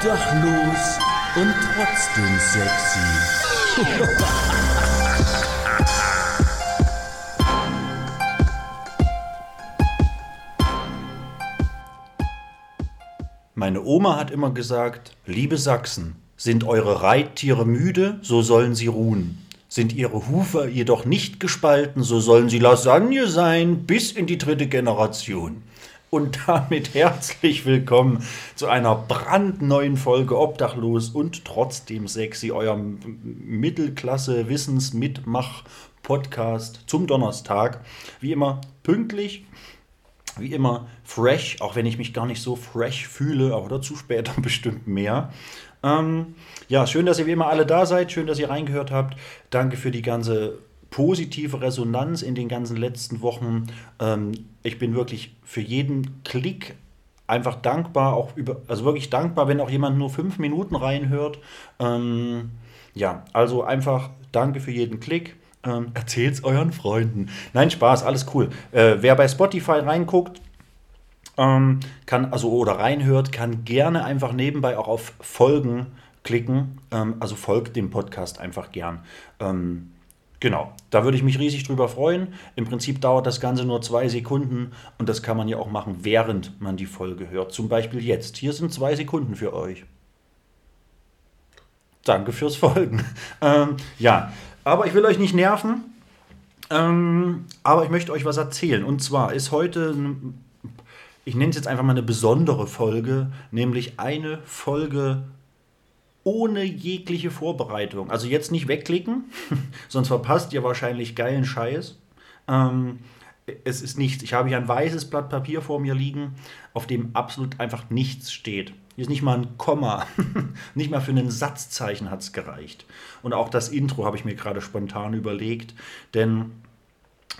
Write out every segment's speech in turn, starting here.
Obdachlos und trotzdem sexy. Meine Oma hat immer gesagt, liebe Sachsen, sind eure Reittiere müde, so sollen sie ruhen. Sind ihre Hufe jedoch nicht gespalten, so sollen sie Lasagne sein bis in die dritte Generation. Und damit herzlich willkommen zu einer brandneuen Folge Obdachlos und trotzdem sexy, eurem Mittelklasse-Wissens-Mitmach-Podcast zum Donnerstag. Wie immer pünktlich, wie immer fresh, auch wenn ich mich gar nicht so fresh fühle, aber dazu später bestimmt mehr. Ähm, ja, schön, dass ihr wie immer alle da seid, schön, dass ihr reingehört habt. Danke für die ganze positive Resonanz in den ganzen letzten Wochen. Ähm, ich bin wirklich für jeden Klick einfach dankbar, auch über, also wirklich dankbar, wenn auch jemand nur fünf Minuten reinhört. Ähm, ja, also einfach danke für jeden Klick. Ähm, erzählt's euren Freunden. Nein, Spaß, alles cool. Äh, wer bei Spotify reinguckt, ähm, kann, also oder reinhört, kann gerne einfach nebenbei auch auf Folgen klicken. Ähm, also folgt dem Podcast einfach gern. Ähm, genau, da würde ich mich riesig drüber freuen. Im Prinzip dauert das Ganze nur zwei Sekunden und das kann man ja auch machen, während man die Folge hört. Zum Beispiel jetzt. Hier sind zwei Sekunden für euch. Danke fürs Folgen. Ähm, ja, aber ich will euch nicht nerven. Ähm, aber ich möchte euch was erzählen. Und zwar ist heute, ich nenne es jetzt einfach mal eine besondere Folge, nämlich eine Folge ohne jegliche Vorbereitung. Also jetzt nicht wegklicken, sonst verpasst ihr wahrscheinlich geilen Scheiß. Ähm, es ist nichts. Ich habe hier ein weißes Blatt Papier vor mir liegen, auf dem absolut einfach nichts steht. Hier ist nicht mal ein Komma. nicht mal für ein Satzzeichen hat es gereicht. Und auch das Intro habe ich mir gerade spontan überlegt. Denn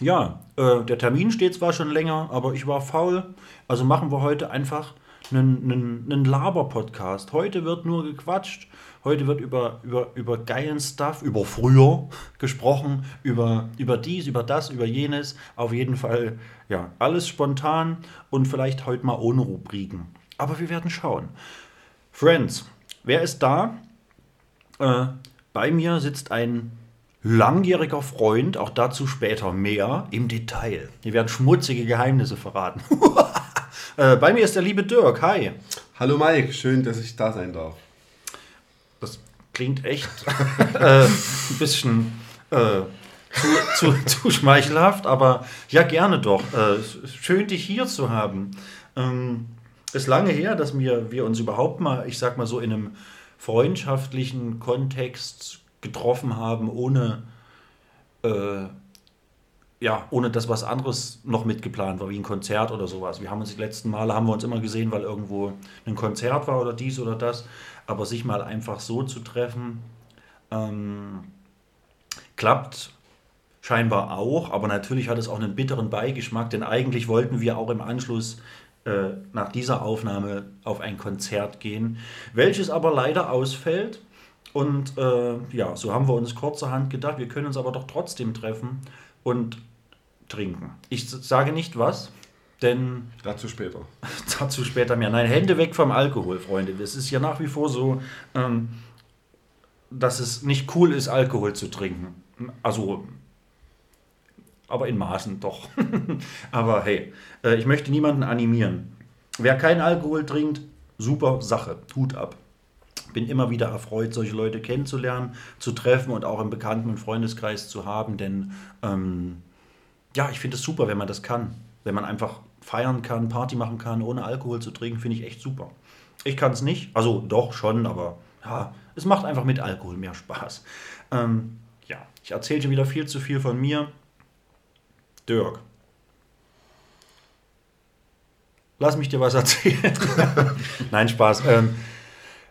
ja, äh, der Termin steht zwar schon länger, aber ich war faul. Also machen wir heute einfach einen, einen, einen Laber-Podcast. Heute wird nur gequatscht. Heute wird über, über, über geilen Stuff, über früher gesprochen, über, über dies, über das, über jenes. Auf jeden Fall, ja, alles spontan und vielleicht heute mal ohne Rubriken. Aber wir werden schauen. Friends, wer ist da? Äh, bei mir sitzt ein langjähriger Freund, auch dazu später mehr im Detail. Hier werden schmutzige Geheimnisse verraten. äh, bei mir ist der liebe Dirk. Hi. Hallo Mike, schön, dass ich da sein darf. Das klingt echt äh, ein bisschen äh, zu, zu, zu, schmeichelhaft, aber ja, gerne doch. Äh, schön, dich hier zu haben. Ähm, ist lange her, dass wir, wir uns überhaupt mal, ich sag mal so, in einem freundschaftlichen Kontext getroffen haben, ohne, äh, ja, ohne dass was anderes noch mitgeplant war, wie ein Konzert oder sowas. Wir haben uns die letzten Male, haben wir uns immer gesehen, weil irgendwo ein Konzert war oder dies oder das. Aber sich mal einfach so zu treffen, ähm, klappt scheinbar auch, aber natürlich hat es auch einen bitteren Beigeschmack, denn eigentlich wollten wir auch im Anschluss äh, nach dieser Aufnahme auf ein Konzert gehen, welches aber leider ausfällt. Und äh, ja, so haben wir uns kurzerhand gedacht, wir können uns aber doch trotzdem treffen und trinken. Ich sage nicht was, denn. Dazu später. dazu später mehr. Nein, Hände weg vom Alkohol, Freunde. Es ist ja nach wie vor so, ähm, dass es nicht cool ist, Alkohol zu trinken. Also, aber in Maßen doch. aber hey, äh, ich möchte niemanden animieren. Wer keinen Alkohol trinkt, super Sache. Hut ab bin immer wieder erfreut, solche Leute kennenzulernen, zu treffen und auch im Bekannten- und Freundeskreis zu haben, denn ähm, ja, ich finde es super, wenn man das kann. Wenn man einfach feiern kann, Party machen kann, ohne Alkohol zu trinken, finde ich echt super. Ich kann es nicht, also doch schon, aber ja, es macht einfach mit Alkohol mehr Spaß. Ähm, ja, ich erzählte wieder viel zu viel von mir. Dirk. Lass mich dir was erzählen. Nein, Spaß. Ähm,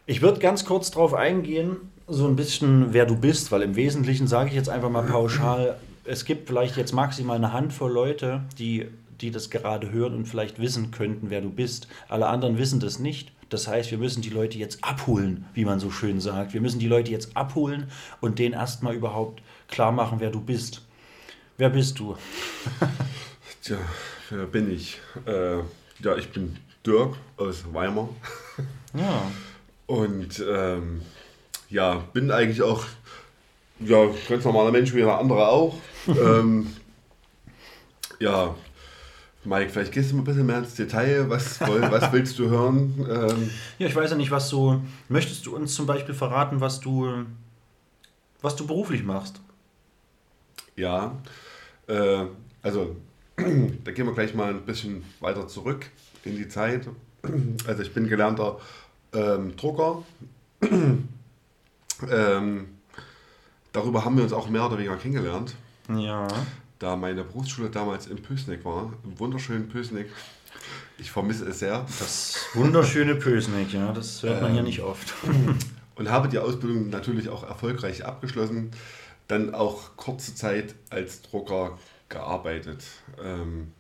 ich würde ganz kurz darauf eingehen, so ein bisschen, wer du bist, weil im Wesentlichen sage ich jetzt einfach mal pauschal, es gibt vielleicht jetzt maximal eine Handvoll Leute, die, die das gerade hören und vielleicht wissen könnten, wer du bist. Alle anderen wissen das nicht. Das heißt, wir müssen die Leute jetzt abholen, wie man so schön sagt. Wir müssen die Leute jetzt abholen und denen erstmal überhaupt klar machen, wer du bist. Wer bist du? Tja, wer bin ich? Äh, ja, ich bin Dirk aus Weimar. Ja. Und ähm, ja, bin eigentlich auch ja, ganz normaler Mensch wie jeder andere auch. ähm, ja, Mike, vielleicht gehst du mal ein bisschen mehr ins Detail. Was, woll- was willst du hören? Ähm, Ja, ich weiß ja nicht, was du. Möchtest du uns zum Beispiel verraten, was du, was du beruflich machst? ja, äh, also da gehen wir gleich mal ein bisschen weiter zurück in die Zeit. Also ich bin gelernter ähm, Drucker. ähm, darüber haben wir uns auch mehr oder weniger kennengelernt. Ja. Da meine Berufsschule damals in Pösneck war, im wunderschönen Pösneck. Ich vermisse es sehr. Das wunderschöne Pösneck, ja, das hört man hier Ähm. nicht oft. Und habe die Ausbildung natürlich auch erfolgreich abgeschlossen. Dann auch kurze Zeit als Drucker gearbeitet. Ähm,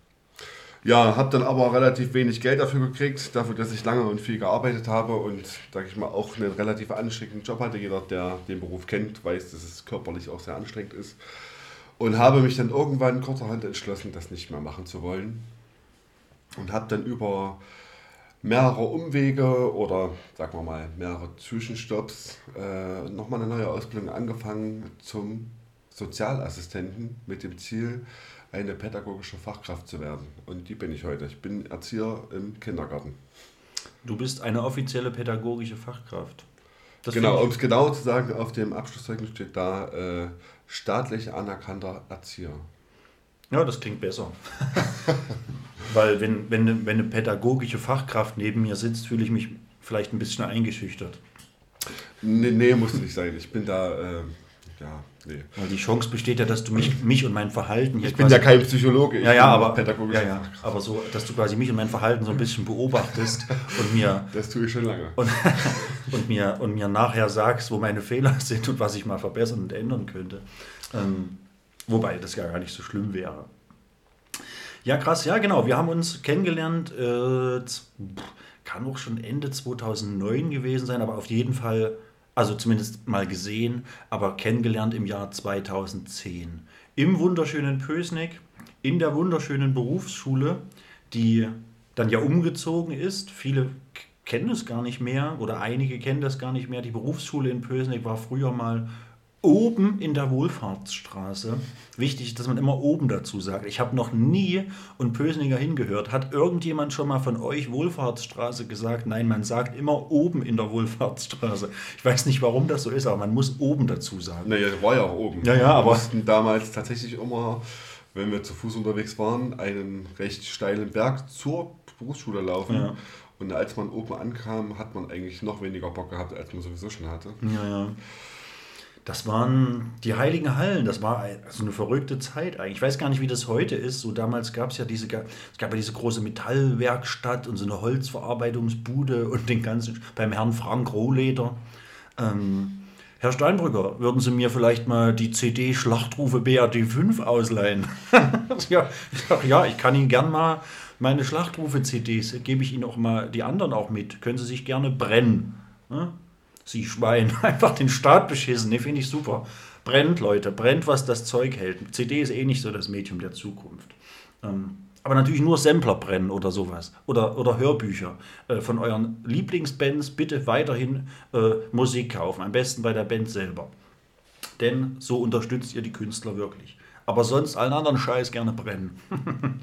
ja, habe dann aber relativ wenig Geld dafür gekriegt, dafür, dass ich lange und viel gearbeitet habe und, sage ich mal, auch einen relativ anstrengenden Job hatte. Jeder, der den Beruf kennt, weiß, dass es körperlich auch sehr anstrengend ist. Und habe mich dann irgendwann kurzerhand entschlossen, das nicht mehr machen zu wollen. Und habe dann über mehrere Umwege oder sagen wir mal mehrere Zwischenstopps äh, nochmal eine neue Ausbildung angefangen zum Sozialassistenten mit dem Ziel, eine pädagogische Fachkraft zu werden. Und die bin ich heute. Ich bin Erzieher im Kindergarten. Du bist eine offizielle pädagogische Fachkraft. Das genau, um es genau zu sagen, auf dem Abschlusszeugnis steht da äh, staatlich anerkannter Erzieher. ja, das klingt besser. Weil wenn, wenn, eine- wenn eine pädagogische Fachkraft neben mir sitzt, fühle ich mich vielleicht ein bisschen eingeschüchtert. Nee, nee, muss nicht sein. Ich bin da, äh, ja, nee. Weil die Chance besteht ja, dass du mich, mich und mein Verhalten hier Ich bin ja kein Psychologe, ich ja, ja, bin aber, pädagogischer ja, ja, aber so, dass du quasi mich und mein Verhalten so ein bisschen beobachtest und mir, Das tue ich schon lange. und, und, mir, und mir nachher sagst, wo meine Fehler sind und was ich mal verbessern und ändern könnte. Ähm, wobei das ja gar nicht so schlimm wäre. Ja, krass, ja, genau. Wir haben uns kennengelernt, äh, kann auch schon Ende 2009 gewesen sein, aber auf jeden Fall, also zumindest mal gesehen, aber kennengelernt im Jahr 2010. Im wunderschönen Pösneck, in der wunderschönen Berufsschule, die dann ja umgezogen ist. Viele kennen es gar nicht mehr oder einige kennen das gar nicht mehr. Die Berufsschule in Pösneck war früher mal oben in der Wohlfahrtsstraße. Wichtig ist, dass man immer oben dazu sagt. Ich habe noch nie und Pösniger hingehört. Hat irgendjemand schon mal von euch Wohlfahrtsstraße gesagt? Nein, man sagt immer oben in der Wohlfahrtsstraße. Ich weiß nicht, warum das so ist, aber man muss oben dazu sagen. Naja, war ja auch oben. Ja, ja, aber- Wir mussten damals tatsächlich immer, wenn wir zu Fuß unterwegs waren, einen recht steilen Berg zur Berufsschule laufen. Ja. Und als man oben ankam, hat man eigentlich noch weniger Bock gehabt, als man sowieso schon hatte. Ja, ja. Das waren die heiligen Hallen. Das war so eine verrückte Zeit eigentlich. Ich weiß gar nicht, wie das heute ist. So damals gab es ja diese, es gab ja diese große Metallwerkstatt und so eine Holzverarbeitungsbude und den ganzen beim Herrn Frank Rohleder. Ähm, Herr Steinbrücker, würden Sie mir vielleicht mal die CD Schlachtrufe BRD 5 ausleihen? ja, ich sag, ja, ich kann Ihnen gern mal meine Schlachtrufe-CDs, gebe ich Ihnen auch mal die anderen auch mit. Können Sie sich gerne brennen. Ne? Sie Schwein, einfach den Staat beschissen, ne, finde ich super. Brennt, Leute, brennt, was das Zeug hält. CD ist eh nicht so das Medium der Zukunft. Ähm, aber natürlich nur Sampler brennen oder sowas. Oder, oder Hörbücher äh, von euren Lieblingsbands. Bitte weiterhin äh, Musik kaufen. Am besten bei der Band selber. Denn so unterstützt ihr die Künstler wirklich. Aber sonst allen anderen Scheiß gerne brennen.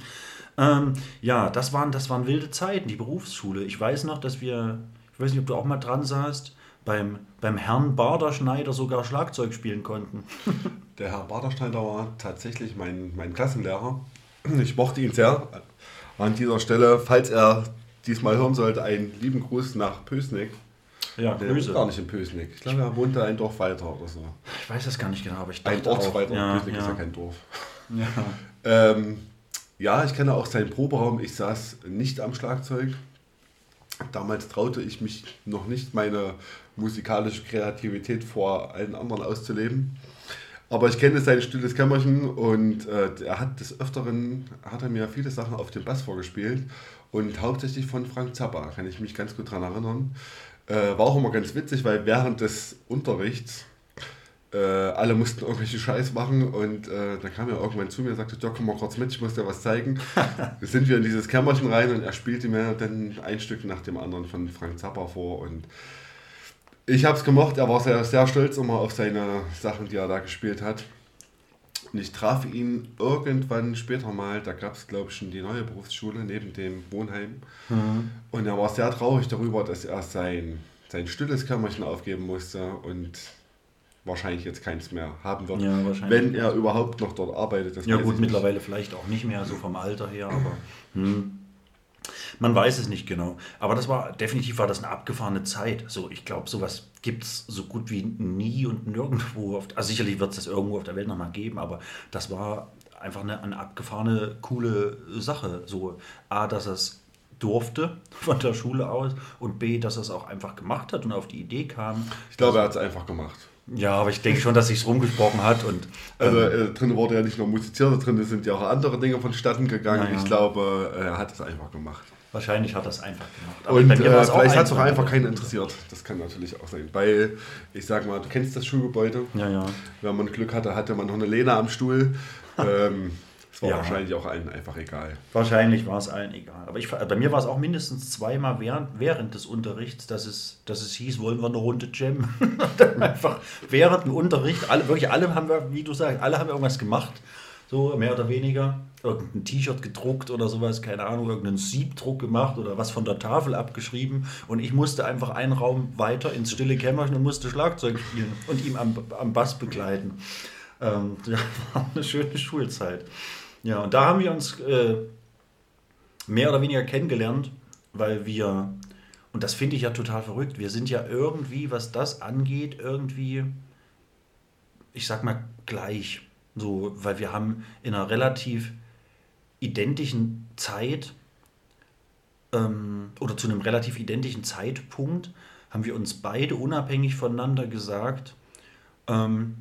ähm, ja, das waren, das waren wilde Zeiten, die Berufsschule. Ich weiß noch, dass wir, ich weiß nicht, ob du auch mal dran saßt, beim, beim Herrn Baderschneider sogar Schlagzeug spielen konnten. Der Herr Baderschneider war tatsächlich mein, mein Klassenlehrer. Ich mochte ihn sehr. An dieser Stelle, falls er diesmal hören sollte, einen lieben Gruß nach Pösneck. Ja, Der Grüße. gar nicht in Pösneck. Ich glaube, er wohnte ein Dorf weiter oder so. Ich weiß das gar nicht genau, aber ich Ein dachte Ort auch. weiter. Ja, Pösneck ist ja ja. kein Dorf. Ja. Ähm, ja, ich kenne auch seinen Proberaum. Ich saß nicht am Schlagzeug. Damals traute ich mich noch nicht, meine musikalische Kreativität vor allen anderen auszuleben. Aber ich kenne sein stilles Kämmerchen und äh, er hat des Öfteren, hat er mir viele Sachen auf dem Bass vorgespielt und hauptsächlich von Frank Zappa, kann ich mich ganz gut daran erinnern. Äh, war auch immer ganz witzig, weil während des Unterrichts äh, alle mussten irgendwelche Scheiß machen und äh, dann kam er irgendwann zu mir und sagte, ja, komm mal kurz mit, ich muss dir was zeigen. da sind wir in dieses Kämmerchen rein und er spielte mir dann ein Stück nach dem anderen von Frank Zappa vor und Ich habe es gemocht, er war sehr, sehr stolz immer auf seine Sachen, die er da gespielt hat. Und ich traf ihn irgendwann später mal, da gab es glaube ich schon die neue Berufsschule neben dem Wohnheim. Mhm. Und er war sehr traurig darüber, dass er sein, sein stilles Kämmerchen aufgeben musste und wahrscheinlich jetzt keins mehr haben wird. Ja. Wenn er überhaupt noch dort arbeitet. Das Ja gut, mittlerweile vielleicht auch nicht mehr, so vom Alter her, aber hm. Man weiß es nicht genau. Aber das war, definitiv war das eine abgefahrene Zeit. So, ich glaube, sowas gibt es so gut wie nie und nirgendwo. Auf, also sicherlich wird es das irgendwo auf der Welt nochmal geben, aber das war einfach eine, eine abgefahrene, coole Sache. So, A, dass es durfte von der Schule aus und B, dass er es auch einfach gemacht hat und auf die Idee kam. Ich glaube, er hat es einfach gemacht. Ja, aber ich denke schon, dass sich rumgesprochen hat und Also äh, drin wurde ja nicht nur musiziert, drin sind ja auch andere Dinge vonstatten gegangen. Naja. Ich glaube, er hat es einfach gemacht. wahrscheinlich hat er es einfach gemacht. Aber Und äh, vielleicht hat es auch einfach. keinen interessiert. Das kann natürlich auch sein. Weil, ich sag mal, du kennst das Schulgebäude. Ja, ja. Wenn man Glück hatte, hatte man noch eine Lehne am Stuhl. ähm, es war Ja. wahrscheinlich auch allen einfach egal. Wahrscheinlich war es allen egal. Aber ich, bei mir war es auch mindestens zweimal während, während des Unterrichts, dass es, dass es hieß, wollen wir eine Runde. Dann einfach während dem Unterricht, alle, wirklich alle haben wir, wie du sagst, alle haben irgendwas gemacht. So mehr oder weniger. Irgendein T-Shirt gedruckt oder sowas, keine Ahnung, irgendeinen Siebdruck gemacht oder was von der Tafel abgeschrieben. Und ich musste einfach einen Raum weiter ins stille Kämmerchen und musste Schlagzeug spielen und ihm am, am Bass begleiten. Ähm, ja, war eine schöne Schulzeit. Ja, und da haben wir uns äh, mehr oder weniger kennengelernt, weil wir, und das finde ich ja total verrückt, wir sind ja irgendwie, was das angeht, irgendwie, ich sag mal, gleich. So, weil wir haben in einer relativ identischen Zeit ähm, oder zu einem relativ identischen Zeitpunkt haben wir uns beide unabhängig voneinander gesagt, ähm,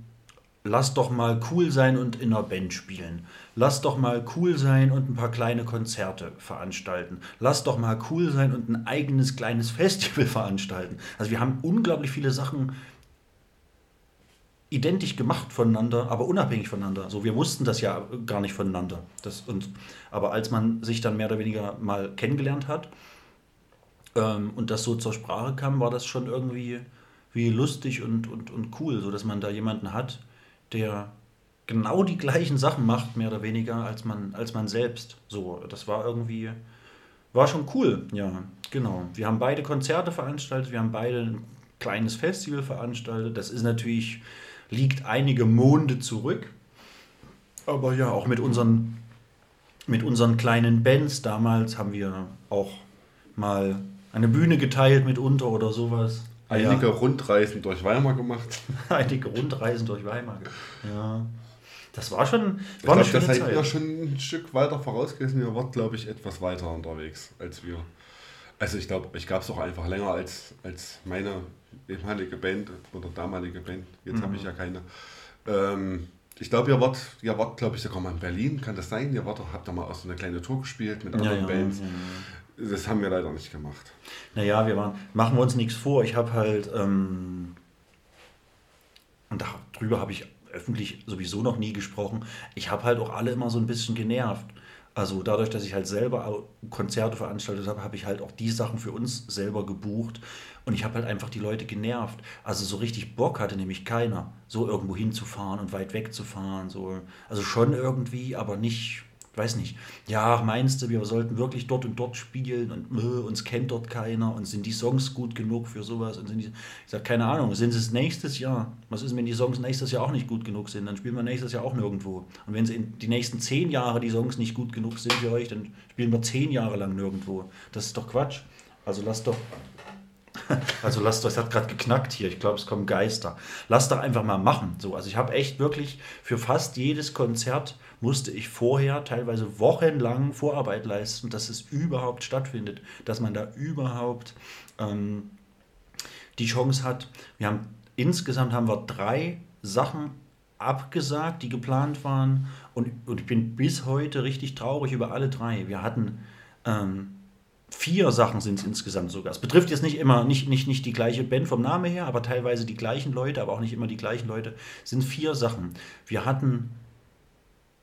lass doch mal cool sein und in einer Band spielen. Lass doch mal cool sein und ein paar kleine Konzerte veranstalten. Lass doch mal cool sein und ein eigenes kleines Festival veranstalten. Also wir haben unglaublich viele Sachen identisch gemacht voneinander, aber unabhängig voneinander. So, wir wussten das ja gar nicht voneinander. Das, und, aber als man sich dann mehr oder weniger mal kennengelernt hat ähm, und das so zur Sprache kam, war das schon irgendwie wie lustig und, und, und cool, so dass man da jemanden hat, der genau die gleichen Sachen macht, mehr oder weniger, als man, als man selbst. So, das war irgendwie, war schon cool, ja, genau. Wir haben beide Konzerte veranstaltet, wir haben beide ein kleines Festival veranstaltet. Das ist natürlich, liegt einige Monde zurück. Aber ja, auch mit unseren, mit unseren kleinen Bands damals haben wir auch mal eine Bühne geteilt mitunter oder sowas. Einige Rundreisen durch Weimar gemacht. Ja, einige Rundreisen durch Weimar. Ja. Das war schon Ich war eine glaube, da schöne seid ihr Zeit. schon ein Stück weiter voraus gewesen. Ihr wart, glaube ich, etwas weiter unterwegs als wir. Also ich glaube, ich gab es auch einfach länger als, als meine ehemalige Band oder damalige Band. Jetzt habe ich Mhm. ja keine. Ähm, ich glaube, ihr wart, ihr wart, glaube ich, sogar mal in Berlin. Kann das sein? Ihr wart, habt da mal auch so eine kleine Tour gespielt mit anderen ja, Bands. ja, Das haben wir leider nicht gemacht. Naja, wir waren, machen wir uns nichts vor. Ich habe halt, ähm, und darüber habe ich öffentlich sowieso noch nie gesprochen, ich habe halt auch alle immer so ein bisschen genervt. Also dadurch, dass ich halt selber Konzerte veranstaltet habe, habe ich halt auch die Sachen für uns selber gebucht. Und ich habe halt einfach die Leute genervt. Also so richtig Bock hatte nämlich keiner, so irgendwo hinzufahren und weit wegzufahren. So. Also schon irgendwie, aber nicht, weiß nicht. Ja, meinst du, wir sollten wirklich dort und dort spielen und äh, uns kennt dort keiner und sind die Songs gut genug für sowas? Und sind die, ich sage, keine Ahnung, sind es nächstes Jahr? Was ist, wenn die Songs nächstes Jahr auch nicht gut genug sind? Dann spielen wir nächstes Jahr auch nirgendwo. Und wenn sie in die nächsten zehn Jahre die Songs nicht gut genug sind für euch, dann spielen wir zehn Jahre lang nirgendwo. Das ist doch Quatsch. Also lasst doch also lasst euch, es hat gerade geknackt hier. Ich glaube, es kommen Geister. Lasst doch einfach mal machen. So, also ich habe echt wirklich für fast jedes Konzert musste ich vorher teilweise wochenlang Vorarbeit leisten, dass es überhaupt stattfindet, dass man da überhaupt ähm, die Chance hat. Wir haben insgesamt haben wir drei Sachen abgesagt, die geplant waren und, und ich bin bis heute richtig traurig über alle drei. Wir hatten ähm, vier Sachen sind es insgesamt sogar. Es betrifft jetzt nicht immer, nicht, nicht, nicht die gleiche Band vom Namen her, aber teilweise die gleichen Leute, aber auch nicht immer die gleichen Leute. Es sind vier Sachen. Wir hatten,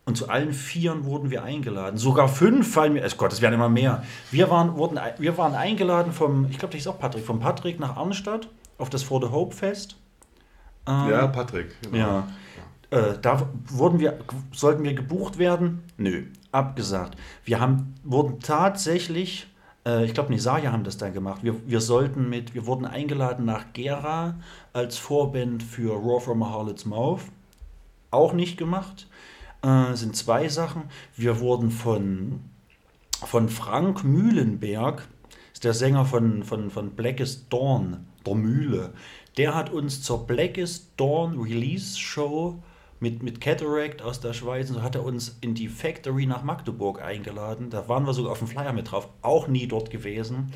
und zu allen Vieren wurden wir eingeladen. Sogar fünf fallen mir, oh Gott, es werden immer mehr. Wir waren, wurden, wir waren eingeladen vom, ich glaube, das ist auch Patrick, vom Patrick nach Arnstadt auf das For the Hope Fest. Ähm, ja, Patrick. Genau. Ja. Äh, da wurden wir, sollten wir gebucht werden? Nö, abgesagt. Wir haben, wurden tatsächlich, äh, ich glaube, Nisaya haben das da gemacht. Wir, wir sollten mit, wir wurden eingeladen nach Gera als Vorband für Raw from a Harlot's Mouth. Auch nicht gemacht. Äh, sind zwei Sachen. Wir wurden von, von Frank Mühlenberg, ist der Sänger von, von, von Blackest Dawn, der Mühle, der hat uns zur Blackest Dawn Release Show mit, mit Cataract aus der Schweiz und so hat er uns in die Factory nach Magdeburg eingeladen. Da waren wir sogar auf dem Flyer mit drauf, auch nie dort gewesen.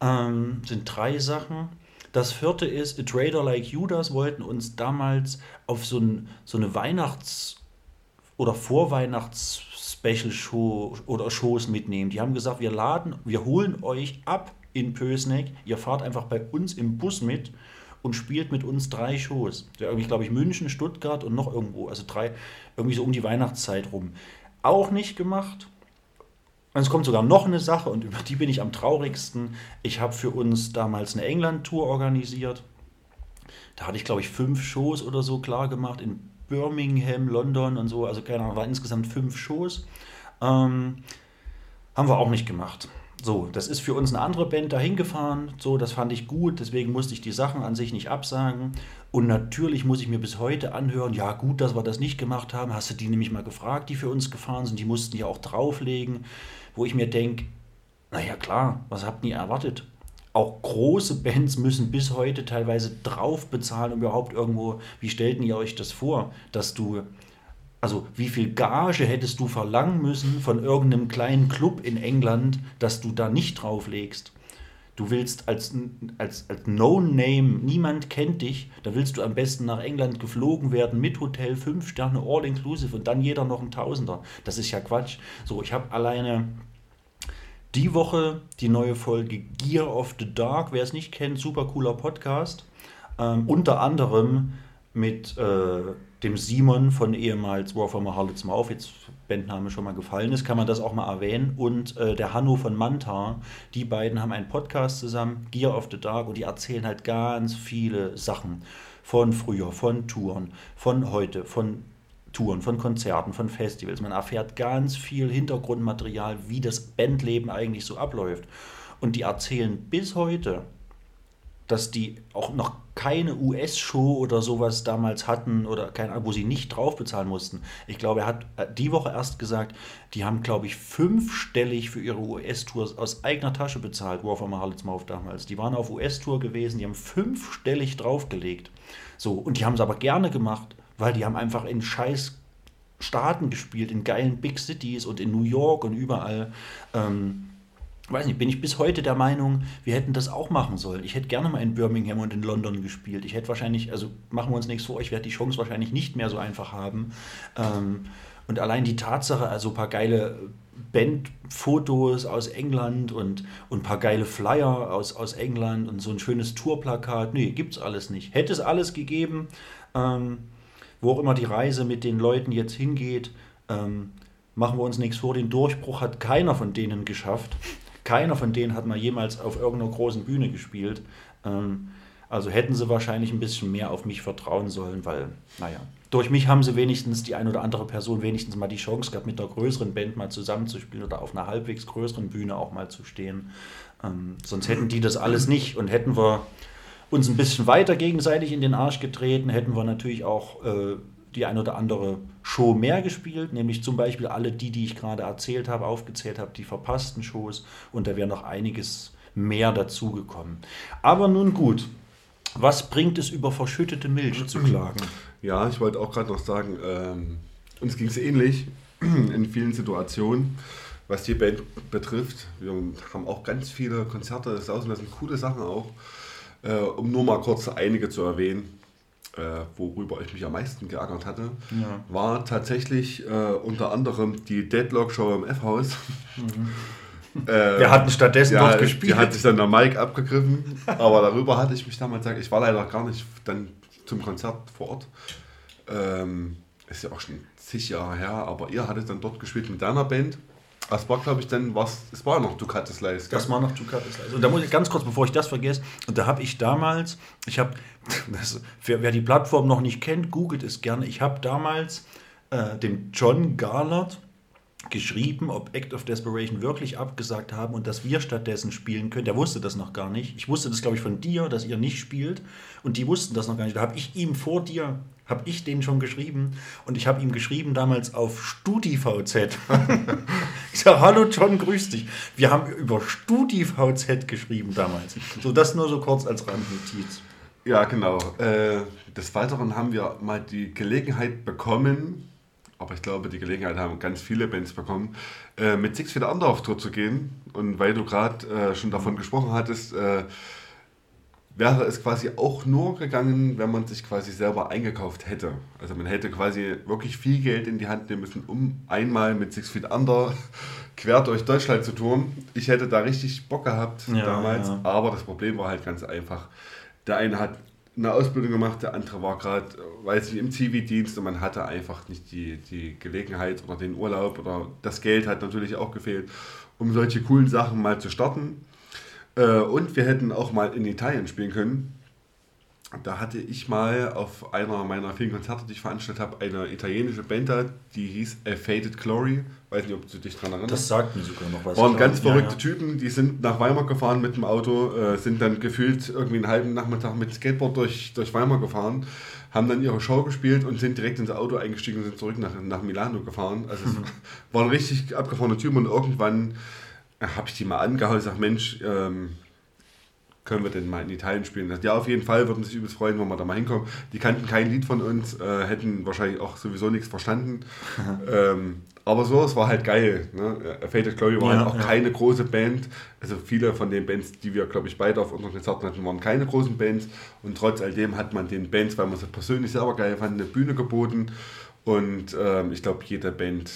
Ähm, sind drei Sachen. Das vierte ist, A Trader Like Judas wollten uns damals auf so, ein, so eine Weihnachts- oder Vorweihnachts-Special-Show oder Shows mitnehmen. Die haben gesagt, wir laden, wir holen euch ab in Pösneck, ihr fahrt einfach bei uns im Bus mit und spielt mit uns drei Shows. Ja, irgendwie, glaube ich, München, Stuttgart und noch irgendwo. Also drei, irgendwie so um die Weihnachtszeit rum. Auch nicht gemacht. Und es kommt sogar noch eine Sache und über die bin ich am traurigsten. Ich habe für uns damals eine England-Tour organisiert. Da hatte ich, glaube ich, fünf Shows oder so klar gemacht in Birmingham, London und so. Also keine Ahnung, waren insgesamt fünf Shows. Ähm, haben wir auch nicht gemacht. So, das ist für uns eine andere Band dahin gefahren. So, das fand ich gut, deswegen musste ich die Sachen an sich nicht absagen. Und natürlich muss ich mir bis heute anhören, ja gut, dass wir das nicht gemacht haben. Hast du die nämlich mal gefragt, die für uns gefahren sind? Die mussten ja auch drauflegen, wo ich mir denke, naja klar, was habt ihr erwartet? Auch große Bands müssen bis heute teilweise drauf bezahlen, um überhaupt irgendwo, wie stellten ihr euch das vor, dass du also wie viel Gage hättest du verlangen müssen von irgendeinem kleinen Club in England, dass du da nicht drauflegst? Du willst als, als, als No-Name, niemand kennt dich, da willst du am besten nach England geflogen werden mit Hotel, 5 Sterne, all-inclusive und dann jeder noch ein Tausender. Das ist ja Quatsch. So, ich habe alleine die Woche die neue Folge Gear of the Dark, wer es nicht kennt, super cooler Podcast. Ähm, unter anderem mit äh, dem Simon von ehemals War from a Harlots Mouth, jetzt Bandname schon mal gefallen ist, kann man das auch mal erwähnen. Und äh, der Hanno von Manta, die beiden haben einen Podcast zusammen, Gear of the Dark, und die erzählen halt ganz viele Sachen von früher, von Touren, von heute, von Touren, von Konzerten, von Festivals. Man erfährt ganz viel Hintergrundmaterial, wie das Bandleben eigentlich so abläuft. Und die erzählen bis heute, dass die auch noch keine US-Show oder sowas damals hatten oder keine wo sie nicht drauf bezahlen mussten. Ich glaube, er hat äh, die Woche erst gesagt, die haben, glaube ich, fünfstellig für ihre US-Tours aus eigener Tasche bezahlt, War from Harlots Mouth damals. Die waren auf US-Tour gewesen, die haben fünfstellig draufgelegt. So, und die haben es aber gerne gemacht, weil die haben einfach in scheiß Staaten gespielt, in geilen Big Cities und in New York und überall. Ähm, weiß nicht, bin ich bis heute der Meinung, wir hätten das auch machen sollen. Ich hätte gerne mal in Birmingham und in London gespielt. Ich hätte wahrscheinlich, also machen wir uns nichts vor, ich werde die Chance wahrscheinlich nicht mehr so einfach haben. Ähm, und allein die Tatsache, also ein paar geile Bandfotos aus England und, und ein paar geile Flyer aus, aus England und so ein schönes Tourplakat, nee, gibt es alles nicht. Hätte es alles gegeben, ähm, wo auch immer die Reise mit den Leuten jetzt hingeht, ähm, machen wir uns nichts vor, den Durchbruch hat keiner von denen geschafft. Keiner von denen hat mal jemals auf irgendeiner großen Bühne gespielt. Ähm, also hätten sie wahrscheinlich ein bisschen mehr auf mich vertrauen sollen, weil, naja, durch mich haben sie wenigstens die ein oder andere Person wenigstens mal die Chance gehabt, mit einer größeren Band mal zusammenzuspielen oder auf einer halbwegs größeren Bühne auch mal zu stehen. Ähm, sonst hätten die das alles nicht und hätten wir uns ein bisschen weiter gegenseitig in den Arsch getreten, hätten wir natürlich auch äh, die ein oder andere Show mehr gespielt, nämlich zum Beispiel alle die, die ich gerade erzählt habe, aufgezählt habe, die verpassten Shows und da wäre noch einiges mehr dazugekommen. Aber nun gut, was bringt es über verschüttete Milch zu klagen? Ja, ich wollte auch gerade noch sagen, ähm, uns ging es ähnlich in vielen Situationen, was die Band betrifft. Wir haben auch ganz viele Konzerte das sind coole Sachen auch. Äh, um nur mal kurz einige zu erwähnen äh, worüber ich mich am meisten geärgert hatte, ja. war tatsächlich äh, unter anderem die Deadlock-Show im F-Haus. Mhm. Äh, Wir hatten stattdessen ja, dort gespielt. Die hat sich dann der Mike abgegriffen, aber darüber hatte ich mich damals gesagt, ich war leider gar nicht dann zum Konzert vor Ort. Ähm, ist ja auch schon zig Jahre her, aber ihr hattet dann dort gespielt mit deiner Band. Das war, glaube ich, dann, was, es war noch Ducati Slice. Das war noch Ducati Slice. Und da muss ich ganz kurz, bevor ich das vergesse, und da habe ich damals, ich habe, wer, die Plattform noch nicht kennt, googelt es gerne. Ich habe damals äh, dem John Garlert geschrieben, ob Act of Desperation wirklich abgesagt haben und dass wir stattdessen spielen können. Der wusste das noch gar nicht. Ich wusste das, glaube ich, von dir, dass ihr nicht spielt. Und die wussten das noch gar nicht. Da habe ich ihm vor dir, habe ich den schon geschrieben. Und ich habe ihm geschrieben damals auf StudiVZ. ich sage, hallo John, grüß dich. Wir haben über StudiVZ geschrieben damals. So, das nur so kurz als Randnotiz. Ja, genau. Äh, des Weiteren haben wir mal die Gelegenheit bekommen, aber ich glaube, die Gelegenheit haben ganz viele Bands bekommen, äh, mit Six Feet Under auf Tour zu gehen. Und weil du gerade äh, schon davon gesprochen hattest, äh, wäre es quasi auch nur gegangen, wenn man sich quasi selber eingekauft hätte. Also man hätte quasi wirklich viel Geld in die Hand nehmen müssen, um einmal mit Six Feet Under quer durch Deutschland zu touren. Ich hätte da richtig Bock gehabt ja, damals, ja. aber das Problem war halt ganz einfach. Der eine hat eine Ausbildung gemacht, der andere war gerade, weiß ich, im Zivildienst und man hatte einfach nicht die, die Gelegenheit oder den Urlaub oder das Geld hat natürlich auch gefehlt, um solche coolen Sachen mal zu starten. Äh, und wir hätten auch mal in Italien spielen können. Da hatte ich mal auf einer meiner vielen Konzerte, die ich veranstaltet habe, eine italienische Band da, die hieß A Faded Glory. Weiß nicht, ob du dich daran erinnerst. Das sagt mir sogar noch was. Waren ganz verrückte ja. Typen, die sind nach Weimar gefahren mit dem Auto, äh, sind dann gefühlt irgendwie einen halben Nachmittag mit Skateboard durch, durch Weimar gefahren, haben dann ihre Show gespielt und sind direkt ins Auto eingestiegen und sind zurück nach, nach Milano gefahren. Also es waren richtig abgefahrene Typen und irgendwann äh, habe ich die mal angehauen und gesagt, Mensch, ähm, können wir denn mal in Italien spielen? Ja, auf jeden Fall, würden sich übelst freuen, wenn wir da mal hinkommen. Die kannten kein Lied von uns, äh, hätten wahrscheinlich auch sowieso nichts verstanden. ähm, aber so, es war halt geil. Ne? Faded Glory war ja, halt auch ja. keine große Band. Also viele von den Bands, die wir, glaube ich, beide auf unseren Konzerten hatten, waren keine großen Bands. Und trotz alledem hat man den Bands, weil man sie persönlich selber geil fand, eine Bühne geboten. Und ähm, ich glaube, jede Band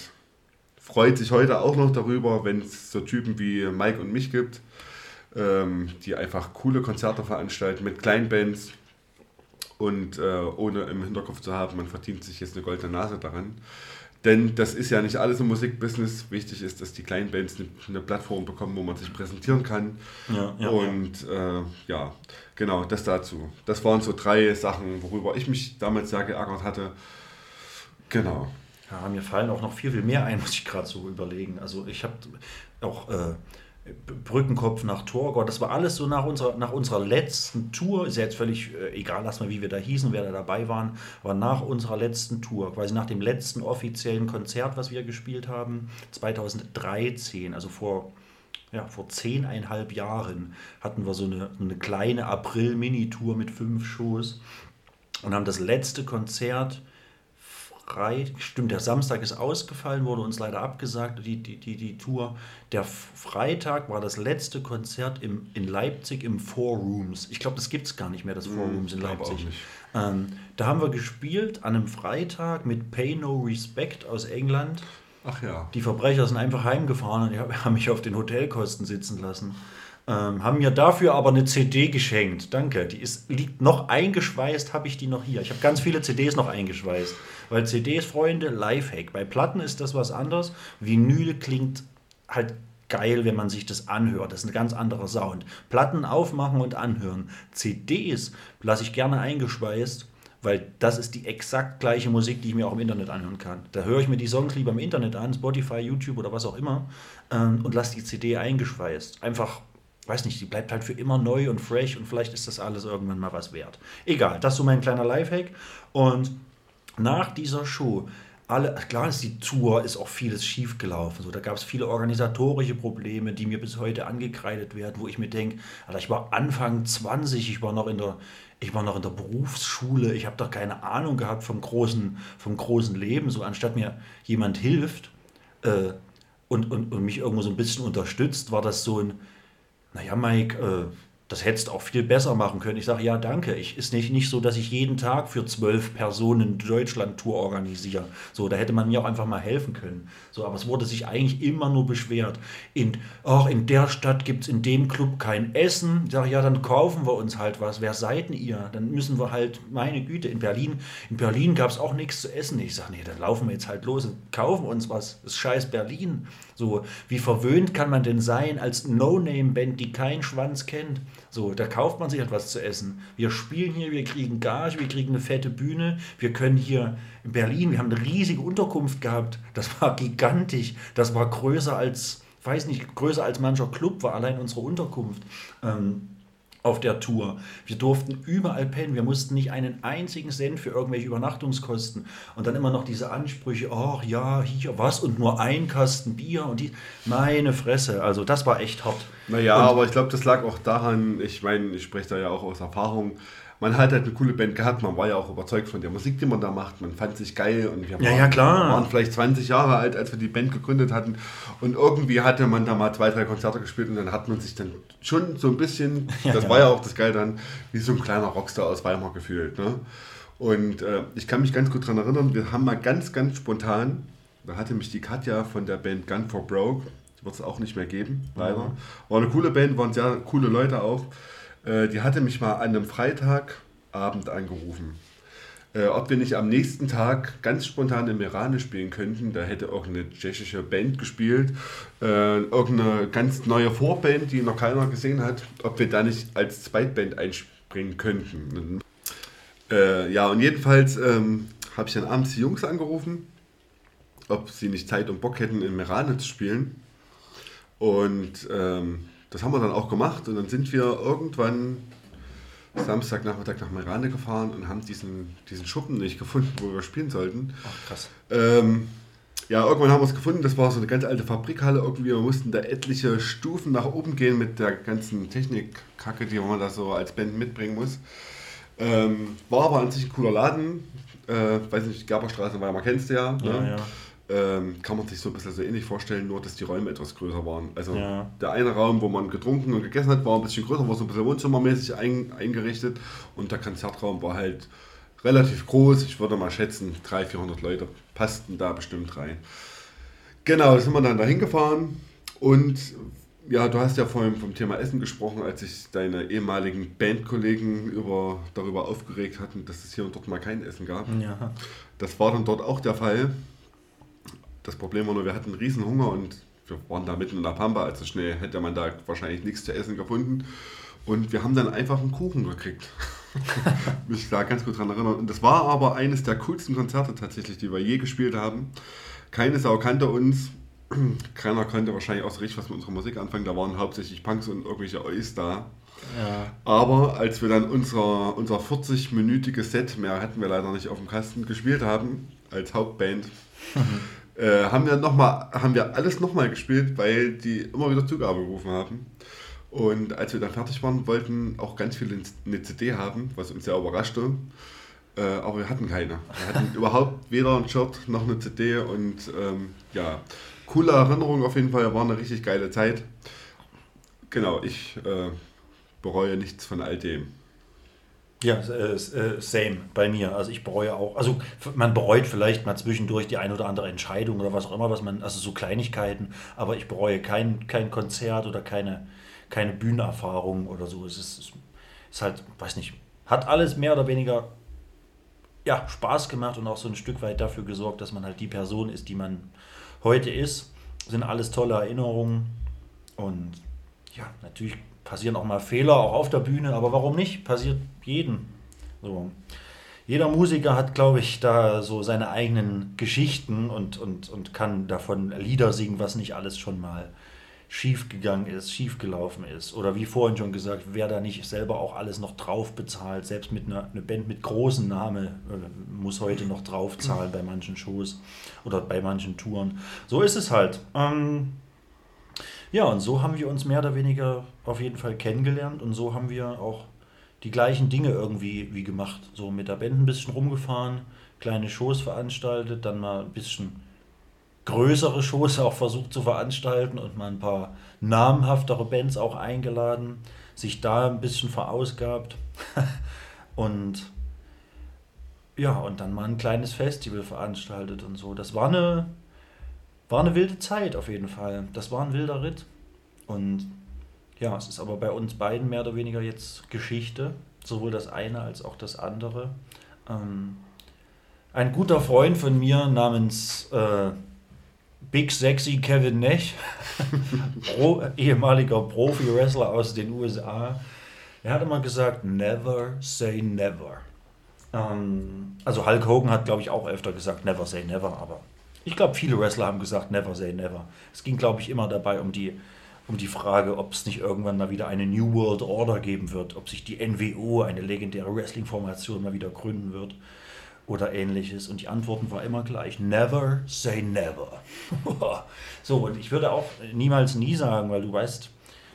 freut sich heute auch noch darüber, wenn es so Typen wie Mike und mich gibt ähm, die einfach coole Konzerte veranstalten mit kleinen Bands und äh, ohne im Hinterkopf zu haben, man verdient sich jetzt eine goldene Nase daran. Denn das ist ja nicht alles im Musikbusiness. Wichtig ist, dass die kleinen Bands eine, Plattform bekommen, wo man sich präsentieren kann. Ja, ja, und ja. Äh, ja, genau, das dazu. Das waren so drei Sachen, worüber ich mich damals sehr geärgert hatte. Genau. Ja, mir fallen auch noch viel, viel mehr ein, muss ich gerade so überlegen. Also ich habe auch äh, Brückenkopf nach Torgau. Das war alles so nach unserer, nach unserer letzten Tour. Ist ja jetzt völlig äh, egal, lass mal, wie wir da hießen, wer da dabei waren. Aber nach unserer letzten Tour, quasi nach dem letzten offiziellen Konzert, was wir gespielt haben, 2013, also vor, ja, vor zehneinhalb Jahren, hatten wir so eine, eine kleine April-Mini-Tour mit fünf Shows und haben das letzte Konzert Freitag, stimmt, der Samstag ist ausgefallen, wurde uns leider abgesagt, die, die, die, die Tour. Der Freitag war das letzte Konzert im, in Leipzig im Four Rooms. Ich glaube, das gibt es gar nicht mehr, das Four hm, Rooms in Leipzig. Ähm, da haben wir gespielt an einem Freitag mit Pay No Respect aus England. Ach ja. Die Verbrecher sind einfach heimgefahren und die haben mich auf den Hotelkosten sitzen lassen. Ähm, haben mir dafür aber eine CD geschenkt. Danke. Die ist, liegt noch eingeschweißt, habe ich die noch hier. Ich habe ganz viele CDs noch eingeschweißt. Weil CDs, Freunde, Lifehack. Bei Platten ist das was anderes. Vinyl klingt halt geil, wenn man sich das anhört. Das ist ein ganz anderer Sound. Platten aufmachen und anhören. CDs lasse ich gerne eingeschweißt, weil das ist die exakt gleiche Musik, die ich mir auch im Internet anhören kann. Da höre ich mir die Songs lieber im Internet an, Spotify, YouTube oder was auch immer, ähm, und lasse die CD eingeschweißt. Einfach weiß nicht, die bleibt halt für immer neu und fresh und vielleicht ist das alles irgendwann mal was wert. Egal, das ist so mein kleiner Lifehack. Und nach dieser Show, alle, klar ist die Tour, ist auch vieles schiefgelaufen. So, da gab es viele organisatorische Probleme, die mir bis heute angekreidet werden, wo ich mir denke, ich war Anfang 20, ich war noch in der, ich war noch in der Berufsschule, ich habe doch keine Ahnung gehabt vom großen, vom großen Leben. So, anstatt mir jemand hilft äh, und, und, und mich irgendwo so ein bisschen unterstützt, war das so ein, naja, Mike, äh, das hättest auch viel besser machen können. Ich sage, ja, danke. Ich ist nicht, nicht so, dass ich jeden Tag für zwölf Personen Deutschland-Tour organisiere. So, da hätte man mir auch einfach mal helfen können. So, aber es wurde sich eigentlich immer nur beschwert. In, ach, in der Stadt gibt es in dem Club kein Essen. Ich sage, ja, dann kaufen wir uns halt was. Wer seid denn ihr? Dann müssen wir halt, meine Güte, in Berlin, in Berlin gab es auch nichts zu essen. Ich sage, nee, dann laufen wir jetzt halt los und kaufen uns was. Das ist scheiß Berlin. So, wie verwöhnt kann man denn sein als No-Name-Band, die keinen Schwanz kennt? So, da kauft man sich etwas zu essen. Wir spielen hier, wir kriegen Gage, wir kriegen eine fette Bühne. Wir können hier in Berlin, wir haben eine riesige Unterkunft gehabt. Das war gigantisch. Das war größer als, weiß nicht, größer als mancher Club war allein unsere Unterkunft. Ähm, auf der Tour. Wir durften überall pennen. Wir mussten nicht einen einzigen Cent für irgendwelche Übernachtungskosten. Und dann immer noch diese Ansprüche, ach ja, hier was und nur ein Kasten Bier und die. Meine Fresse. Also das war echt hart. Naja, und, aber ich glaube, das lag auch daran, ich meine, ich spreche da ja auch aus Erfahrung, man hat halt eine coole Band gehabt, man war ja auch überzeugt von der Musik, die man da macht, man fand sich geil und wir ja, waren, ja, klar. waren vielleicht 20 Jahre alt, als wir die Band gegründet hatten und irgendwie hatte man da mal zwei, drei Konzerte gespielt und dann hat man sich dann schon so ein bisschen, ja, das ja. war ja auch das Geil dann, wie so ein kleiner Rockstar aus Weimar gefühlt. Ne? Und äh, ich kann mich ganz gut daran erinnern, wir haben mal ganz, ganz spontan, da hatte mich die Katja von der Band Gun for Broke, die wird es auch nicht mehr geben, leider. Mhm. War eine coole Band, waren sehr coole Leute auch. Äh, die hatte mich mal an einem Freitagabend angerufen. Äh, ob wir nicht am nächsten Tag ganz spontan im Iran spielen könnten. Da hätte auch eine tschechische Band gespielt, äh, irgendeine ganz neue Vorband, die noch keiner gesehen hat, ob wir da nicht als Zweitband einspringen könnten. Äh, ja, und jedenfalls ähm, habe ich dann abends die Jungs angerufen, ob sie nicht Zeit und Bock hätten, im Iran zu spielen. Und ähm, das haben wir dann auch gemacht und dann sind wir irgendwann Samstagnachmittag nach Mirande gefahren und haben diesen, diesen Schuppen nicht gefunden, wo wir spielen sollten. Ach, krass. Ähm, ja, irgendwann haben wir es gefunden. Das war so eine ganz alte Fabrikhalle irgendwie. Wir mussten da etliche Stufen nach oben gehen mit der ganzen Technikkacke, die man da so als Band mitbringen muss. Ähm, war aber an sich ein cooler Laden. Äh, weiß nicht, Gerberstraße, weil man kennst ja. Ja, ne? ja. Ähm, kann man sich so ein bisschen so ähnlich vorstellen, nur dass die Räume etwas größer waren. Also Ja. der eine Raum, wo man getrunken und gegessen hat, war ein bisschen größer, war so ein bisschen wohnzimmermäßig ein, eingerichtet und der Konzertraum war halt relativ groß. Ich würde mal schätzen, 300, 400 Leute passten da bestimmt rein. Genau, da sind wir dann dahin gefahren und ja, du hast ja vorhin vom Thema Essen gesprochen, als sich deine ehemaligen Bandkollegen über, darüber aufgeregt hatten, dass es hier und dort mal kein Essen gab. Ja. Das war dann dort auch der Fall. Das Problem war nur, wir hatten riesen Hunger und wir waren da mitten in der Pampa, also schnell hätte man da wahrscheinlich nichts zu essen gefunden. Und wir haben dann einfach einen Kuchen gekriegt. Mich da ganz gut dran erinnern. Und das war aber eines der coolsten Konzerte tatsächlich, die wir je gespielt haben. Keine Sau kannte uns. Keiner konnte wahrscheinlich auch so richtig was mit unserer Musik anfangen. Da waren hauptsächlich Punks und irgendwelche Eus da. Ja. Aber als wir dann unser, unser 40-minütiges Set, mehr hatten wir leider nicht auf dem Kasten, gespielt haben, als Hauptband, äh, haben, wir noch mal, haben wir alles nochmal gespielt, weil die immer wieder Zugabe gerufen haben. Und als wir dann fertig waren, wollten auch ganz viele eine CD haben, was uns sehr überraschte. Äh, aber wir hatten keine. Wir hatten überhaupt weder ein Shirt noch eine CD und ähm, ja, coole Erinnerung auf jeden Fall, war eine richtig geile Zeit. Genau, ich äh, bereue nichts von all dem. Ja, äh, äh, same bei mir. Also ich bereue auch, also man bereut vielleicht mal zwischendurch die ein oder andere Entscheidung oder was auch immer, was man, also so Kleinigkeiten, aber ich bereue kein, kein Konzert oder keine, keine Bühnenerfahrung oder so. Es ist, es ist halt, weiß nicht, hat alles mehr oder weniger ja, Spaß gemacht und auch so ein Stück weit dafür gesorgt, dass man halt die Person ist, die man heute ist. Sind alles tolle Erinnerungen und ja, natürlich passieren auch mal Fehler, auch auf der Bühne, aber warum nicht? Passiert jedem. So. Jeder Musiker hat, glaube ich, da so seine eigenen Geschichten und, und, und kann davon Lieder singen, was nicht alles schon mal schief gegangen ist, schief gelaufen ist. Oder wie vorhin schon gesagt, wer da nicht selber auch alles noch drauf bezahlt, selbst mit einer eine Band mit großem Namen äh, muss heute noch draufzahlen bei manchen Shows oder bei manchen Touren. So ist es halt. Ähm, ja, und so haben wir uns mehr oder weniger auf jeden Fall kennengelernt und so haben wir auch die gleichen Dinge irgendwie wie gemacht. So mit der Band ein bisschen rumgefahren, kleine Shows veranstaltet, dann mal ein bisschen größere Shows auch versucht zu veranstalten und mal ein paar namhaftere Bands auch eingeladen. sich da ein bisschen verausgabt und ja, und dann mal ein kleines Festival veranstaltet und so. Das war eine, war eine wilde Zeit auf jeden Fall. Das war ein wilder Ritt. Und ja, es ist aber bei uns beiden mehr oder weniger jetzt Geschichte, sowohl das eine als auch das andere. Ähm, ein guter Freund von mir namens äh, Big Sexy Kevin Nash, Pro, ehemaliger Profi-Wrestler aus den USA, er hat immer gesagt, never say never. Ähm, also Hulk Hogan hat, glaube ich, auch öfter gesagt, never say never, aber ich glaube, viele Wrestler haben gesagt, never say never. Es ging, glaube ich, immer dabei um die, um die Frage, ob es nicht irgendwann mal wieder eine New World Order geben wird, ob sich die NWO, eine legendäre Wrestling-Formation, mal wieder gründen wird oder ähnliches. Und die Antworten war immer gleich, never say never. so, und ich würde auch niemals nie sagen, weil du weißt,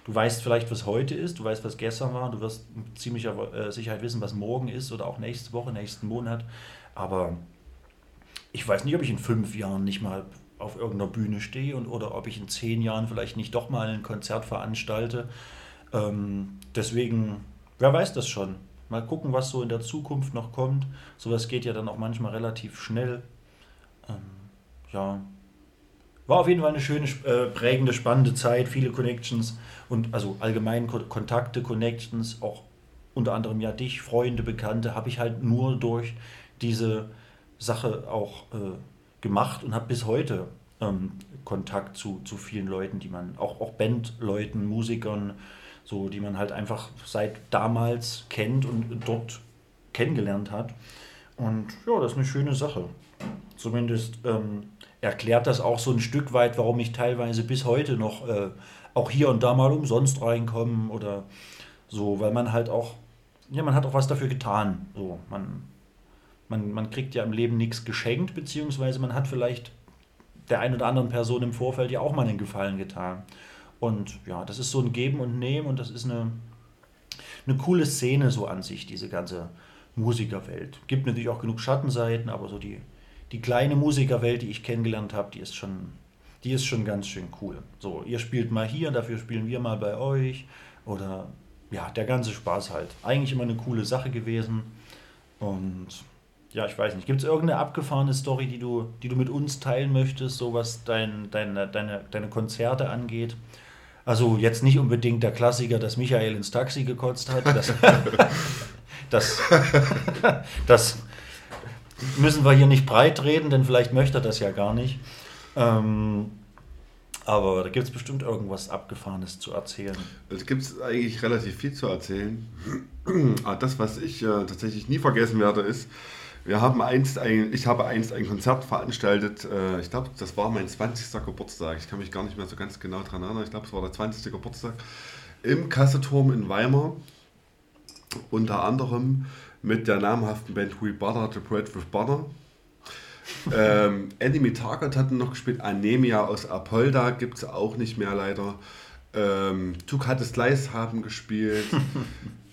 du weißt vielleicht, was heute ist, du weißt, was gestern war, du wirst mit ziemlicher äh, Sicherheit wissen, was morgen ist oder auch nächste Woche, nächsten Monat. Aber ich weiß nicht, ob ich in fünf Jahren nicht mal auf irgendeiner Bühne stehe und oder ob ich in zehn Jahren vielleicht nicht doch mal ein Konzert veranstalte. Ähm, deswegen, wer weiß das schon. Mal gucken, was so in der Zukunft noch kommt. Sowas geht ja dann auch manchmal relativ schnell. Ähm, ja, war auf jeden Fall eine schöne, äh, prägende, spannende Zeit, viele Connections und also allgemein Ko Kontakte, Connections, auch unter anderem ja dich, Freunde, Bekannte, habe ich halt nur durch diese Sache auch äh, gemacht und habe bis heute ähm, Kontakt zu, zu vielen Leuten, die man, auch, auch Bandleuten, Musikern, so, die man halt einfach seit damals kennt und dort kennengelernt hat. Und ja, das ist eine schöne Sache. Zumindest ähm, erklärt das auch so ein Stück weit, warum ich teilweise bis heute noch äh, auch hier und da mal umsonst reinkomme oder so, weil man halt auch, ja, man hat auch was dafür getan. So, man, man, man kriegt ja im Leben nichts geschenkt, beziehungsweise man hat vielleicht der einen oder anderen Person im Vorfeld ja auch mal einen Gefallen getan. Und ja, das ist so ein Geben und Nehmen und das ist eine, eine coole Szene so an sich, diese ganze Musikerwelt. Gibt natürlich auch genug Schattenseiten, aber so die, die kleine Musikerwelt, die ich kennengelernt habe, die ist schon, die ist schon ganz schön cool. So, ihr spielt mal hier, dafür spielen wir mal bei euch. Oder ja, der ganze Spaß halt. Eigentlich immer eine coole Sache gewesen. Und ja, ich weiß nicht, gibt es irgendeine abgefahrene Story, die du, die du mit uns teilen möchtest, so was dein, deine, deine, deine Konzerte angeht? Also jetzt nicht unbedingt der Klassiker, dass Michael ins Taxi gekotzt hat. Das, das, das müssen wir hier nicht breit reden, denn vielleicht möchte er das ja gar nicht. Ähm, aber da gibt es bestimmt irgendwas Abgefahrenes zu erzählen. Es gibt eigentlich relativ viel zu erzählen. Das, was ich äh, tatsächlich nie vergessen werde, ist, wir haben einst ein, ich habe einst ein Konzert veranstaltet. Äh, ich glaube, das war mein 20. Geburtstag. Ich kann mich gar nicht mehr so ganz genau daran erinnern. Ich glaube, es war der 20. Geburtstag im Kasseturm in Weimar. Unter anderem mit der namhaften Band We Butter to Bread with Butter. ähm, Enemy Target hatten noch gespielt. Anemia aus Apolda gibt es auch nicht mehr leider. Ähm, Two Cut Slice haben gespielt.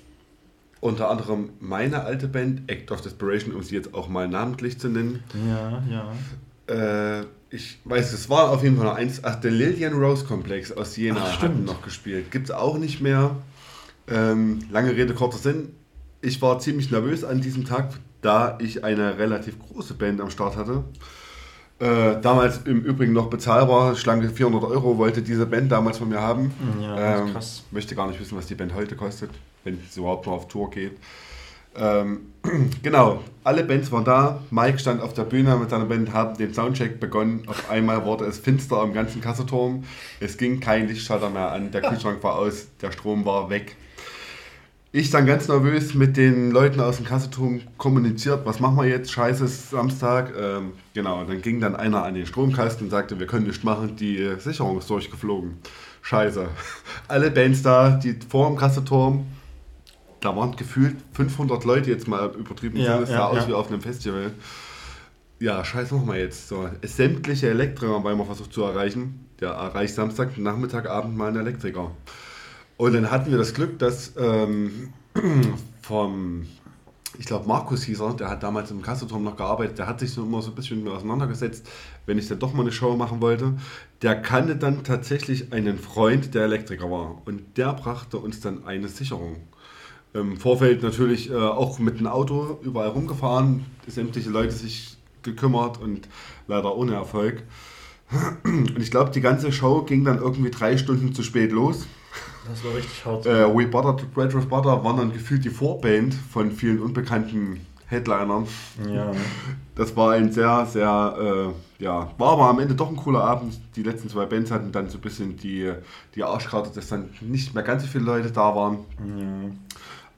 Unter anderem meine alte Band, Act of Desperation, um sie jetzt auch mal namentlich zu nennen. Ja, ja. Äh, ich weiß, es war auf jeden Fall noch eins. Ach, der Lillian Rose Complex aus Jena ach, hat noch gespielt. Gibt es auch nicht mehr. Ähm, lange Rede, kurzer Sinn. Ich war ziemlich nervös an diesem Tag, da ich eine relativ große Band am Start hatte. Äh, damals im Übrigen noch bezahlbar, schlanke 400 Euro wollte diese Band damals von mir haben. Ja, ähm, krass. Möchte gar nicht wissen, was die Band heute kostet wenn es überhaupt mal auf Tour geht. Ähm, genau, alle Bands waren da. Mike stand auf der Bühne mit seiner Band, haben den Soundcheck begonnen. Auf einmal wurde es finster am ganzen Kasseturm. Es ging kein Lichtschalter mehr an, der Kühlschrank war aus, der Strom war weg. Ich dann ganz nervös mit den Leuten aus dem Kasseturm kommuniziert, was machen wir jetzt? Scheiße, ist Samstag. Ähm, genau, dann ging dann einer an den Stromkasten und sagte, wir können nichts machen, die Sicherung ist durchgeflogen. Scheiße. Alle Bands da, die vor dem Kasseturm, da waren gefühlt 500 Leute jetzt mal übertrieben. Ja, es sah ja, aus ja. wie auf einem Festival. Ja, scheiß machen wir jetzt. So, sämtliche Elektriker weil man versucht zu erreichen. Der erreicht Samstag, Nachmittag, Abend mal einen Elektriker. Und dann hatten wir das Glück, dass ähm, vom ich glaube Markus hieß er, der hat damals im Kasseturm noch gearbeitet, der hat sich so immer so ein bisschen auseinandergesetzt, wenn ich dann doch mal eine Show machen wollte. Der kannte dann tatsächlich einen Freund, der Elektriker war. Und der brachte uns dann eine Sicherung. Im Vorfeld natürlich äh, auch mit dem Auto überall rumgefahren, sämtliche Leute sich gekümmert und leider ohne Erfolg. Und ich glaube, die ganze Show ging dann irgendwie drei Stunden zu spät los. Das war richtig hart. Äh, We Butter, Bread with Butter waren dann gefühlt die Vorband von vielen unbekannten Headlinern. Ja. Das war ein sehr, sehr, äh, ja, war aber am Ende doch ein cooler Abend. Die letzten zwei Bands hatten dann so ein bisschen die, die Arschkarte, dass dann nicht mehr ganz so viele Leute da waren.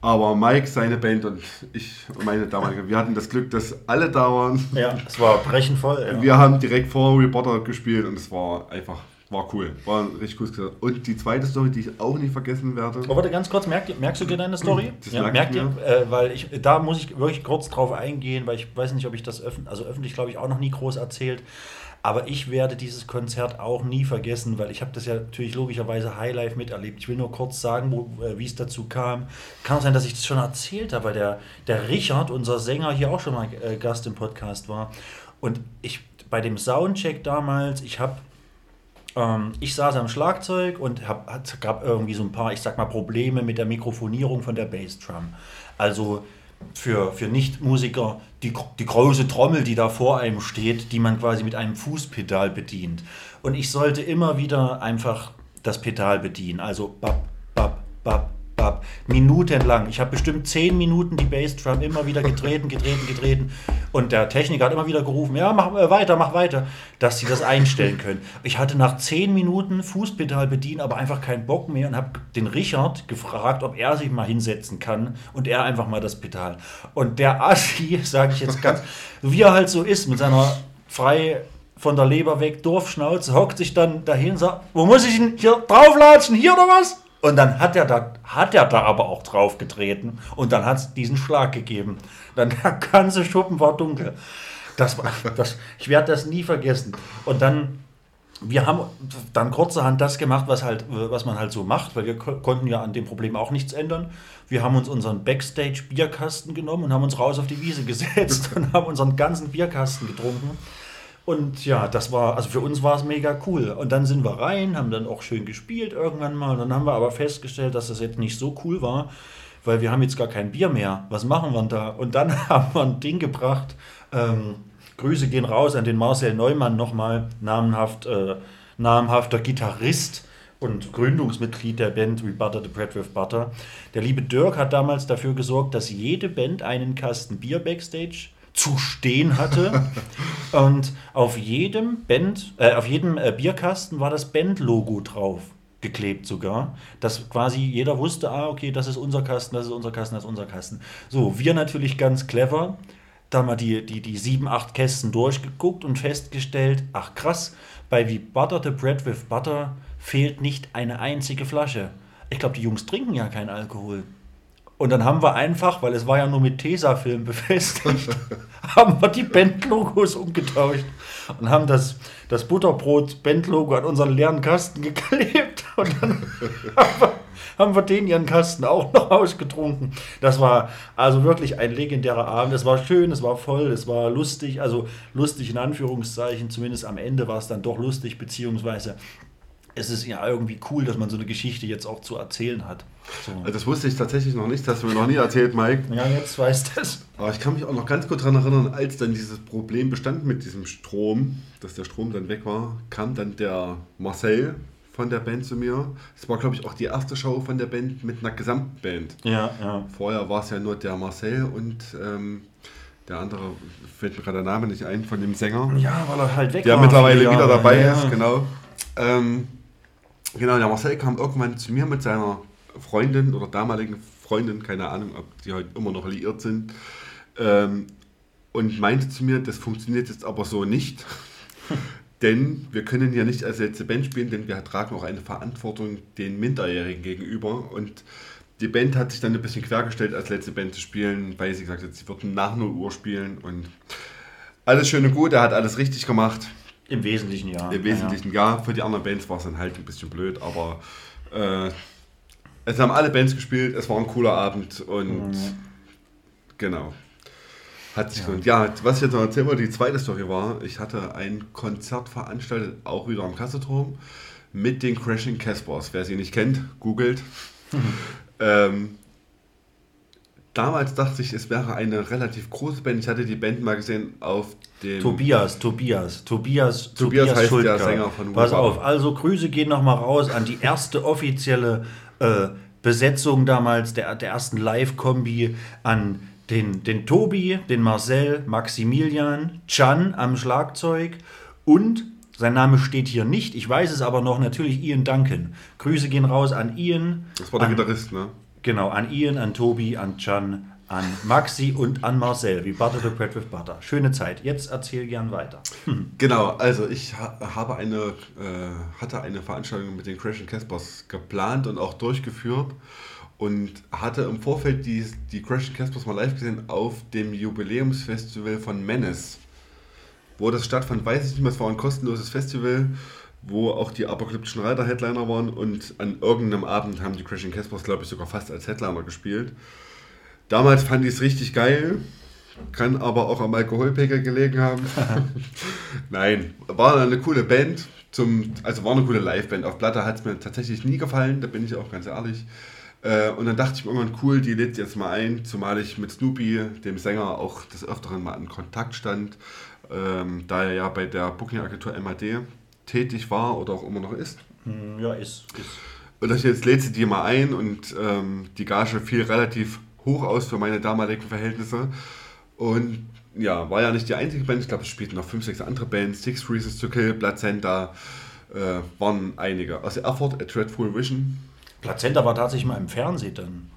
Aber Mike, seine Band und ich und meine damalige, wir hatten das Glück, dass alle da waren. ja, es war brechend voll. Ja. Wir haben direkt vor Reporter gespielt und es war einfach, war cool. War ein richtig cooles Konzert. Und die zweite Story, die ich auch nie vergessen werde. Aber warte ganz kurz, merkt, ihr- merkst du dir deine Story? Das ja, merkt ihr? Äh, weil ich, da muss ich wirklich kurz drauf eingehen, weil ich weiß nicht, ob ich das öffentlich, also öffentlich glaube ich auch noch nie groß erzählt. Aber ich werde dieses Konzert auch nie vergessen, weil ich habe das ja natürlich logischerweise Highlife miterlebt. Ich will nur kurz sagen, wo, äh, wie es dazu kam. Kann auch sein, dass ich das schon erzählt habe, weil der, der Richard, unser Sänger, hier auch schon mal äh, Gast im Podcast war. Und ich bei dem Soundcheck damals, ich habe ähm, ich saß am Schlagzeug und hab, hat, gab irgendwie so ein paar, ich sag mal, Probleme mit der Mikrofonierung von der Bassdrum. Also für, für Nichtmusiker die, die große Trommel, die da vor einem steht, die man quasi mit einem Fußpedal bedient. Und ich sollte immer wieder einfach das Pedal bedienen. Also bap, bap, bap, bap. Minutenlang. Ich habe bestimmt zehn Minuten die Bassdrum immer wieder getreten, getreten, getreten. Und der Techniker hat immer wieder gerufen, ja, mach äh, weiter, mach weiter, dass sie das einstellen können. Ich hatte nach zehn Minuten Fußpedal bedienen, aber einfach keinen Bock mehr und habe den Richard gefragt, ob er sich mal hinsetzen kann und er einfach mal das Pedal. Und der Assi, sage ich jetzt ganz, wie er halt so ist, mit seiner frei von der Leber weg Dorfschnauze, hockt sich dann dahin und sagt, wo muss ich denn hier drauflatschen, hier oder was? Und dann hat er da, hat er da aber auch drauf getreten und dann hat es diesen Schlag gegeben. Dann der ganze Schuppen war dunkel. Das das, ich werde das nie vergessen. Und dann, wir haben dann kurzerhand das gemacht, was, halt, was man halt so macht, weil wir ko konnten ja an dem Problem auch nichts ändern. Wir haben uns unseren Backstage-Bierkasten genommen und haben uns raus auf die Wiese gesetzt und haben unseren ganzen Bierkasten getrunken. Und ja, das war, also für uns war es mega cool. Und dann sind wir rein, haben dann auch schön gespielt irgendwann mal. Und dann haben wir aber festgestellt, dass das jetzt nicht so cool war, weil wir haben jetzt gar kein Bier mehr. Was machen wir denn da? Und dann haben wir ein Ding gebracht. Ähm, Grüße gehen raus an den Marcel Neumann nochmal, namenhaft, äh, namhafter Gitarrist und Gründungsmitglied der Band We Butter the Bread with Butter. Der liebe Dirk hat damals dafür gesorgt, dass jede Band einen Kasten Bier backstage zu stehen hatte. und auf jedem Band, äh, auf jedem äh, Bierkasten war das Bandlogo drauf geklebt sogar, dass quasi jeder wusste, ah, okay, das ist unser Kasten, das ist unser Kasten, das ist unser Kasten. So, wir natürlich ganz clever, da mal die, die, die sieben, acht Kästen durchgeguckt und festgestellt, ach krass, bei wie Butter the Bread with Butter fehlt nicht eine einzige Flasche. Ich glaube, die Jungs trinken ja keinen Alkohol. Und dann haben wir einfach, weil es war ja nur mit Tesafilm befestigt, haben wir die Bandlogos umgetauscht und haben das, das Butterbrot-Bandlogo an unseren leeren Kasten geklebt. Und dann haben wir, haben wir den ihren Kasten auch noch ausgetrunken. Das war also wirklich ein legendärer Abend. Es war schön, es war voll, es war lustig. Also lustig in Anführungszeichen, zumindest am Ende war es dann doch lustig, beziehungsweise es ist ja irgendwie cool, dass man so eine Geschichte jetzt auch zu erzählen hat. So. Das wusste ich tatsächlich noch nicht, das hast du mir noch nie erzählt, Mike. Ja, jetzt weiß das. Aber ich kann mich auch noch ganz gut daran erinnern, als dann dieses Problem bestand mit diesem Strom, dass der Strom dann weg war, kam dann der Marcel von der Band zu mir. Das war, glaube ich, auch die erste Show von der Band mit einer Gesamtband. Ja, ja. Vorher war es ja nur der Marcel und ähm, der andere, fällt mir gerade der Name nicht ein, von dem Sänger. Ja, weil er halt weg der war. mittlerweile viele wieder dabei ja. ist, genau. Ähm, genau, der Marcel kam irgendwann zu mir mit seiner Freundin oder damaligen Freundin, keine Ahnung, ob die heute immer noch liiert sind, ähm, und meinte zu mir, das funktioniert jetzt aber so nicht, denn wir können ja nicht als letzte Band spielen, denn wir tragen auch eine Verantwortung den Minderjährigen gegenüber und die Band hat sich dann ein bisschen quergestellt, als letzte Band zu spielen, weil sie gesagt hat, sie würden nach 0 Uhr spielen und alles schön und gut, er hat alles richtig gemacht. Im Wesentlichen ja. Im Wesentlichen ja. Für die anderen Bands war es dann halt ein bisschen blöd, aber äh, es haben alle Bands gespielt, es war ein cooler Abend und Genau. Hat sich gelohnt. Ja, was ich jetzt noch erzählen wollte, die zweite Story war, ich hatte ein Konzert veranstaltet, auch wieder am Kasseturm, mit den Crashing Caspers. Wer sie nicht kennt, googelt. ähm, damals dachte ich, es wäre eine relativ große Band. Ich hatte die Band mal gesehen auf dem. Tobias, Tobias, Tobias, Tobias heißt der Schuldker. Sänger von Pass auf, also Grüße gehen nochmal raus an die erste offizielle äh, Besetzung damals, der, der ersten Live-Kombi, an den, den Tobi, den Marcel, Maximilian, Chan am Schlagzeug und sein Name steht hier nicht, ich weiß es aber noch, natürlich Ian Duncan. Grüße gehen raus an Ian. Das war der an, Gitarrist, ne? Genau, an Ian, an Tobi, an Can, an Maxi und an Marcel, wie Butter the Bread with Butter. Schöne Zeit. Jetzt erzähl gern weiter. Genau, also ich ha habe eine, äh, hatte eine Veranstaltung mit den Crashing Caspers geplant und auch durchgeführt und hatte im Vorfeld die, die Crashing Caspers mal live gesehen auf dem Jubiläumsfestival von Menace. Wo das stattfand, weiß ich nicht mehr, es war ein kostenloses Festival, wo auch die apokalyptischen Reiter Headliner waren und an irgendeinem Abend haben die Crashing Caspers, glaube ich, sogar fast als Headliner gespielt. Damals fand ich es richtig geil, kann aber auch am Alkoholpegel gelegen haben. Nein, war eine coole Band. Zum, also war eine coole Liveband. Auf Platte hat es mir tatsächlich nie gefallen, da bin ich auch ganz ehrlich. Äh, und dann dachte ich mir irgendwann, cool, die lädt jetzt mal ein, zumal ich mit Snoopy, dem Sänger, auch des Öfteren mal in Kontakt stand, ähm, da er ja bei der Booking-Agentur MAD tätig war oder auch immer noch ist. Hm, Ja, ist. ist. Und ich jetzt lädt sie die mal ein und ähm, die Gage fiel relativ hoch aus für meine damaligen Verhältnisse. Und ja, war ja nicht die einzige Band. Ich glaube, es spielten noch fünf, sechs andere Bands. Six Reasons to Kill, Placenta, äh, waren einige. Aus Erfurt, A Dreadful Vision. Plazenta war tatsächlich mal im Fernsehen dann.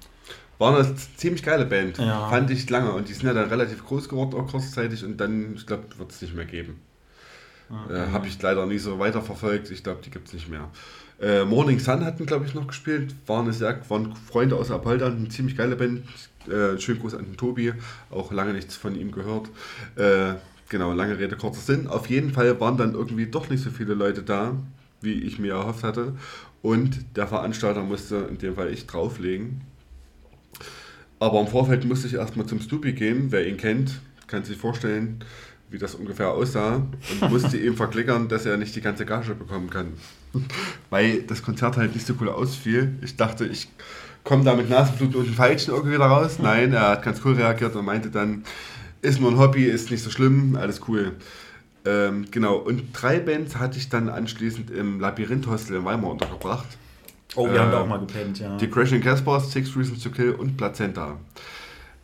War eine ziemlich geile Band. Ja. Fand ich lange. Und die sind ja dann relativ groß geworden, auch kurzzeitig. Und dann, ich glaube, wird es nicht mehr geben. Äh, Habe ich leider nie so weiterverfolgt. Ich glaube, die gibt es nicht mehr. Äh, Morning Sun hatten, glaube ich, noch gespielt. Waren, eine sehr, waren Freunde aus Apolda, eine ziemlich geile Band. Äh, schönen Gruß an den Tobi. Auch lange nichts von ihm gehört. Äh, genau, lange Rede, kurzer Sinn. Auf jeden Fall waren dann irgendwie doch nicht so viele Leute da, wie ich mir erhofft hatte. Und der Veranstalter musste in dem Fall ich drauflegen. Aber im Vorfeld musste ich erstmal zum Stupi gehen. Wer ihn kennt, kann sich vorstellen, wie das ungefähr aussah. Und musste ihm verklickern, dass er nicht die ganze Gage bekommen kann. Weil das Konzert halt nicht so cool ausfiel. Ich dachte, ich komme da mit Nasenblut und den Falschen irgendwie wieder raus. Nein, er hat ganz cool reagiert und meinte dann, ist nur ein Hobby, ist nicht so schlimm, alles cool. Ähm, genau, und drei Bands hatte ich dann anschließend im Labyrinth-Hostel in Weimar untergebracht. Oh, wir Äh, haben da auch mal gepennt, ja. Die Crashing Caspers, Six Reasons to Kill und Plazenta.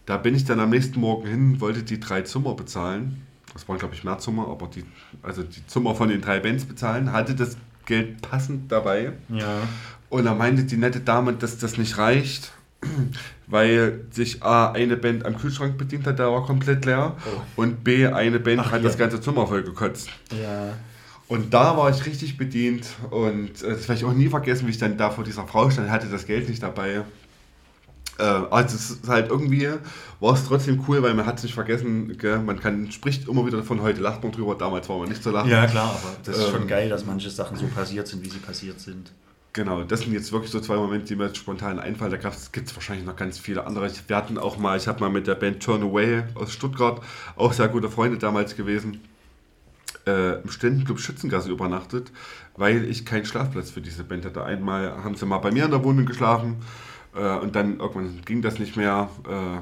Da bin ich dann am nächsten Morgen hin, wollte die drei Zimmer bezahlen. Das waren, glaube ich, mehr Zimmer, aber die, also die Zimmer von den drei Bands bezahlen, hatte das Geld passend dabei. Ja. Und da meinte die nette Dame, dass das nicht reicht, weil sich A, eine Band am Kühlschrank bedient hat, der war komplett leer. Und B, eine Band Ach, hat ja. das ganze Zimmer voll gekotzt. Ja. Und da war ich richtig bedient und äh, das werde ich auch nie vergessen, wie ich dann da vor dieser Frau stand, hatte das Geld nicht dabei. Äh, also es ist halt irgendwie, war es trotzdem cool, weil man hat es nicht vergessen, gell? man kann, spricht immer wieder davon, heute lacht man drüber, damals war man nicht so lachen. Ja, klar, aber das ist Ähm. schon geil, dass manche Sachen so passiert sind, wie sie passiert sind. Genau, das sind jetzt wirklich so zwei Momente, die mir jetzt spontan einfallen. Da gibt es wahrscheinlich noch ganz viele andere. Ich- Wir hatten auch mal, ich habe mal mit der Band Turn Away aus Stuttgart, auch sehr gute Freunde damals gewesen, äh, im Studentenclub Schützengasse übernachtet, weil ich keinen Schlafplatz für diese Band hatte. Einmal haben sie mal bei mir in der Wohnung geschlafen äh, und dann irgendwann ging das nicht mehr, äh,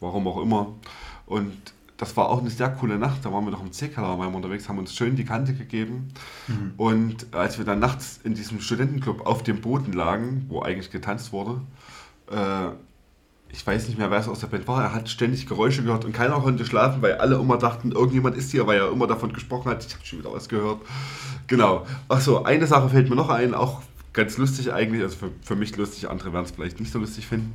warum auch immer. Und das war auch eine sehr coole Nacht. Da waren wir noch im C-Keller unterwegs, haben uns schön die Kante gegeben. Und als wir dann nachts in diesem Studentenclub auf dem Boden lagen, wo eigentlich getanzt wurde, äh, ich weiß nicht mehr, wer es aus der Band war, er hat ständig Geräusche gehört und keiner konnte schlafen, weil alle immer dachten, irgendjemand ist hier, weil er immer davon gesprochen hat. Ich habe schon wieder was gehört. Genau. Achso, eine Sache fällt mir noch ein, auch ganz lustig eigentlich, also für, für mich lustig, andere werden es vielleicht nicht so lustig finden.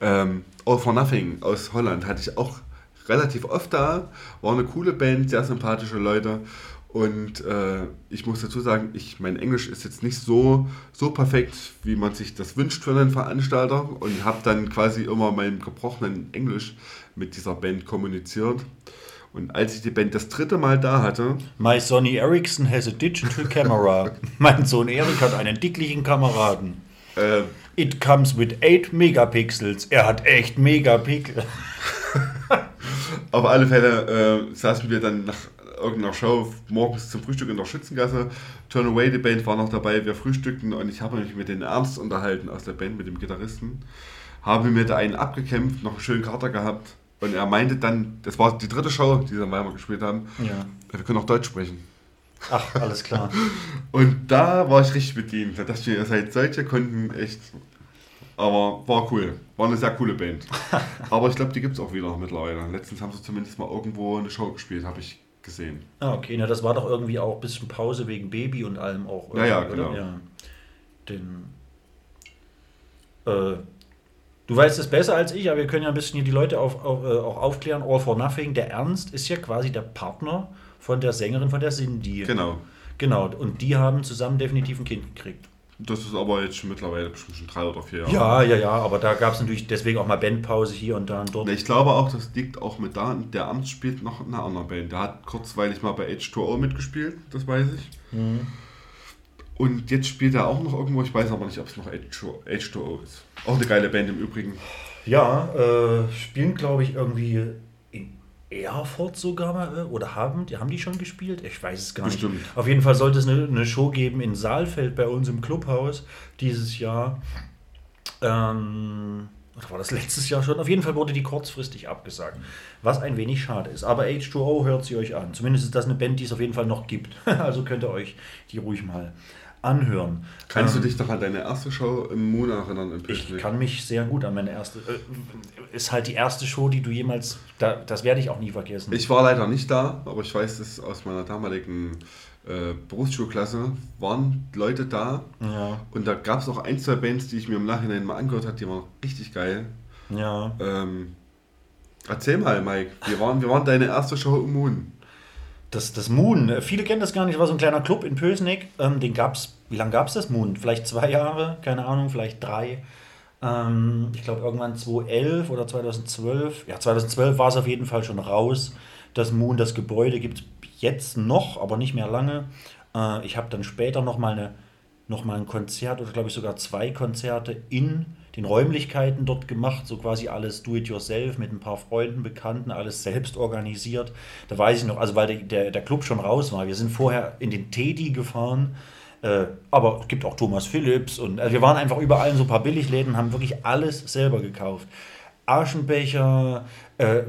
Ähm, All for Nothing aus Holland hatte ich auch relativ oft da. War eine coole Band, sehr sympathische Leute. Und äh, ich muss dazu sagen, ich, mein Englisch ist jetzt nicht so, so perfekt, wie man sich das wünscht für einen Veranstalter. Und habe dann quasi immer mein gebrochenen Englisch mit dieser Band kommuniziert. Und als ich die Band das dritte Mal da hatte, My Sonny Ericsson has a digital camera. mein Sohn Erik hat einen dicklichen Kameraden. Äh, It comes with 8 Megapixels. Er hat echt Megapixel. auf alle Fälle äh, saßen wir dann nach irgendeiner Show morgens zum Frühstück in der Schützengasse. Turn Away, die Band war noch dabei, wir frühstückten und ich habe mich mit den Ernst unterhalten aus der Band, mit dem Gitarristen. Habe mir da einen abgekämpft, noch einen schönen Kater gehabt und er meinte dann, das war die dritte Show, die wir in Weimar gespielt haben, Ja. wir können auch Deutsch sprechen. Ach, alles klar. Und da war ich richtig bedient. Da dachte ich ihr seid solche, konnten echt. Aber war cool. War eine sehr coole Band. Aber ich glaube, die gibt es auch wieder mittlerweile. Letztens haben sie zumindest mal irgendwo eine Show gespielt, habe ich gesehen. Ah, okay, na, das war doch irgendwie auch ein bisschen Pause wegen Baby und allem auch. Ja, ja, genau. oder? Ja. Den, äh, du weißt es besser als ich, aber wir können ja ein bisschen hier die Leute auf, auf, äh, auch aufklären. All for Nothing, der Ernst ist ja quasi der Partner von der Sängerin, von der Cindy. Genau. Genau, und die haben zusammen definitiv ein Kind gekriegt. Das ist aber jetzt schon mittlerweile bestimmt schon drei oder vier Jahre. Ja, ja, ja, aber da gab es natürlich deswegen auch mal Bandpause hier und da und dort. Ich glaube auch, das liegt auch mit da. Der Amt spielt noch in einer anderen Band. Der hat kurzweilig mal bei H2O mitgespielt, das weiß ich. Mhm. Und jetzt spielt er auch noch irgendwo, ich weiß aber nicht, ob es noch H2O, H2O ist. Auch eine geile Band im Übrigen. Ja, äh, spielen glaube ich irgendwie in Erfurt sogar mal äh, oder haben die, haben die schon gespielt? Ich weiß es gar Bestimmt. nicht. Auf jeden Fall sollte es eine, eine Show geben in Saalfeld bei uns im Clubhaus dieses Jahr. Ähm, oder war das letztes Jahr schon? Auf jeden Fall wurde die kurzfristig abgesagt, was ein wenig schade ist. Aber H2O hört sie euch an. Zumindest ist das eine Band, die es auf jeden Fall noch gibt. also könnt ihr euch die ruhig mal anhören. Kannst Ähm, du dich noch an deine erste Show im Moon erinnern? Im ich kann mich sehr gut an meine erste. Äh, ist halt die erste Show, die du jemals. Da, das werde ich auch nie vergessen. Ich war leider nicht da, aber ich weiß, dass aus meiner damaligen äh, Berufsschulklasse waren Leute da. ja, Und da gab es auch ein, zwei Bands, die ich mir im Nachhinein mal angehört habe, die waren richtig geil. ja. Ähm, erzähl mal, Mike, wie waren, wie waren deine erste Show im Moon? Das, das Moon, äh, viele kennen das gar nicht, war so ein kleiner Club in Pösneck. Ähm, den gab's, wie lange gab es das Moon? Vielleicht zwei Jahre, keine Ahnung, vielleicht drei. Ähm, ich glaube irgendwann 2011 oder 2012. Ja, 2012 war es auf jeden Fall schon raus. Das Moon, das Gebäude gibt es jetzt noch, aber nicht mehr lange. Äh, ich habe dann später nochmal noch ein Konzert oder glaube ich sogar zwei Konzerte in den Räumlichkeiten dort gemacht, so quasi alles do-it-yourself mit ein paar Freunden, Bekannten, alles selbst organisiert. Da weiß ich noch, also weil der, der, der Club schon raus war. Wir sind vorher in den Teddy gefahren, äh, aber es gibt auch Thomas Phillips und also wir waren einfach überall in so ein paar Billigläden, haben wirklich alles selber gekauft. Aschenbecher, äh,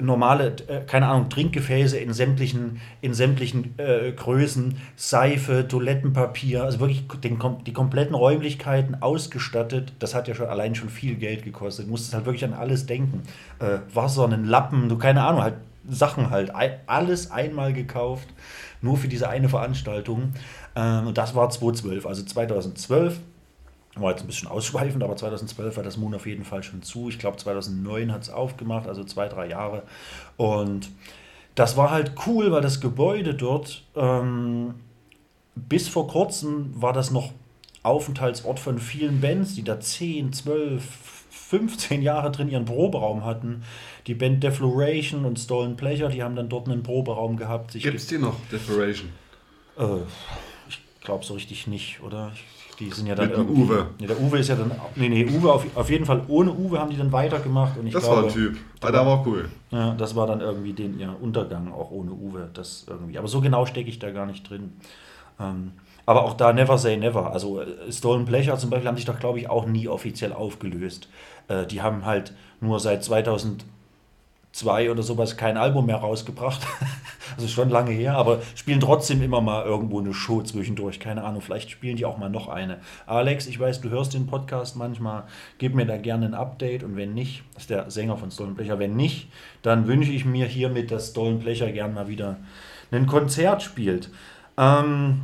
normale, äh, keine Ahnung, Trinkgefäße in sämtlichen, in sämtlichen äh, Größen, Seife, Toilettenpapier, also wirklich den, die kompletten Räumlichkeiten ausgestattet. Das hat ja schon allein schon viel Geld gekostet. Du musstest halt wirklich an alles denken. Äh, Wasser, einen Lappen, du keine Ahnung, halt Sachen halt. Alles einmal gekauft, nur für diese eine Veranstaltung. Ähm, und das war 2012, also 2012 war jetzt ein bisschen ausschweifend, aber 2012 war das Moon auf jeden Fall schon zu. Ich glaube, 2009 hat es aufgemacht, also zwei, drei Jahre. Und das war halt cool, weil das Gebäude dort, ähm, bis vor kurzem war das noch Aufenthaltsort von vielen Bands, die da 10, 12, 15 Jahre drin ihren Proberaum hatten. Die Band Defloration und Stolen Pleasure, die haben dann dort einen Proberaum gehabt. Gibt es die noch, Decoration? äh, ich glaube so richtig nicht, oder? Ich- Die sind ja dann Mit irgendwie. Uwe. Nee, der Uwe ist ja dann. Nee, nee, Uwe auf, auf jeden Fall ohne Uwe haben die dann weitergemacht. Und ich Das glaube, war ein Typ. Ah, der war cool. Ja, das war dann irgendwie den ja, Untergang, auch ohne Uwe. Das irgendwie. Aber so genau stecke ich da gar nicht drin. Ähm, aber auch da Never Say Never. Also äh, Stolen Pleasure zum Beispiel haben sich doch, glaube ich, auch nie offiziell aufgelöst. Äh, die haben halt nur seit 2002 oder sowas kein Album mehr rausgebracht. also schon lange her, aber spielen trotzdem immer mal irgendwo eine Show zwischendurch. Keine Ahnung, vielleicht spielen die auch mal noch eine. Alex, ich weiß, du hörst den Podcast manchmal. Gib mir da gerne ein Update und wenn nicht, ist der Sänger von Stolen Pleasure, wenn nicht, dann wünsche ich mir hiermit, dass Stolen Pleasure gern mal wieder ein Konzert spielt. Ähm,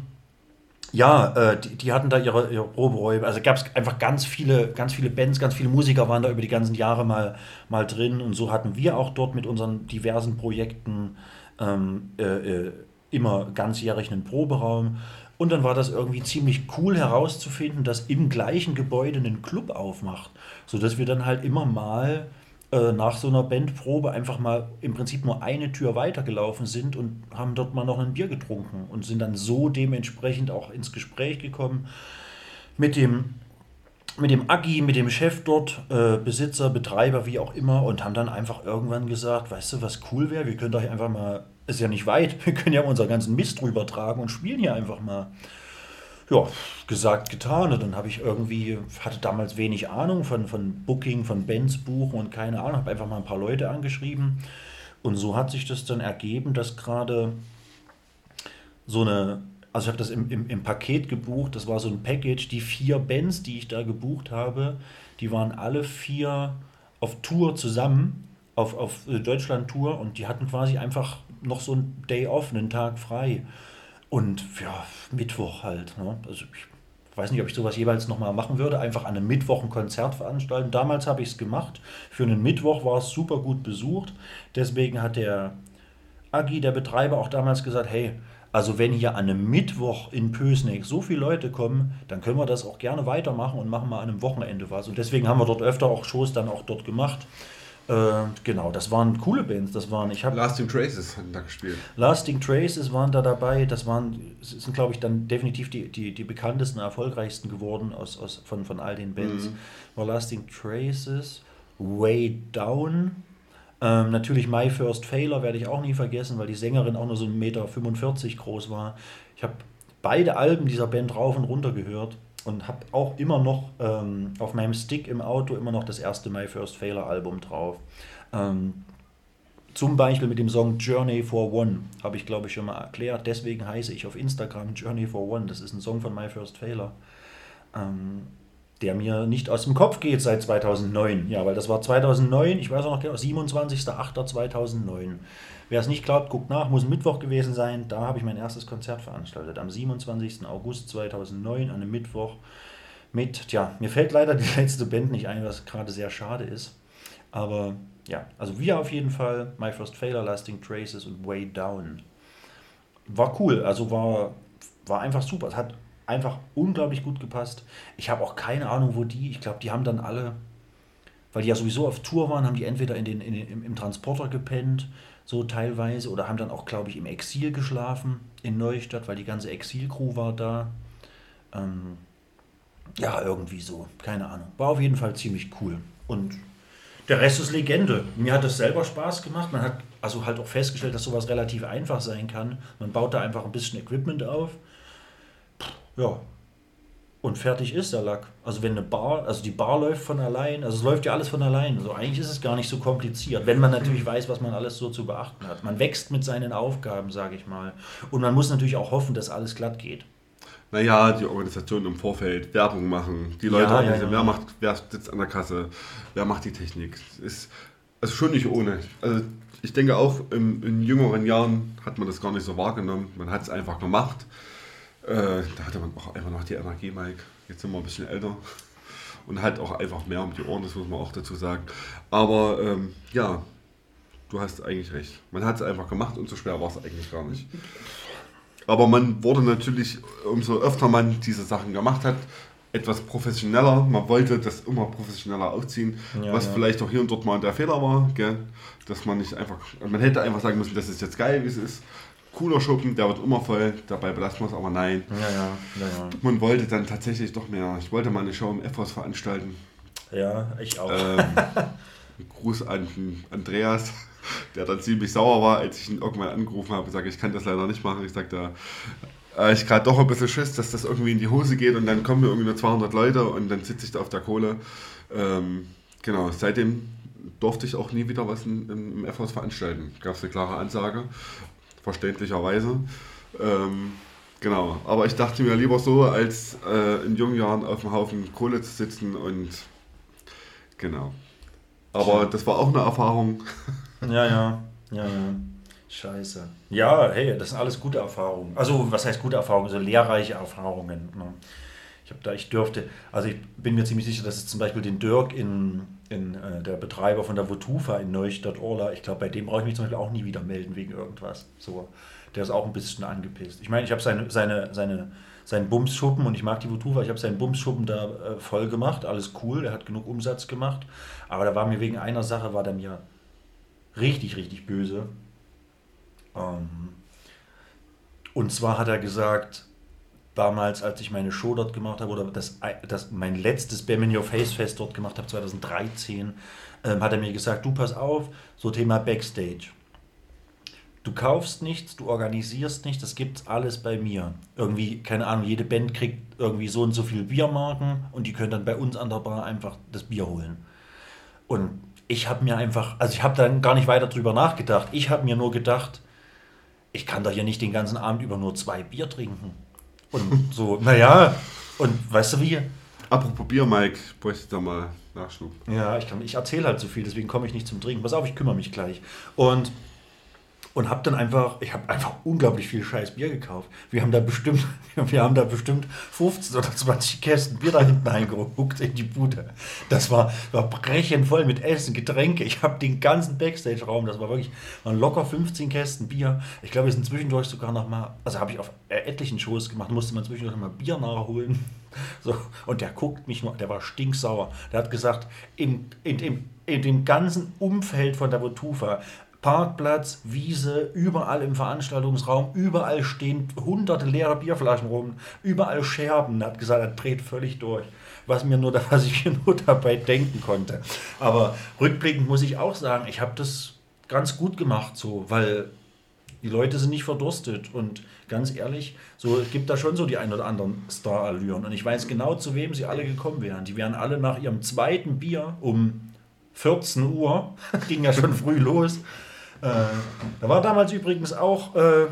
ja, äh, die, die hatten da ihre, ihre Proberäume. Also gab es einfach ganz viele, ganz viele Bands, ganz viele Musiker waren da über die ganzen Jahre mal, mal drin. Und so hatten wir auch dort mit unseren diversen Projekten ähm, äh, äh, immer ganzjährig einen Proberaum. Und dann war das irgendwie ziemlich cool herauszufinden, dass im gleichen Gebäude einen Club aufmacht. Sodass wir dann halt immer mal äh, nach so einer Bandprobe einfach mal im Prinzip nur eine Tür weitergelaufen sind und haben dort mal noch ein Bier getrunken und sind dann so dementsprechend auch ins Gespräch gekommen mit dem mit dem Agi, mit dem Chef dort, äh, Besitzer, Betreiber, wie auch immer, und haben dann einfach irgendwann gesagt, weißt du, was cool wäre, wir können doch einfach mal, ist ja nicht weit, wir können ja unseren ganzen Mist drüber tragen und spielen hier einfach mal. Ja, gesagt, getan. Und dann habe ich irgendwie, hatte damals wenig Ahnung von, von Booking, von Bands buchen und keine Ahnung, habe einfach mal ein paar Leute angeschrieben. Und so hat sich das dann ergeben, dass gerade so eine also ich habe das im, im, im Paket gebucht, das war so ein Package, die vier Bands, die ich da gebucht habe, die waren alle vier auf Tour zusammen, auf, auf Deutschland-Tour und die hatten quasi einfach noch so einen Day off, einen Tag frei. Und ja, Mittwoch halt. Ne? Also ich weiß nicht, ob ich sowas jeweils nochmal machen würde, einfach an einem Mittwoch ein Konzert veranstalten. Damals habe ich es gemacht. Für einen Mittwoch war es super gut besucht. Deswegen hat der Agi, der Betreiber, auch damals gesagt, hey, also wenn hier an einem Mittwoch in Pösneck so viele Leute kommen, dann können wir das auch gerne weitermachen und machen mal an einem Wochenende was. Und deswegen haben wir dort öfter auch Shows dann auch dort gemacht. Äh, genau, das waren coole Bands. Das waren, ich Lasting Traces hatten da gespielt. Lasting Traces waren da dabei. Das waren, sind glaube ich dann definitiv die, die, die bekanntesten, erfolgreichsten geworden aus, aus, von, von all den Bands. Mhm. War Lasting Traces, Way Down, ähm, natürlich My First Failure werde ich auch nie vergessen, weil die Sängerin auch nur so 1,45 Meter groß war. Ich habe beide Alben dieser Band rauf und runter gehört und habe auch immer noch ähm, auf meinem Stick im Auto immer noch das erste My First Failure Album drauf. Ähm, zum Beispiel mit dem Song Journey for One, habe ich glaube ich schon mal erklärt. Deswegen heiße ich auf Instagram Journey for One. Das ist ein Song von My First Failure. Ähm, der mir nicht aus dem Kopf geht seit 2009. Ja, weil das war 2009, ich weiß auch noch genau, 27.08.2009. Wer es nicht glaubt, guckt nach, muss Mittwoch gewesen sein. Da habe ich mein erstes Konzert veranstaltet. Am 27. August 2009, an einem Mittwoch. Mit, tja, mir fällt leider die letzte Band nicht ein, was gerade sehr schade ist. Aber ja, also wir auf jeden Fall, My First Failure, Lasting Traces und Way Down. War cool, also war, war einfach super. Es hat einfach unglaublich gut gepasst. Ich habe auch keine Ahnung, wo die, ich glaube, die haben dann alle, weil die ja sowieso auf Tour waren, haben die entweder in den, in im, im Transporter gepennt, so teilweise, oder haben dann auch, glaube ich, im Exil geschlafen in Neustadt, weil die ganze Exilcrew war da. Ähm, ja, irgendwie so, keine Ahnung. War auf jeden Fall ziemlich cool. Und der Rest ist Legende. Mir hat es selber Spaß gemacht. Man hat also halt auch festgestellt, dass sowas relativ einfach sein kann. Man baut da einfach ein bisschen Equipment auf ja. Und fertig ist der Lack. Also wenn eine Bar, also die Bar läuft von allein, also es läuft ja alles von allein. Also eigentlich ist es gar nicht so kompliziert, wenn man natürlich weiß, was man alles so zu beachten hat. Man wächst mit seinen Aufgaben, sage ich mal. Und man muss natürlich auch hoffen, dass alles glatt geht. Naja, die Organisation im Vorfeld, Werbung machen, die Leute, ja, ja, ja. wer macht, wer sitzt an der Kasse, wer macht die Technik. Ist also schon nicht ohne. Also ich denke auch, in, in jüngeren Jahren hat man das gar nicht so wahrgenommen. Man hat es einfach gemacht. Äh, da hatte man auch einfach noch die Energie, Mike. Jetzt sind wir ein bisschen älter und halt auch einfach mehr um die Ohren, das muss man auch dazu sagen. Aber ähm, ja, du hast eigentlich recht. Man hat es einfach gemacht und so schwer war es eigentlich gar nicht. Aber man wurde natürlich, umso öfter man diese Sachen gemacht hat, etwas professioneller. Man wollte das immer professioneller aufziehen, ja, was ja. vielleicht auch hier und dort mal der Fehler war, gell? dass man nicht einfach, man hätte einfach sagen müssen, das ist jetzt geil, wie es ist cooler Schuppen, der wird immer voll, dabei belassen wir es aber nein. Ja, ja, ja. Man wollte dann tatsächlich doch mehr. Ich wollte mal eine Show im FOS veranstalten. Ja, ich auch. Ähm, Gruß an Andreas, der dann ziemlich sauer war, als ich ihn irgendwann angerufen habe und sage, ich kann das leider nicht machen. Ich sagte, äh, ich gerade doch ein bisschen Schiss, dass das irgendwie in die Hose geht und dann kommen wir irgendwie nur 200 Leute und dann sitze ich da auf der Kohle. Ähm, genau, seitdem durfte ich auch nie wieder was im, im FOS veranstalten. Gab es eine klare Ansage verständlicherweise. Ähm, genau, aber ich dachte mir lieber so, als äh, in jungen Jahren auf dem Haufen Kohle zu sitzen und genau. Aber das war auch eine Erfahrung. Ja, ja, ja, ja. Scheiße. Ja, hey, das sind alles gute Erfahrungen. Also, was heißt gute Erfahrungen? So lehrreiche Erfahrungen. Ne? Ich habe da, ich dürfte, also ich bin mir ziemlich sicher, dass es zum Beispiel den Dirk in, in äh, der Betreiber von der Votufa in Neustadt-Orla, ich glaube, bei dem brauche ich mich zum Beispiel auch nie wieder melden wegen irgendwas. So, der ist auch ein bisschen angepisst. Ich meine, ich habe seine, seine, seine, seinen Bumsschuppen und ich mag die Votufa, ich habe seinen Bumsschuppen da äh, voll gemacht, alles cool, er hat genug Umsatz gemacht, aber da war mir wegen einer Sache, war der mir richtig, richtig böse. Ähm, und zwar hat er gesagt, damals, als ich meine Show dort gemacht habe, oder das, das, mein letztes Bam in Your Face Fest dort gemacht habe, 2013, ähm, hat er mir gesagt, du pass auf, so Thema Backstage. Du kaufst nichts, du organisierst nichts, das gibt's alles bei mir. Irgendwie, keine Ahnung, jede Band kriegt irgendwie so und so viel Biermarken und die können dann bei uns an der Bar einfach das Bier holen. Und ich habe mir einfach, also ich habe dann gar nicht weiter drüber nachgedacht. Ich habe mir nur gedacht, ich kann doch hier nicht den ganzen Abend über nur zwei Bier trinken. Und so, naja, und weißt du wie? Apropos Bier, Mike, bräuchte ich da mal Nachschub. Ja, ich, kann- ich erzähle halt so viel, deswegen komme ich nicht zum Trinken. Pass auf, ich kümmere mich gleich. Und, und habe dann einfach, ich habe einfach unglaublich viel scheiß Bier gekauft. Wir haben da bestimmt, wir haben da bestimmt 15 oder 20 Kästen Bier da hinten eingeruckt in die Bude. Das war, war brechend voll mit Essen, Getränke. Ich habe den ganzen Backstage-Raum, das war wirklich, waren locker 15 Kästen Bier. Ich glaube, wir sind zwischendurch sogar noch mal, also habe ich auf äh, etlichen Shows gemacht, musste man zwischendurch noch mal Bier nachholen. So, und der guckt mich nur, der war stinksauer. Der hat gesagt, im, in, dem, in dem ganzen Umfeld von der Votufa, Parkplatz, Wiese, überall im Veranstaltungsraum, überall stehen hunderte leere Bierflaschen rum, überall Scherben. Er hat gesagt, er dreht völlig durch. Was, mir nur, was ich mir nur dabei denken konnte. Aber rückblickend muss ich auch sagen, ich habe das ganz gut gemacht, so, weil die Leute sind nicht verdurstet und ganz ehrlich, so es gibt da schon so die ein oder anderen Star-Allüren und ich weiß genau, zu wem sie alle gekommen wären. Die wären alle nach ihrem zweiten Bier um 14 Uhr, ging ja schon früh los. Äh, da war damals übrigens auch äh,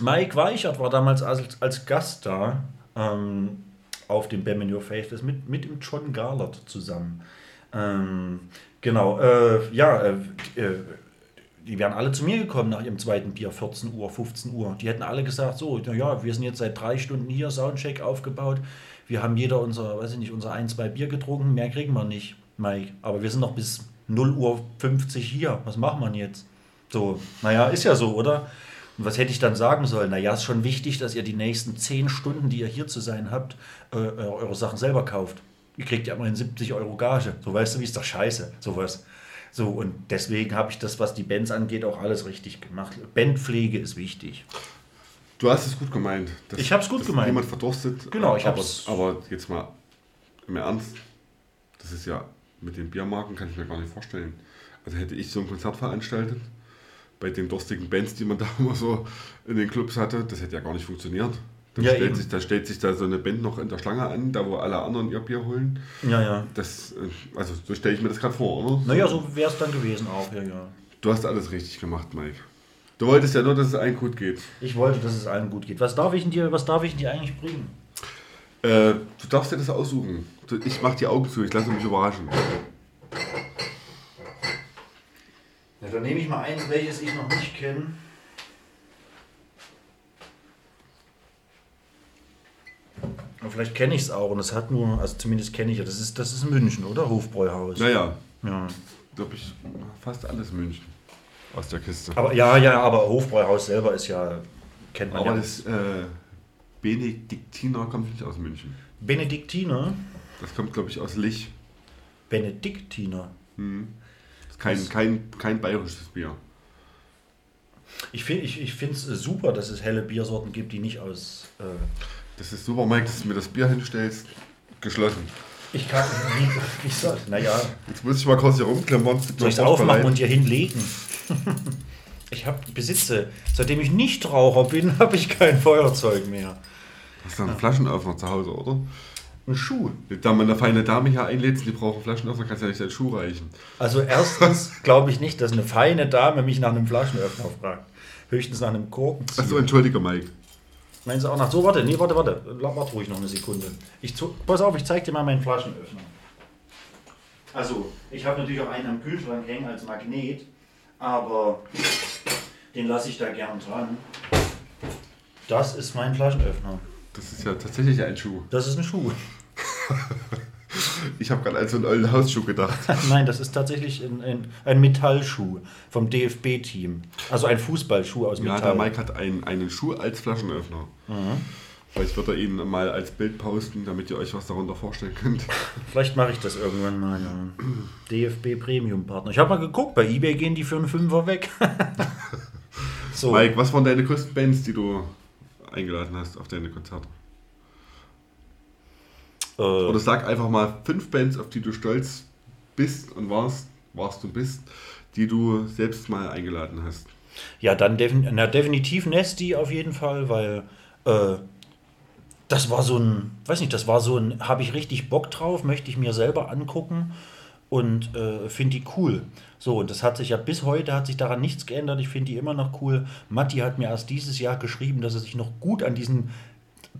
Mike Weichert war damals als, als Gast da ähm, auf dem Bam in Your Face mit, mit dem John Garlert zusammen. Ähm, genau, äh, ja, äh, äh, die wären alle zu mir gekommen nach ihrem zweiten Bier, 14 Uhr, 15 Uhr. Die hätten alle gesagt, so, ja, wir sind jetzt seit drei Stunden hier, Soundcheck aufgebaut. Wir haben jeder unser, weiß ich nicht, unser ein, zwei Bier getrunken, mehr kriegen wir nicht, Mike. Aber wir sind noch bis 0 Uhr 50 hier. Was wir denn jetzt? So, naja, ist ja so, oder? Und was hätte ich dann sagen sollen? Naja, ist schon wichtig, dass ihr die nächsten 10 Stunden, die ihr hier zu sein habt, äh, eure Sachen selber kauft. Ihr kriegt ja immerhin 70 Euro Gage. So weißt du, wie ist doch scheiße, sowas. So, und deswegen habe ich das, was die Bands angeht, auch alles richtig gemacht. Bandpflege ist wichtig. Du hast es gut gemeint. dass- Ich hab's gut dass gemeint. Niemand verdurstet. Genau, ich aber, hab's- aber jetzt mal im Ernst, das ist ja mit den Biermarken kann ich mir gar nicht vorstellen. Also hätte ich so ein Konzert veranstaltet, bei den durstigen Bands, die man da immer so in den Clubs hatte, das hätte ja gar nicht funktioniert. Da, Ja, stellt, eben. sich, da stellt sich da so eine Band noch in der Schlange an, da wo alle anderen ihr Bier holen. Ja, ja. Das, äh, also so stelle ich mir das gerade vor, oder? Naja, so wäre es dann gewesen auch, ja, ja. Du hast alles richtig gemacht, Mike. Du wolltest ja nur, dass es allen gut geht. Ich wollte, dass es allen gut geht. Was darf ich dir, was darf ich dir eigentlich bringen? Äh, du darfst dir das aussuchen. Ich mach die Augen zu, ich lasse mich überraschen. Ja, dann nehme ich mal eins, welches ich noch nicht kenne. Aber vielleicht kenne ich es auch und es hat nur, also zumindest kenne ich ja, das ist, das ist München, oder? Hofbräuhaus. Naja, Ja. glaube ich, fast alles München aus der Kiste. Aber ja, ja, aber Hofbräuhaus selber ist ja, kennt man Aber ja. das äh, Benediktiner kommt nicht aus München. Benediktiner? Das kommt, glaube ich, aus Lich. Benediktiner. Ist kein, kein, kein bayerisches Bier. Ich finde es ich, ich find's super, dass es helle Biersorten gibt, die nicht aus. Äh, Das ist super, Mike, dass du mir das Bier hinstellst. Geschlossen. ich kann. Wie, wie soll. Naja, Jetzt muss ich mal kurz hier rumklimmern. soll ich es aufmachen und hier hinlegen? ich hab, besitze, seitdem ich Nichtraucher bin, habe ich kein Feuerzeug mehr. Hast du einen Flaschenöffner zu Hause, oder? Ein Schuh. Da man eine feine Dame hier einlädst, die braucht einen Flaschenöffner, kannst du ja nicht deinen Schuh reichen. Also erstens glaube ich nicht, dass eine feine Dame mich nach einem Flaschenöffner fragt. Höchstens nach einem Korkenzieher. Achso, entschuldige, Mike. Meinen Sie auch nach so? Warte, nee, warte, warte. Warte ruhig noch eine Sekunde. Ich zu, pass auf, ich zeig dir mal meinen Flaschenöffner. Also, ich habe natürlich auch einen am Kühlschrank hängen als Magnet, aber den lasse ich da gern dran. Das ist mein Flaschenöffner. Das ist ja tatsächlich ein Schuh. Das ist ein Schuh. Ich habe gerade an so einen alten Hausschuh gedacht. Nein, das ist tatsächlich ein, ein, ein Metallschuh vom DFB-Team. Also ein Fußballschuh aus Ja, Metall. der Mike hat einen, einen Schuh als Flaschenöffner. Vielleicht wird er ihn mal als Bild posten, damit ihr euch was darunter vorstellen könnt. Vielleicht mache ich das irgendwann mal. Ja. DFB Premium Partner. Ich habe mal geguckt, bei eBay gehen die für einen Fünfer weg. so. Mike, was waren deine größten Bands, die du eingeladen hast auf deine Konzerte? Äh, Oder sag einfach mal fünf Bands, auf die du stolz bist und warst, warst du bist, die du selbst mal eingeladen hast. Ja, dann defin na, definitiv Nasty auf jeden Fall, weil äh, das war so ein, weiß nicht, das war so ein, habe ich richtig Bock drauf, möchte ich mir selber angucken und äh, finde die cool. So, und das hat sich ja bis heute hat sich daran nichts geändert. Ich finde die immer noch cool. Matti hat mir erst dieses Jahr geschrieben, dass er sich noch gut an diesen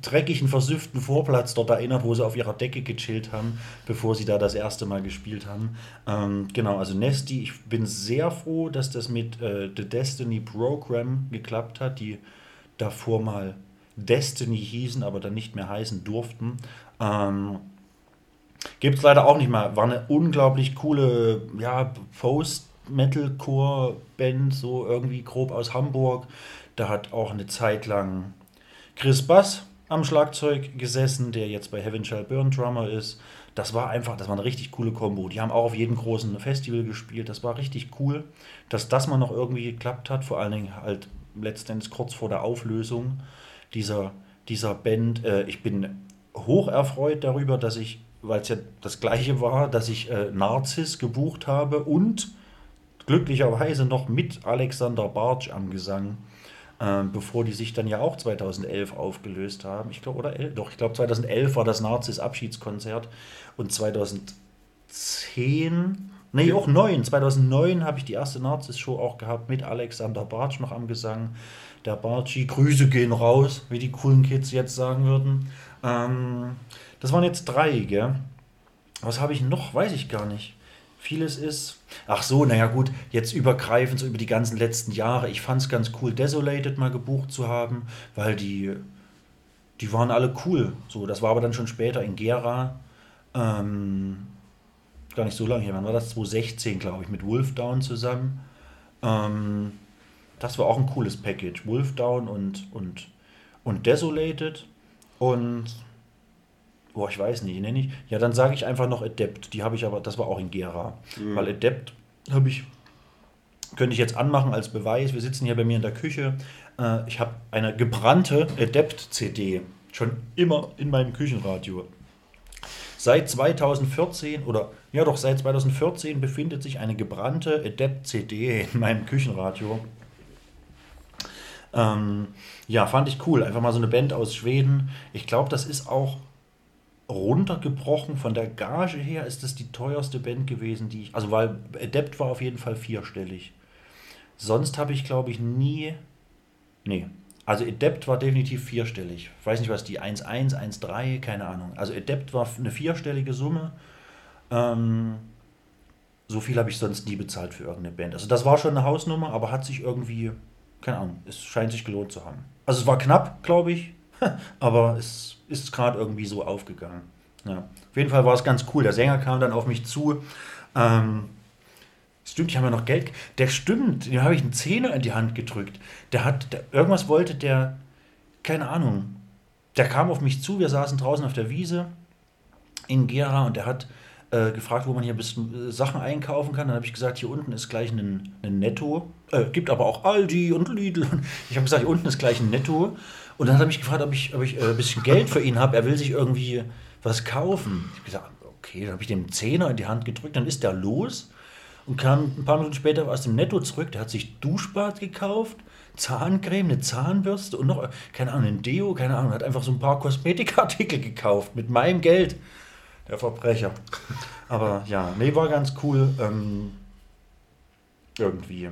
dreckigen, versüfften Vorplatz dort erinnert, wo sie auf ihrer Decke gechillt haben, bevor sie da das erste Mal gespielt haben. Ähm, genau, also Nesty, ich bin sehr froh, dass das mit äh, The Destiny Program geklappt hat, die davor mal Destiny hießen, aber dann nicht mehr heißen durften. Ähm, Gibt es leider auch nicht mehr. War eine unglaublich coole ja, Post-Metalcore-Band, so irgendwie grob aus Hamburg. Da hat auch eine Zeit lang Chris Bass am Schlagzeug gesessen, der jetzt bei Heaven Shall Burn Drummer ist. Das war einfach, das war eine richtig coole Kombo. Die haben auch auf jedem großen Festival gespielt. Das war richtig cool, dass das mal noch irgendwie geklappt hat. Vor allen Dingen halt letztendlich kurz vor der Auflösung dieser, dieser Band. Äh, ich bin hoch erfreut darüber, dass ich, weil es ja das gleiche war, dass ich äh, Narziss gebucht habe und glücklicherweise noch mit Alexander Bartsch am Gesang ähm, bevor die sich dann ja auch 2011 aufgelöst haben. Ich glaube, oder? Doch, ich glaube 2011 war das Nazis Abschiedskonzert und 2010, nee, auch 9, 2009 habe ich die erste Nazis-Show auch gehabt mit Alexander Bartsch noch am Gesang. Der Bartschi, Grüße gehen raus, wie die coolen Kids jetzt sagen würden. Ähm, das waren jetzt drei, gell? Was habe ich noch? Weiß ich gar nicht. Vieles ist. Ach so, naja, gut, jetzt übergreifend, so über die ganzen letzten Jahre. Ich fand es ganz cool, Desolated mal gebucht zu haben, weil die, die waren alle cool. So, das war aber dann schon später in Gera. Ähm, gar nicht so lange her. Wann war das? 2016, glaube ich, mit Wolfdown zusammen. Ähm, das war auch ein cooles Package. Wolfdown und, und, und Desolated. Und boah, ich weiß nicht, nenne ich. Ja, dann sage ich einfach noch Adept. Die habe ich aber, das war auch in Gera. Mhm. Weil Adept habe ich, könnte ich jetzt anmachen als Beweis. Wir sitzen hier bei mir in der Küche. Äh, ich habe eine gebrannte Adept-CD schon immer in meinem Küchenradio. Seit 2014 oder ja doch seit 2014 befindet sich eine gebrannte Adept-CD in meinem Küchenradio. Ähm, ja, fand ich cool. Einfach mal so eine Band aus Schweden. Ich glaube, das ist auch runtergebrochen von der Gage her ist das die teuerste Band gewesen, die ich. Also, weil Adept war auf jeden Fall vierstellig. Sonst habe ich, glaube ich, nie. Nee. Also, Adept war definitiv vierstellig. Ich weiß nicht, was die 1,1, 1,3, keine Ahnung. Also, Adept war eine vierstellige Summe. Ähm, so viel habe ich sonst nie bezahlt für irgendeine Band. Also, das war schon eine Hausnummer, aber hat sich irgendwie. Keine Ahnung. Es scheint sich gelohnt zu haben. Also, es war knapp, glaube ich. aber es ist gerade irgendwie so aufgegangen. Ja. Auf jeden Fall war es ganz cool. Der Sänger kam dann auf mich zu. Ähm, stimmt, ich habe ja noch Geld. Der stimmt, dem habe ich einen Zehner in die Hand gedrückt. Der hat, der, irgendwas wollte der, keine Ahnung. Der kam auf mich zu, wir saßen draußen auf der Wiese in Gera und der hat äh, gefragt, wo man hier ein bisschen äh, Sachen einkaufen kann. Dann habe ich gesagt, hier unten ist gleich ein, ein Netto. Äh, gibt aber auch Aldi und Lidl. Ich habe gesagt, hier unten ist gleich ein Netto. Und dann hat er mich gefragt, ob ich, ob ich äh, ein bisschen Geld für ihn habe. Er will sich irgendwie was kaufen. Ich habe gesagt, okay, dann habe ich dem Zehner in die Hand gedrückt. Dann ist er los und kam ein paar Minuten später aus dem Netto zurück. Der hat sich Duschbad gekauft, Zahncreme, eine Zahnbürste und noch, keine Ahnung, ein Deo, keine Ahnung. Hat einfach so ein paar Kosmetikartikel gekauft mit meinem Geld. Der Verbrecher. Aber ja, nee, war ganz cool. Ähm, irgendwie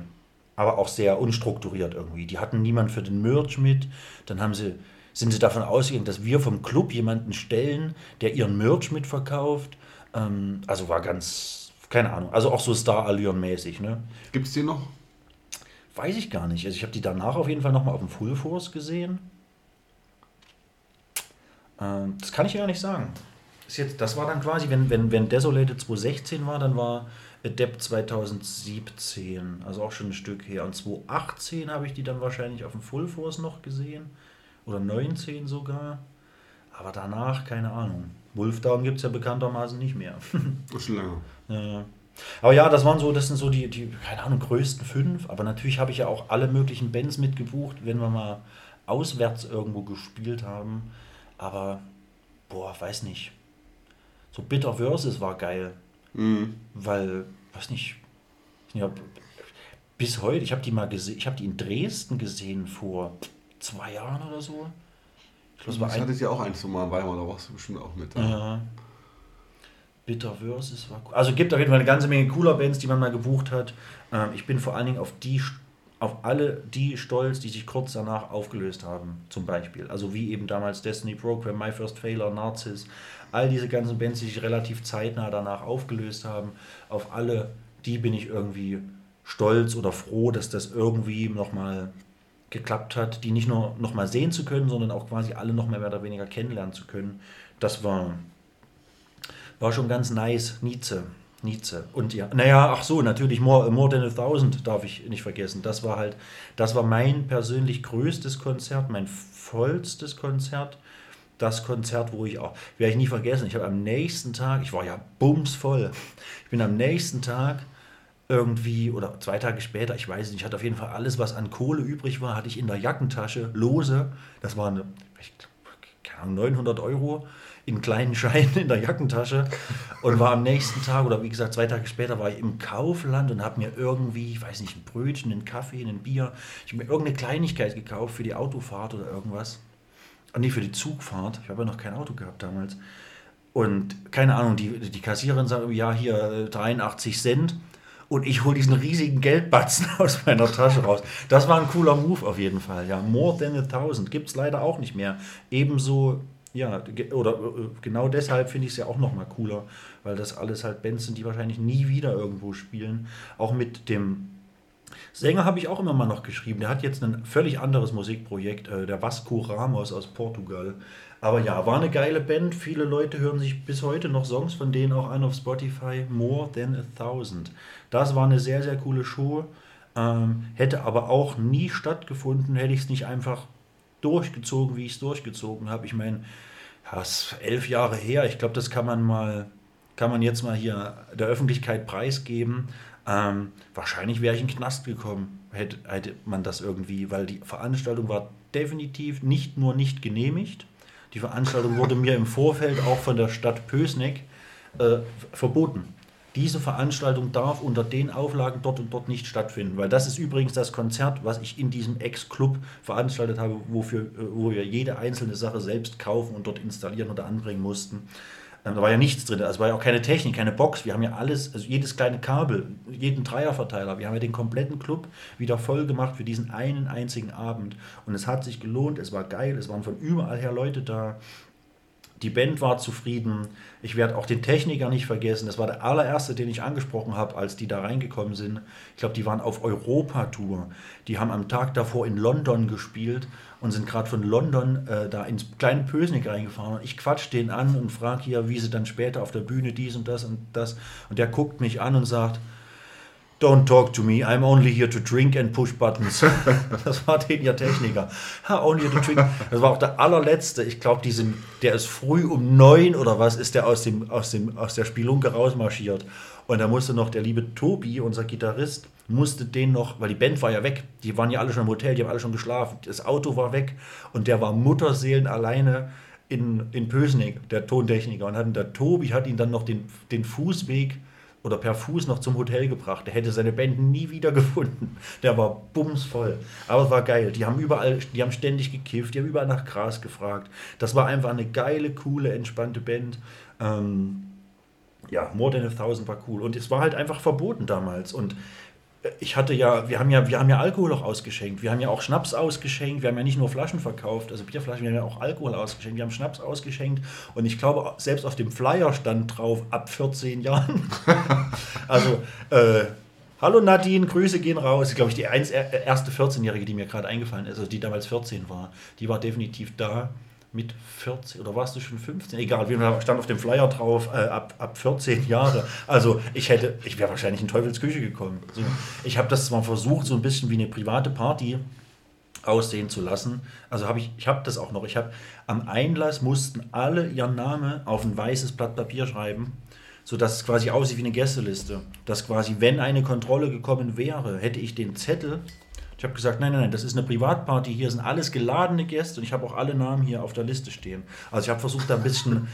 aber auch sehr unstrukturiert irgendwie. Die hatten niemand für den Merch mit. Dann haben sie, sind sie davon ausgegangen, dass wir vom Club jemanden stellen, der ihren Merch mitverkauft. Ähm, also war ganz, keine Ahnung, also auch so Star-Allüren-mäßig. Ne? Gibt es die noch? Weiß ich gar nicht. Also ich habe die danach auf jeden Fall nochmal auf dem Full Force gesehen. Ähm, das kann ich ja gar nicht sagen. Das, jetzt, das war dann quasi, wenn, wenn, wenn Desolated 2016 war, dann war Adept 2017, also auch schon ein Stück her. Und 2018 habe ich die dann wahrscheinlich auf dem Full Force noch gesehen. Oder 19 sogar. Aber danach, keine Ahnung. Wolfdown gibt es ja bekanntermaßen nicht mehr. das ist schon lange. Ja. Aber ja, das waren so, das sind so die, die, keine Ahnung, größten fünf. Aber natürlich habe ich ja auch alle möglichen Bands mitgebucht, wenn wir mal auswärts irgendwo gespielt haben. Aber, boah, weiß nicht. so Bitter Versus war geil. Mhm. Weil, weiß nicht, ja, bis heute, ich habe die mal gesehen, ich habe die in Dresden gesehen vor zwei Jahren oder so. Ich glaube, es Das hattet ihr auch ein, Mal in Weimar, da warst du bestimmt auch mit. Ja. Bitter Versus war cool. Also gibt auf jeden Fall eine ganze Menge cooler Bands, die man mal gebucht hat. Ähm, ich bin vor allen Dingen auf die auf alle die stolz, die sich kurz danach aufgelöst haben, zum Beispiel. Also wie eben damals Destiny Program, My First Failure, Narcis, all diese ganzen Bands, die sich relativ zeitnah danach aufgelöst haben. Auf alle die bin ich irgendwie stolz oder froh, dass das irgendwie nochmal geklappt hat, die nicht nur nochmal sehen zu können, sondern auch quasi alle nochmal mehr oder weniger kennenlernen zu können. Das war, war schon ganz nice. Nietzsche. Nietzsche. Und ja, naja, ach so, natürlich More, More Than a Thousand darf ich nicht vergessen. Das war halt, das war mein persönlich größtes Konzert, mein vollstes Konzert. Das Konzert, wo ich auch, werde ich nie vergessen, ich habe am nächsten Tag, ich war ja bumsvoll, ich bin am nächsten Tag irgendwie, oder zwei Tage später, ich weiß nicht, ich hatte auf jeden Fall alles, was an Kohle übrig war, hatte ich in der Jackentasche, lose, das waren, ich glaub, keine Ahnung, 900 Euro in kleinen Scheinen in der Jackentasche. Und war am nächsten Tag oder wie gesagt zwei Tage später war ich im Kaufland und habe mir irgendwie, ich weiß nicht, ein Brötchen, einen Kaffee, ein Bier, ich habe mir irgendeine Kleinigkeit gekauft für die Autofahrt oder irgendwas. Ah, nee, für die Zugfahrt. Ich habe ja noch kein Auto gehabt damals. Und keine Ahnung, die, die Kassiererin sagt, ja, hier äh, 83 Cent. Und ich hole diesen riesigen Geldbatzen aus meiner Tasche raus. Das war ein cooler Move auf jeden Fall. Ja, More Than a Thousand gibt es leider auch nicht mehr. Ebenso, ja, oder äh, genau deshalb finde ich es ja auch nochmal cooler, weil das alles halt Bands sind, die wahrscheinlich nie wieder irgendwo spielen. Auch mit dem Sänger habe ich auch immer mal noch geschrieben. Der hat jetzt ein völlig anderes Musikprojekt, äh, der Vasco Ramos aus Portugal. Aber ja, war eine geile Band. Viele Leute hören sich bis heute noch Songs von denen auch an auf Spotify. More Than a Thousand. Das war eine sehr, sehr coole Show. Ähm, hätte aber auch nie stattgefunden, hätte ich es nicht einfach durchgezogen, wie ich es durchgezogen habe. Ich meine, ja, es ist elf Jahre her. Ich glaube, das kann man mal, kann man jetzt mal hier der Öffentlichkeit preisgeben. Ähm, wahrscheinlich wäre ich in den Knast gekommen, hätte, hätte man das irgendwie, weil die Veranstaltung war definitiv nicht nur nicht genehmigt. Die Veranstaltung wurde mir im Vorfeld auch von der Stadt Pösneck äh, verboten. Diese Veranstaltung darf unter den Auflagen dort und dort nicht stattfinden, weil das ist übrigens das Konzert, was ich in diesem Ex-Club veranstaltet habe, wofür, äh, wo wir jede einzelne Sache selbst kaufen und dort installieren oder anbringen mussten. Ähm, Da war ja nichts drin, also war ja auch keine Technik, keine Box. Wir haben ja alles, also jedes kleine Kabel, jeden Dreierverteiler. Wir haben ja den kompletten Club wieder voll gemacht für diesen einen einzigen Abend. Und es hat sich gelohnt, es war geil, es waren von überall her Leute da. Die Band war zufrieden. Ich werde auch den Techniker nicht vergessen. Das war der allererste, den ich angesprochen habe, als die da reingekommen sind. Ich glaube, die waren auf Europa-Tour. Die haben am Tag davor in London gespielt und sind gerade von London äh, da ins kleine Pösnick reingefahren. Und ich quatsch den an und frage hier, wie sie dann später auf der Bühne dies und das und das. Und der guckt mich an und sagt, Don't talk to me, I'm only here to drink and push buttons. Das war den ihr Techniker. Only here to drink. Das war auch der allerletzte. Ich glaube, der ist früh um neun oder was, ist der aus, dem, aus, dem, aus der Spielunke rausmarschiert. Und da musste noch der liebe Tobi, unser Gitarrist, musste den noch, weil die Band war ja weg, die waren ja alle schon im Hotel, die haben alle schon geschlafen, das Auto war weg und der war Mutterseelen alleine in, in Pösneck, der Tontechniker. Und hat, der Tobi hat ihn dann noch den, den Fußweg oder per Fuß noch zum Hotel gebracht. Der hätte seine Band nie wieder gefunden. Der war bumsvoll. Aber es war geil. Die haben überall, die haben ständig gekifft, die haben überall nach Gras gefragt. Das war einfach eine geile, coole, entspannte Band. Ähm, ja, More Than a Thousand war cool. Und es war halt einfach verboten damals. Und ich hatte ja, wir haben ja, wir haben ja Alkohol auch ausgeschenkt. Wir haben ja auch Schnaps ausgeschenkt. Wir haben ja nicht nur Flaschen verkauft, also Bierflaschen, wir haben ja auch Alkohol ausgeschenkt. Wir haben Schnaps ausgeschenkt. Und ich glaube, selbst auf dem Flyer stand drauf, ab 14 Jahren. also, äh, hallo Nadine, Grüße gehen raus. Glaube ich, die eins, erste 14-Jährige, die mir gerade eingefallen ist, also die damals 14 war, die war definitiv da mit 14 oder warst du schon 15? Egal, wir stand auf dem Flyer drauf, äh, ab, ab 14 Jahre. Also ich hätte, ich wäre wahrscheinlich in Teufels Küche gekommen. So, ich habe das zwar versucht, so ein bisschen wie eine private Party aussehen zu lassen. Also habe ich, ich habe das auch noch. Ich habe am Einlass mussten alle ihren Namen auf ein weißes Blatt Papier schreiben, sodass es quasi aussieht wie eine Gästeliste. Dass quasi, wenn eine Kontrolle gekommen wäre, hätte ich den Zettel ich habe gesagt, nein, nein, nein, das ist eine Privatparty, hier sind alles geladene Gäste und ich habe auch alle Namen hier auf der Liste stehen. Also ich habe versucht, da ein bisschen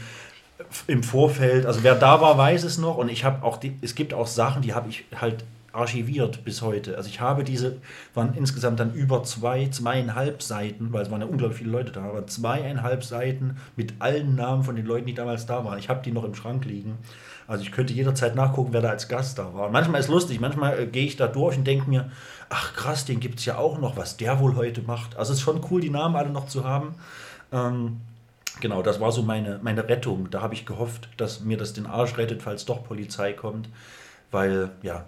im Vorfeld, also wer da war, weiß es noch und ich habe auch, die, es gibt auch Sachen, die habe ich halt archiviert bis heute. Also ich habe diese, waren insgesamt dann über zwei, zweieinhalb Seiten, weil es waren ja unglaublich viele Leute da, aber zweieinhalb Seiten mit allen Namen von den Leuten, die damals da waren. Ich habe die noch im Schrank liegen. Also ich könnte jederzeit nachgucken, wer da als Gast da war. Und manchmal ist lustig, manchmal äh, gehe ich da durch und denke mir, ach krass, den gibt es ja auch noch, was der wohl heute macht. Also es ist schon cool, die Namen alle noch zu haben. Ähm, genau, das war so meine, meine Rettung. Da habe ich gehofft, dass mir das den Arsch rettet, falls doch Polizei kommt. Weil, ja,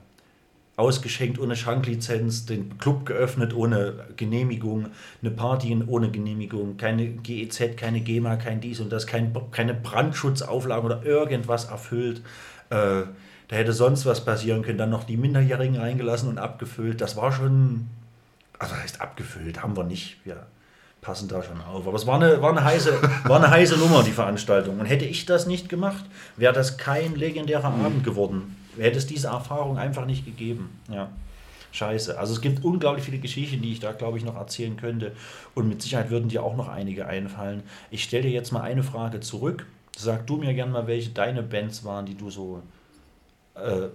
ausgeschenkt ohne Schanklizenz, den Club geöffnet ohne Genehmigung, eine Party ohne Genehmigung, keine GEZ, keine GEMA, kein dies und das, kein, keine Brandschutzauflagen oder irgendwas erfüllt. Äh, da hätte sonst was passieren können. Dann noch die Minderjährigen reingelassen und abgefüllt. Das war schon, also heißt abgefüllt, haben wir nicht. Wir passen da schon auf. Aber es war eine, war eine, heiße, war eine heiße Nummer, die Veranstaltung. Und hätte ich das nicht gemacht, wäre das kein legendärer Abend geworden hätte es diese Erfahrung einfach nicht gegeben. Ja. Scheiße. Also es gibt unglaublich viele Geschichten, die ich da, glaube ich, noch erzählen könnte. Und mit Sicherheit würden dir auch noch einige einfallen. Ich stelle dir jetzt mal eine Frage zurück. Sag du mir gerne mal, welche deine Bands waren, die du so, äh,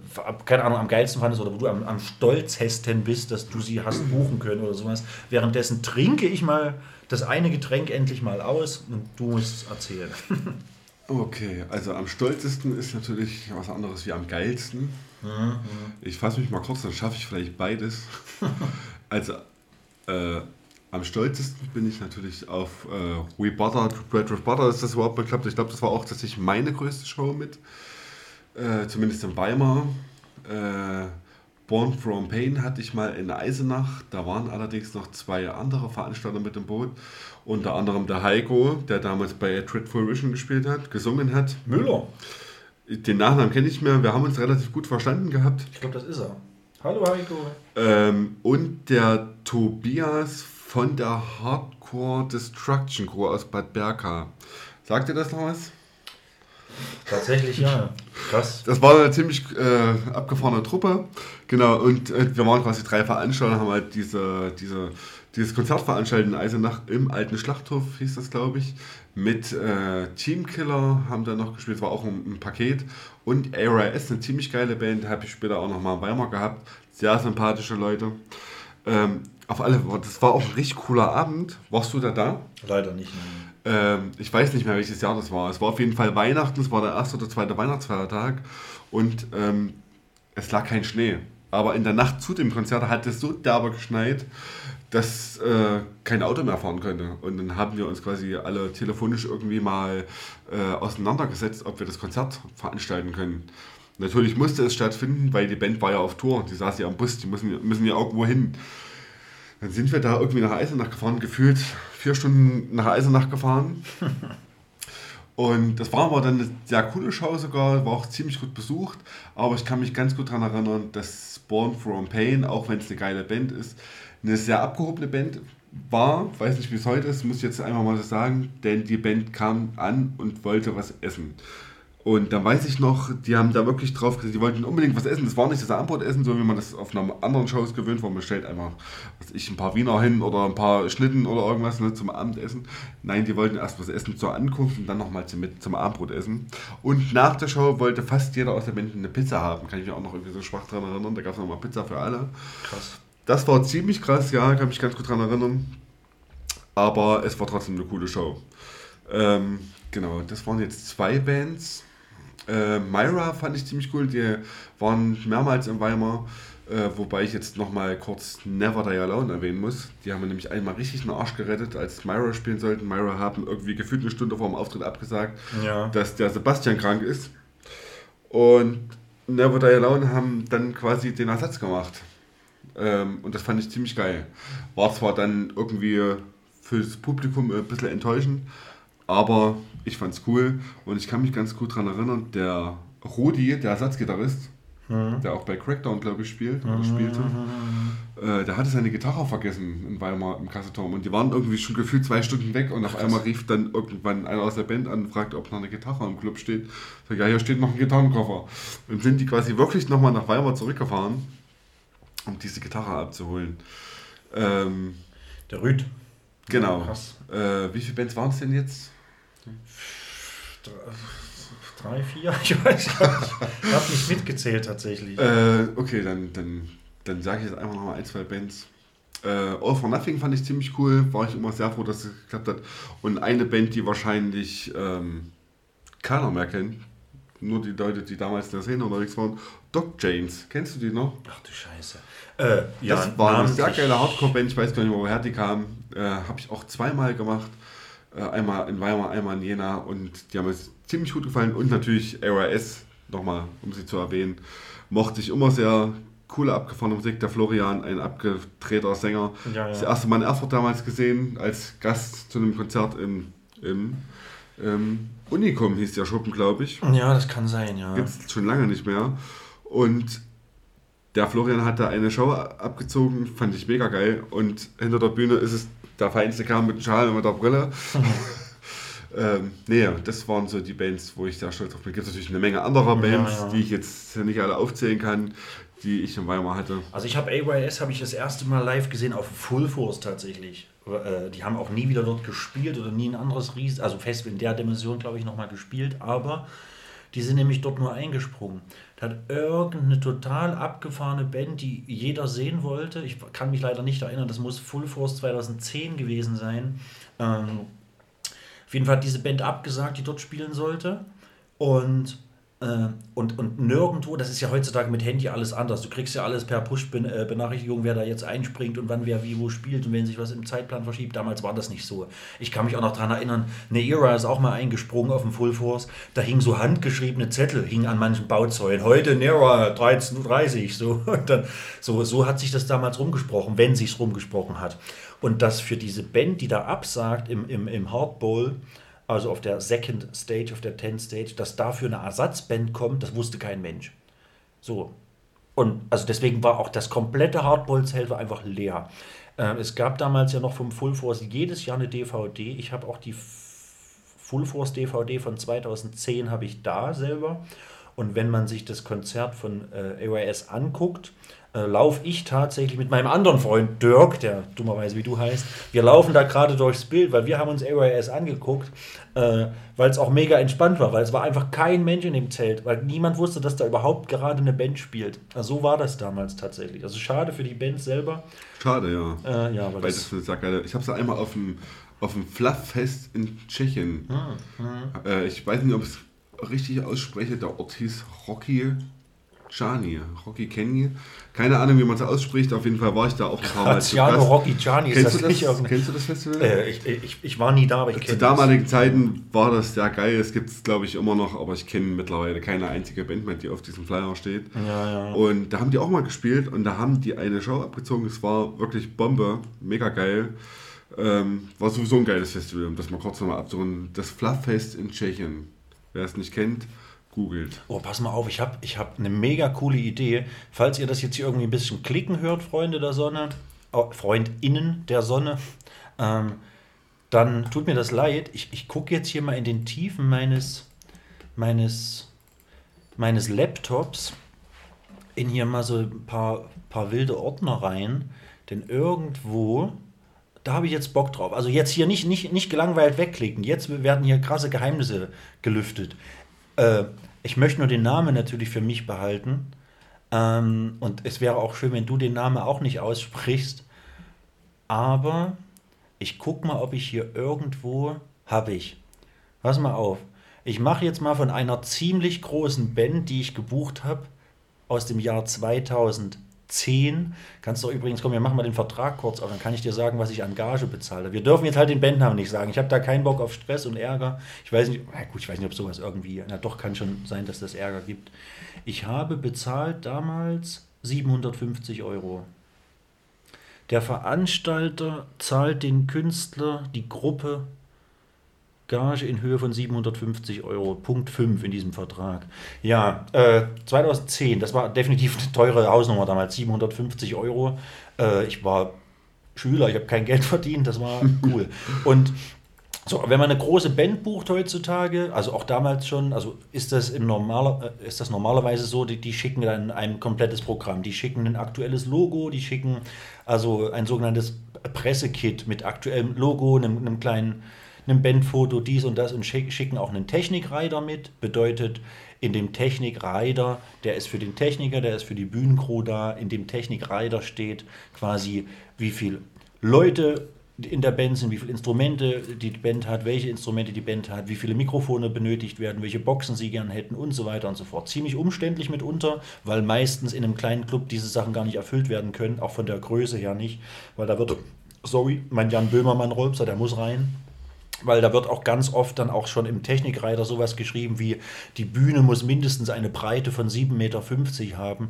keine Ahnung, am geilsten fandest oder wo du am, am stolzesten bist, dass du sie hast buchen können oder sowas. Währenddessen trinke ich mal das eine Getränk endlich mal aus und du musst erzählen. Okay, also am stolzesten ist natürlich was anderes wie am geilsten. Mhm. Ich fasse mich mal kurz, dann schaffe ich vielleicht beides. also äh, am stolzesten bin ich natürlich auf äh, We Butter, Bread with Butter ist das überhaupt geklappt. Ich glaube, das war auch tatsächlich meine größte Show mit. Äh, zumindest in Weimar. Äh, Born from Pain hatte ich mal in Eisenach. Da waren allerdings noch zwei andere Veranstalter mit im Boot. Unter anderem der Heiko, der damals bei Dreadful Vision gespielt hat, gesungen hat. Müller. Den Nachnamen kenne ich mehr. Wir haben uns relativ gut verstanden gehabt. Ich glaube, das ist er. Hallo Heiko. Ähm, und der Tobias von der Hardcore Destruction Crew aus Bad Berka. Sagt ihr das noch was? Tatsächlich, ja. Krass. Das war eine ziemlich äh, abgefahrene Truppe. Genau, und äh, wir waren quasi drei Veranstalter, haben halt diese, diese, dieses Konzert veranstaltet in Eisenach im alten Schlachthof, hieß das, glaube ich. Mit äh, Teamkiller haben da noch gespielt, war auch ein, ein Paket. Und ARS, eine ziemlich geile Band, habe ich später auch nochmal in Weimar gehabt. Sehr sympathische Leute. Ähm, auf alle, das war auch ein richtig cooler Abend. Warst du da da? Leider nicht. Nein. Ähm, ich weiß nicht mehr, welches Jahr das war. Es war auf jeden Fall Weihnachten, es war der erste oder zweite Weihnachtsfeiertag und ähm, es lag kein Schnee. Aber in der Nacht zu dem Konzert hat es so derbe geschneit, dass äh, kein Auto mehr fahren könnte. Und dann haben wir uns quasi alle telefonisch irgendwie mal äh, auseinandergesetzt, ob wir das Konzert veranstalten können. Natürlich musste es stattfinden, weil die Band war ja auf Tour. Die saß ja am Bus, die müssen, müssen ja irgendwo hin. Dann sind wir da irgendwie nach Eisenach gefahren, gefühlt vier Stunden nach Eisenach gefahren. Und das war aber dann eine sehr coole Show sogar, war auch ziemlich gut besucht. Aber ich kann mich ganz gut daran erinnern, dass Born from Pain, auch wenn es eine geile Band ist, eine sehr abgehobene Band war. Weiß nicht, wie es heute ist, muss ich jetzt einfach mal so sagen. Denn die Band kam an und wollte was essen. Und dann weiß ich noch, die haben da wirklich drauf gesagt, die wollten unbedingt was essen. Das war nicht das Abendbrotessen, so wie man das auf einer anderen Shows gewöhnt war. Man stellt einfach, was ich, ein paar Wiener hin oder ein paar Schnitten oder irgendwas ne, zum Abendessen. Nein, die wollten erst was essen zur Ankunft und dann nochmal zum, zum Abendbrotessen. Und nach der Show wollte fast jeder aus der Band eine Pizza haben. Kann ich mich auch noch irgendwie so schwach dran erinnern. Da gab es nochmal Pizza für alle. Krass. Das war ziemlich krass, ja, kann mich ganz gut dran erinnern. Aber es war trotzdem eine coole Show. Ähm, genau, das waren jetzt zwei Bands. Äh, Myra fand ich ziemlich cool, die waren mehrmals in Weimar. Äh, wobei ich jetzt nochmal kurz Never Die Alone erwähnen muss. Die haben mir nämlich einmal richtig einen Arsch gerettet, als Myra spielen sollten. Myra haben irgendwie gefühlt eine Stunde vor dem Auftritt abgesagt, ja. dass der Sebastian krank ist. Und Never Die Alone haben dann quasi den Ersatz gemacht. Ähm, und das fand ich ziemlich geil. War zwar dann irgendwie fürs Publikum ein bisschen enttäuschend, aber ich fand's cool und ich kann mich ganz gut daran erinnern, der Rudi, der Ersatzgitarrist, mhm. der auch bei Crackdown, glaube ich, spielt oder mhm. spielte, äh, der hatte seine Gitarre vergessen in Weimar im Kasseturm und die waren irgendwie schon gefühlt zwei Stunden weg und auf einmal rief dann irgendwann einer aus der Band an und fragte, ob noch eine Gitarre im Club steht. Ich sag, ja, hier steht noch ein Gitarrenkoffer. Und sind die quasi wirklich nochmal nach Weimar zurückgefahren, um diese Gitarre abzuholen. Ähm, der Rüd. Genau. Äh, wie viele Bands waren es denn jetzt? Drei, vier? Ich weiß nicht. Ich habe nicht mitgezählt tatsächlich. Äh, okay, dann, dann, dann sage ich jetzt einfach noch mal ein, zwei Bands. Äh, All for Nothing fand ich ziemlich cool, war ich immer sehr froh, dass es geklappt hat. Und eine Band, die wahrscheinlich ähm, keiner mehr kennt, nur die Leute, die damals in der Szene unterwegs waren, Doc James. Kennst du die noch? Ach du Scheiße. Äh, ja, das war eine sehr geile Hardcore-Band, ich weiß gar nicht, woher die kam. Äh, Habe ich auch zweimal gemacht. Äh, einmal in Weimar, einmal in Jena und die haben mir ziemlich gut gefallen. Und natürlich ARS, nochmal, um sie zu erwähnen, mochte ich immer sehr coole, abgefahrene Musik. Der Florian, ein abgedrehter Sänger. Ja, ja. Das erste Mal in Erfurt damals gesehen, als Gast zu einem Konzert im, im, im Unicum hieß der Schuppen, glaube ich. Ja, das kann sein, ja. Gibt es schon lange nicht mehr. Und der Florian hat da eine Show abgezogen, fand ich mega geil. Und hinter der Bühne ist es der feinste Kerl mit dem Schal und mit der Brille. ähm, nee, das waren so die Bands, wo ich sehr stolz drauf bin. Es gibt natürlich eine Menge anderer Bands, ja. die ich jetzt nicht alle aufzählen kann, die ich in Weimar hatte. Also ich habe AYS habe ich das erste Mal live gesehen auf Full Force tatsächlich. Äh, Die haben auch nie wieder dort gespielt oder nie ein anderes Ries, also Festival in der Dimension glaube ich nochmal gespielt, aber die sind nämlich dort nur eingesprungen. Hat irgendeine total abgefahrene Band, die jeder sehen wollte. Ich kann mich leider nicht erinnern, das muss Full Force 2010 gewesen sein. Ähm, auf jeden Fall hat diese Band abgesagt, die dort spielen sollte. Und, und, und nirgendwo, das ist ja heutzutage mit Handy alles anders. Du kriegst ja alles per Push-Benachrichtigung, wer da jetzt einspringt und wann wer wie wo spielt und wenn sich was im Zeitplan verschiebt. Damals war das nicht so. Ich kann mich auch noch daran erinnern, Neira ist auch mal eingesprungen auf dem Full Force. Da hingen so handgeschriebene Zettel, hingen an manchen Bauzäunen. Heute Neira 13.30 Uhr. So, so, so hat sich das damals rumgesprochen, wenn sich's rumgesprochen hat. Und das für diese Band, die da absagt im, im, im Hard Bowl, also auf der Second Stage, auf der 10 Stage, dass dafür eine Ersatzband kommt, das wusste kein Mensch. So. Und also deswegen war auch das komplette Hardball-Zelt einfach leer. Ähm, es gab damals ja noch vom Full Force jedes Jahr eine DVD. Ich habe auch die Full Force DVD von 2010 habe ich da selber. Und wenn man sich das Konzert von äh, AYS anguckt, äh, laufe ich tatsächlich mit meinem anderen Freund Dirk, der dummerweise wie du heißt, wir laufen da gerade durchs Bild, weil wir haben uns AYS angeguckt, äh, weil es auch mega entspannt war, weil es war einfach kein Mensch in dem Zelt, weil niemand wusste, dass da überhaupt gerade eine Band spielt. Also so war das damals tatsächlich. Also schade für die Band selber. Schade, ja. Äh, ja, Weil das, das. Ich habe es einmal auf dem, auf dem Flufffest in Tschechien. Hm, Äh, ich weiß nicht, ob ich es richtig ausspreche. Der Ort hieß Rocky Chani. Rocky Kenny. Keine Ahnung, wie man es ausspricht. Auf jeden Fall war ich da auch ein paar Mal zu Gast. Rocky Gianni ist Kennst das du das, nicht irgendein- kennst du das Festival? äh, ich, ich, ich war nie da, aber ich Zu kenne das. damaligen Zeiten war das sehr geil. Es gibt es, glaube ich, immer noch, aber ich kenne mittlerweile keine einzige Band mehr, die auf diesem Flyer steht. Ja, ja. Und da haben die auch mal gespielt und da haben die eine Show abgezogen. Es war wirklich Bombe, mega geil. Ähm, war sowieso ein geiles Festival, um das mal kurz nochmal abzurunden. Das Flufffest in Tschechien. Wer es nicht kennt, googelt. Oh, pass mal auf, ich habe ich hab eine mega coole Idee. Falls ihr das jetzt hier irgendwie ein bisschen klicken hört, Freunde der Sonne, oh, FreundInnen der Sonne, ähm, dann tut mir das leid. Ich, ich gucke jetzt hier mal in den Tiefen meines, meines, meines Laptops in hier mal so ein paar, paar wilde Ordner rein. Denn irgendwo, da habe ich jetzt Bock drauf. Also jetzt hier nicht, nicht, nicht gelangweilt wegklicken. Jetzt werden hier krasse Geheimnisse gelüftet. Äh, ich möchte nur den Namen natürlich für mich behalten. Ähm, und es wäre auch schön, wenn du den Namen auch nicht aussprichst. Aber ich gucke mal, ob ich hier irgendwo habe ich. Pass mal auf. Ich mache jetzt mal von einer ziemlich großen Band, die ich gebucht habe, aus dem Jahr 2010. Kannst du übrigens, komm, wir machen mal den Vertrag kurz auf, dann kann ich dir sagen, was ich an Gage bezahle. Wir dürfen jetzt halt den Bandnamen nicht sagen. Ich habe da keinen Bock auf Stress und Ärger. Ich weiß nicht, na gut, ich weiß nicht, ob sowas irgendwie, na doch, kann schon sein, dass das Ärger gibt. Ich habe bezahlt damals 750 Euro. Der Veranstalter zahlt den Künstler, die Gruppe, Gage in Höhe von 750 Euro. Punkt 5 in diesem Vertrag. Ja, äh, 2010, das war definitiv eine teure Hausnummer damals, 750 Euro. Äh, ich war Schüler, ich habe kein Geld verdient, das war cool. Und so, wenn man eine große Band bucht heutzutage, also auch damals schon, also ist das im normaler, äh, ist das normalerweise so, die, die schicken dann ein komplettes Programm. Die schicken ein aktuelles Logo, die schicken also ein sogenanntes Pressekit mit aktuellem Logo, einem, einem kleinen einem Bandfoto dies und das und schicken auch einen Technikreiter mit. Bedeutet, in dem Technikreiter, der ist für den Techniker, der ist für die Bühnencrew da, in dem Technikreiter steht quasi, wie viele Leute in der Band sind, wie viele Instrumente die Band hat, welche Instrumente die Band hat, wie viele Mikrofone benötigt werden, welche Boxen sie gern hätten und so weiter und so fort. Ziemlich umständlich mitunter, weil meistens in einem kleinen Club diese Sachen gar nicht erfüllt werden können, auch von der Größe her nicht, weil da wird, sorry, mein Jan Böhmermann Rolpser, der muss rein, weil da wird auch ganz oft dann auch schon im Technikreiter sowas geschrieben wie, die Bühne muss mindestens eine Breite von 7,50 Meter haben.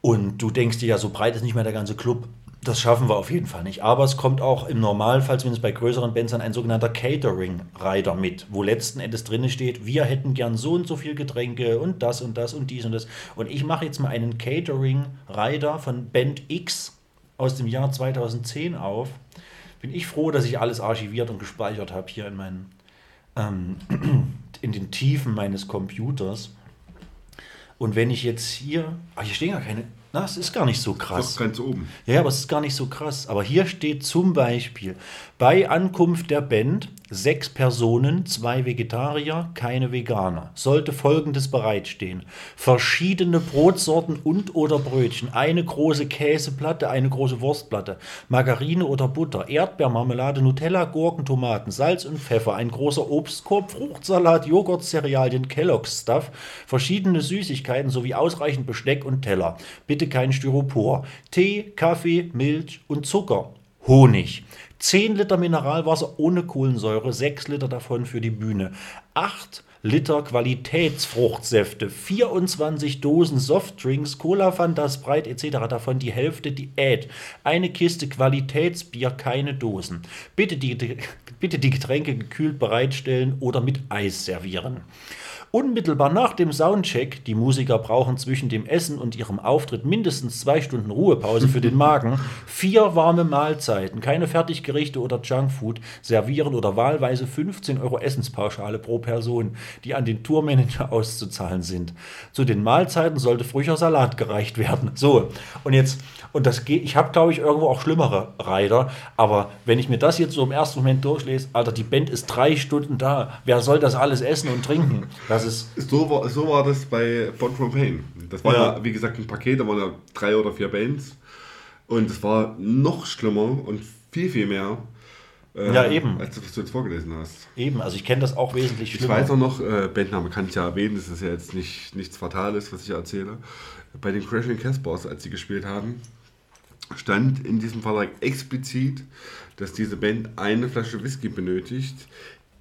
Und du denkst dir ja, so breit ist nicht mehr der ganze Club. Das schaffen wir auf jeden Fall nicht. Aber es kommt auch im Normalfall, zumindest bei größeren Bands, ein sogenannter Catering-Rider mit, wo letzten Endes drin steht, wir hätten gern so und so viel Getränke und das und das und dies und das. Und ich mache jetzt mal einen Catering-Rider von Band X aus dem Jahr 2010 auf. Bin ich froh, dass ich alles archiviert und gespeichert habe hier in meinen ähm, in den Tiefen meines Computers. Und wenn ich jetzt hier, ach, hier stehen gar keine na, es ist gar nicht so krass. Doch, ganz oben. Ja, aber es ist gar nicht so krass. Aber hier steht zum Beispiel, bei Ankunft der Band sechs Personen, zwei Vegetarier, keine Veganer. Sollte folgendes bereitstehen. Verschiedene Brotsorten und oder Brötchen, eine große Käseplatte, eine große Wurstplatte, Margarine oder Butter, Erdbeermarmelade, Nutella, Gurken, Tomaten, Salz und Pfeffer, ein großer Obstkorb, Fruchtsalat, Joghurt, Cerealien, Kellogg's Stuff, verschiedene Süßigkeiten sowie ausreichend Besteck und Teller. Bitte kein Styropor. Tee, Kaffee, Milch und Zucker. Honig. 10 Liter Mineralwasser ohne Kohlensäure, 6 Liter davon für die Bühne. 8 Liter Qualitätsfruchtsäfte, 24 Dosen Softdrinks, Cola, Fanta, Sprite etc. Davon die Hälfte Diät. Eine Kiste Qualitätsbier, keine Dosen. Bitte die, bitte die Getränke gekühlt bereitstellen oder mit Eis servieren. Unmittelbar nach dem Soundcheck, die Musiker brauchen zwischen dem Essen und ihrem Auftritt mindestens zwei Stunden Ruhepause für den Magen, vier warme Mahlzeiten, keine Fertiggerichte oder Junkfood, servieren oder wahlweise 15 Euro Essenspauschale pro Person, die an den Tourmanager auszuzahlen sind. Zu den Mahlzeiten sollte frischer Salat gereicht werden. So, und jetzt, und das geht, ich habe glaube ich irgendwo auch schlimmere Reiter, aber wenn ich mir das jetzt so im ersten Moment durchlese, Alter, die Band ist drei Stunden da, wer soll das alles essen und trinken? Das ist. So war, so war das bei Born from Pain. Das war ja. ja, wie gesagt, ein Paket, da waren ja drei oder vier Bands. Und es war noch schlimmer und viel, viel mehr. Äh, ja, eben. Als du, was du jetzt vorgelesen hast. Eben, also ich kenne das auch wesentlich schlimmer. Ich weiß auch noch, äh, Bandname kann ich ja erwähnen, das ist ja jetzt nicht, nichts Fatales, was ich erzähle. Bei den Crashing Caspers, als sie gespielt haben, stand in diesem Vertrag explizit, dass diese Band eine Flasche Whisky benötigt,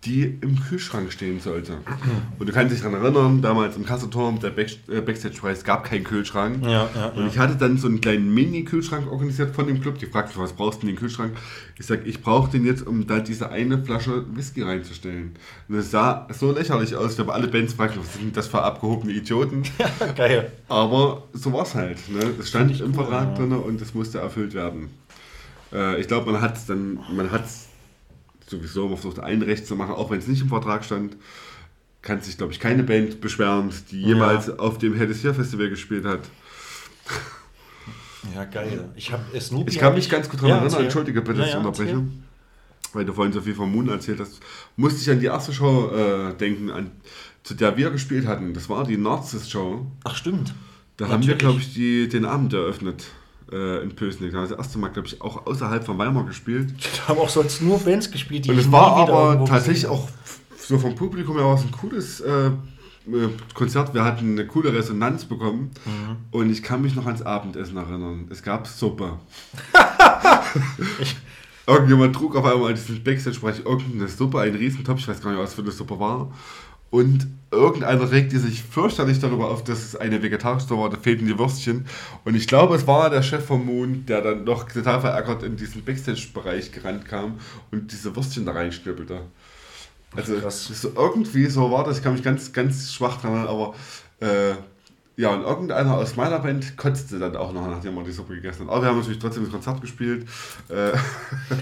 die im Kühlschrank stehen sollte. Und du kannst dich daran erinnern, damals im Kasseturm, der Back äh, Backstage-Preis gab keinen Kühlschrank. Ja, ja, und ich hatte dann so einen kleinen Mini-Kühlschrank organisiert von dem Club. Die fragten, was brauchst du in den Kühlschrank? Ich sage, ich brauche den jetzt, um da diese eine Flasche Whisky reinzustellen. Und es sah so lächerlich aus. Ich habe alle Bands fragten, was sind das für abgehobene Idioten? Geil. Aber so war es halt. Ne? Das stand im cool, Vertrag ja. drin und das musste erfüllt werden. Äh, ich glaube, man hat es dann, man hat es sowieso immer versucht, ein Recht zu machen, auch wenn es nicht im Vertrag stand. Kann sich, glaube ich, keine Band beschweren, die jemals ja. auf dem Hades Here Festival gespielt hat. Ja, geil. Ich, hab, Snoopy ich kann mich ganz gut daran ja, erinnern, entschuldige bitte, dass ich unterbreche. Weil du vorhin so viel vom Moon erzählt hast. Musste ich an die erste Show äh, denken, an, zu der wir gespielt hatten. Das war die Narcissus Show. Ach, stimmt. Da Natürlich. haben wir, glaube ich, die, den Abend eröffnet äh, in Pösnig. Da haben wir das erste Mal, glaube ich, auch außerhalb von Weimar gespielt. Da haben auch sonst nur Bands gespielt, die Und es war aber tatsächlich auch so vom Publikum her war es ein cooles äh, äh, Konzert. Wir hatten eine coole Resonanz bekommen. Mhm. Und ich kann mich noch ans Abendessen erinnern. Es gab Suppe. Irgendjemand trug auf einmal diesen Backstage-Bereich irgendeine Suppe, einen Riesentopf. Ich weiß gar nicht, was für eine Suppe war. Und irgendeiner regte sich fürchterlich darüber auf, dass es eine vegetarische war, da fehlten die Würstchen. Und ich glaube, es war der Chef vom Moon, der dann noch total verärgert in diesen Backstage-Bereich gerannt kam und diese Würstchen da reinschnippelte. Also so irgendwie so war das, ich kann mich ganz, ganz schwach dran erinnern, aber äh, Ja, und irgendeiner aus meiner Band kotzte dann auch noch, nachdem wir die Suppe gegessen haben. Aber wir haben natürlich trotzdem das Konzert gespielt. Äh,